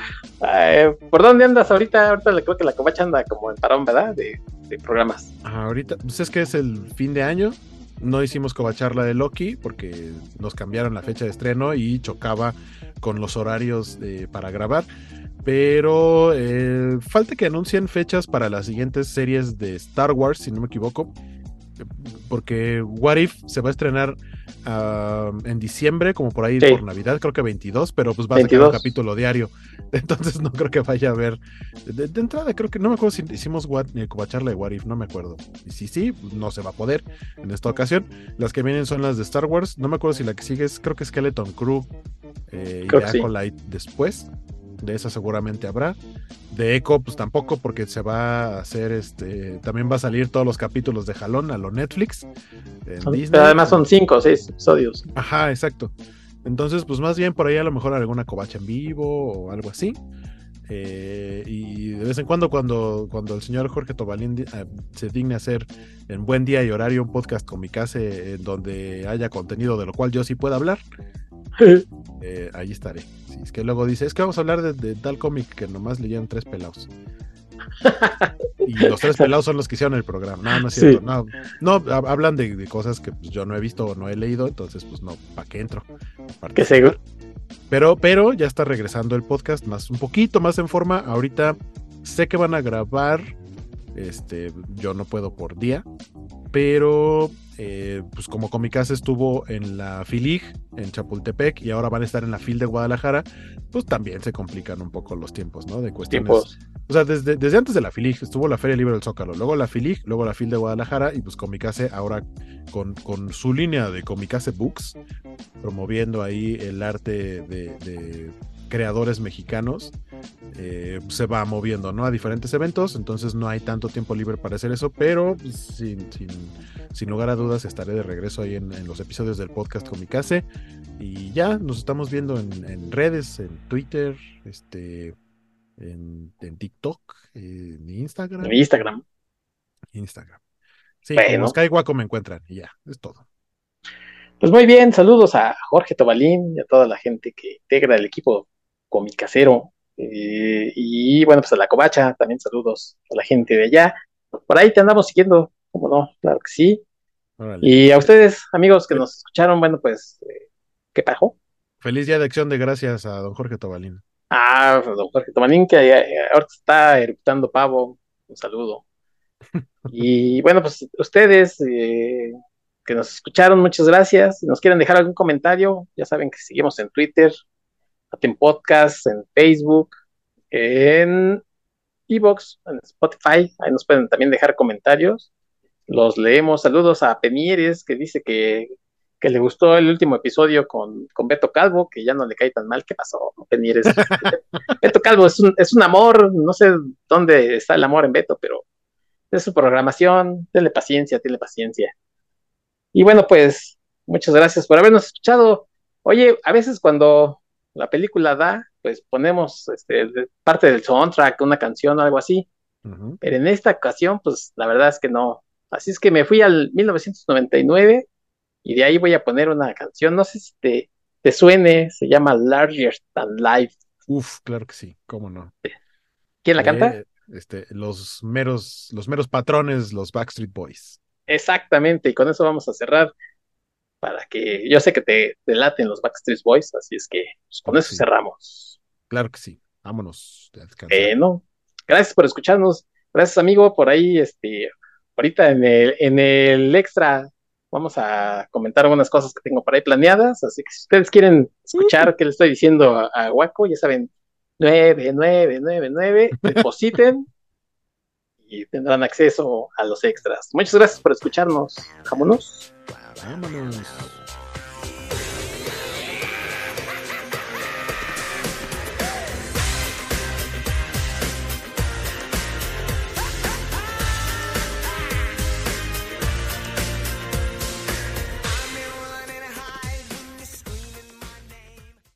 eh, ¿por dónde andas ahorita? Ahorita creo que la covacha anda como en parón, ¿verdad? De, programas. ahorita, pues es que es el fin de año. No hicimos covacharla de Loki porque nos cambiaron la fecha de estreno y chocaba con los horarios para grabar. Pero eh, falta que anuncien fechas para las siguientes series de Star Wars, si no me equivoco. Porque What If se va a estrenar en diciembre, como por ahí por Navidad, creo que 22, pero pues va a ser un capítulo diario. *laughs* Entonces no creo que vaya a haber. De, entrada, creo que no me acuerdo si hicimos what, eh, charla de What If, no me acuerdo. Y si sí, no se va a poder en esta ocasión. Las que vienen son las de Star Wars. No me acuerdo si la que sigue es, creo que Skeleton Crew eh, y de Acolyte después. De esa seguramente habrá. De Echo, pues tampoco, porque se va a hacer este. También va a salir todos los capítulos de Jalón a lo Netflix. Pero además son cinco o seis episodios. Ajá, exacto. Entonces, pues más bien por ahí a lo mejor alguna covacha en vivo o algo así. Eh, y de vez en cuando, cuando, cuando el señor Jorge Tobalín eh, se digne hacer en buen día y horario un podcast con mi casa en donde haya contenido de lo cual yo sí pueda hablar, *laughs* eh, ahí estaré. Si es que luego dice, es que vamos a hablar de, tal cómic que nomás leían tres pelados. *laughs* y los tres pelados son los que hicieron el programa. No, no es cierto. No, no, hablan de, cosas que pues, yo no he visto o no he leído, entonces pues no, ¿para qué entro? Que seguro. Pero, pero ya está regresando el podcast más un poquito más en forma. Ahorita sé que van a grabar. Este, yo no puedo por día. pero eh, pues como Comicase estuvo en la FILIG, en Chapultepec, y ahora van a estar en la FIL de Guadalajara, pues también se complican un poco los tiempos, ¿no? De cuestiones. Tiempos. O sea, desde, desde antes de la FILIG estuvo la Feria Libre del Zócalo, luego la FILIG, luego la FIL de Guadalajara, y pues Comicase ahora con, con su línea de Comicase Books, promoviendo ahí el arte de, de creadores mexicanos, eh, se va moviendo, ¿no? A diferentes eventos, entonces no hay tanto tiempo libre para hacer eso, pero sin, sin, sin lugar a dudas estaré de regreso ahí en, en los episodios del podcast Comicase. Y ya nos estamos viendo en, en redes, en Twitter, este, en, en TikTok, en Instagram. En Instagram. Instagram. Sí, Bueno. como Guaco me encuentran y ya, es todo. Pues muy bien, saludos a Jorge Tobalín y a toda la gente que integra el equipo comicasero. Eh, y bueno, pues a la Covacha, también saludos a la gente de allá. Por ahí te andamos siguiendo, como no, claro que sí. Y a ustedes, amigos que nos escucharon, bueno, pues, eh, ¿qué pasó? Feliz día de acción de gracias a don Jorge Tobalín. Ah, don Jorge Tobalín, que eh, ahorita está eructando pavo, un saludo. *laughs* Y bueno, pues ustedes eh, que nos escucharon, muchas gracias. Si nos quieren dejar algún comentario, ya saben que seguimos en Twitter, en podcast, en Facebook, en Evox, en Spotify. Ahí nos pueden también dejar comentarios. Los leemos. Saludos a Pemieres, que dice que, que le gustó el último episodio con, con Beto Calvo, que ya no le cae tan mal. ¿Qué pasó, Pemieres? *laughs* Beto Calvo es un, es un amor. No sé dónde está el amor en Beto, pero es su programación. Denle paciencia, tenle paciencia. Y bueno, pues muchas gracias por habernos escuchado. Oye, a veces cuando la película da, pues ponemos este, parte del soundtrack, una canción o algo así, pero en esta ocasión, pues la verdad es que no. Así es que me fui al 1999 y de ahí voy a poner una canción, no sé si te, te suene, se llama Larger Than Life. Uf, claro que sí, cómo no. ¿Quién la canta? Eh, este, los meros, los meros patrones, los Backstreet Boys. Exactamente, y con eso vamos a cerrar para que yo sé que te, te laten los Backstreet Boys, así es que pues, con Claro eso sí. cerramos. Claro que sí. Vámonos descansar. Bueno, gracias por escucharnos. Gracias, amigo. Por ahí, este, ahorita en el, en el extra vamos a comentar algunas cosas que tengo por ahí planeadas. Así que si ustedes quieren escuchar qué le estoy diciendo a, a Waco, ya saben, 9999, depositen *laughs* y tendrán acceso a los extras. Muchas gracias por escucharnos. Vámonos. Vámonos.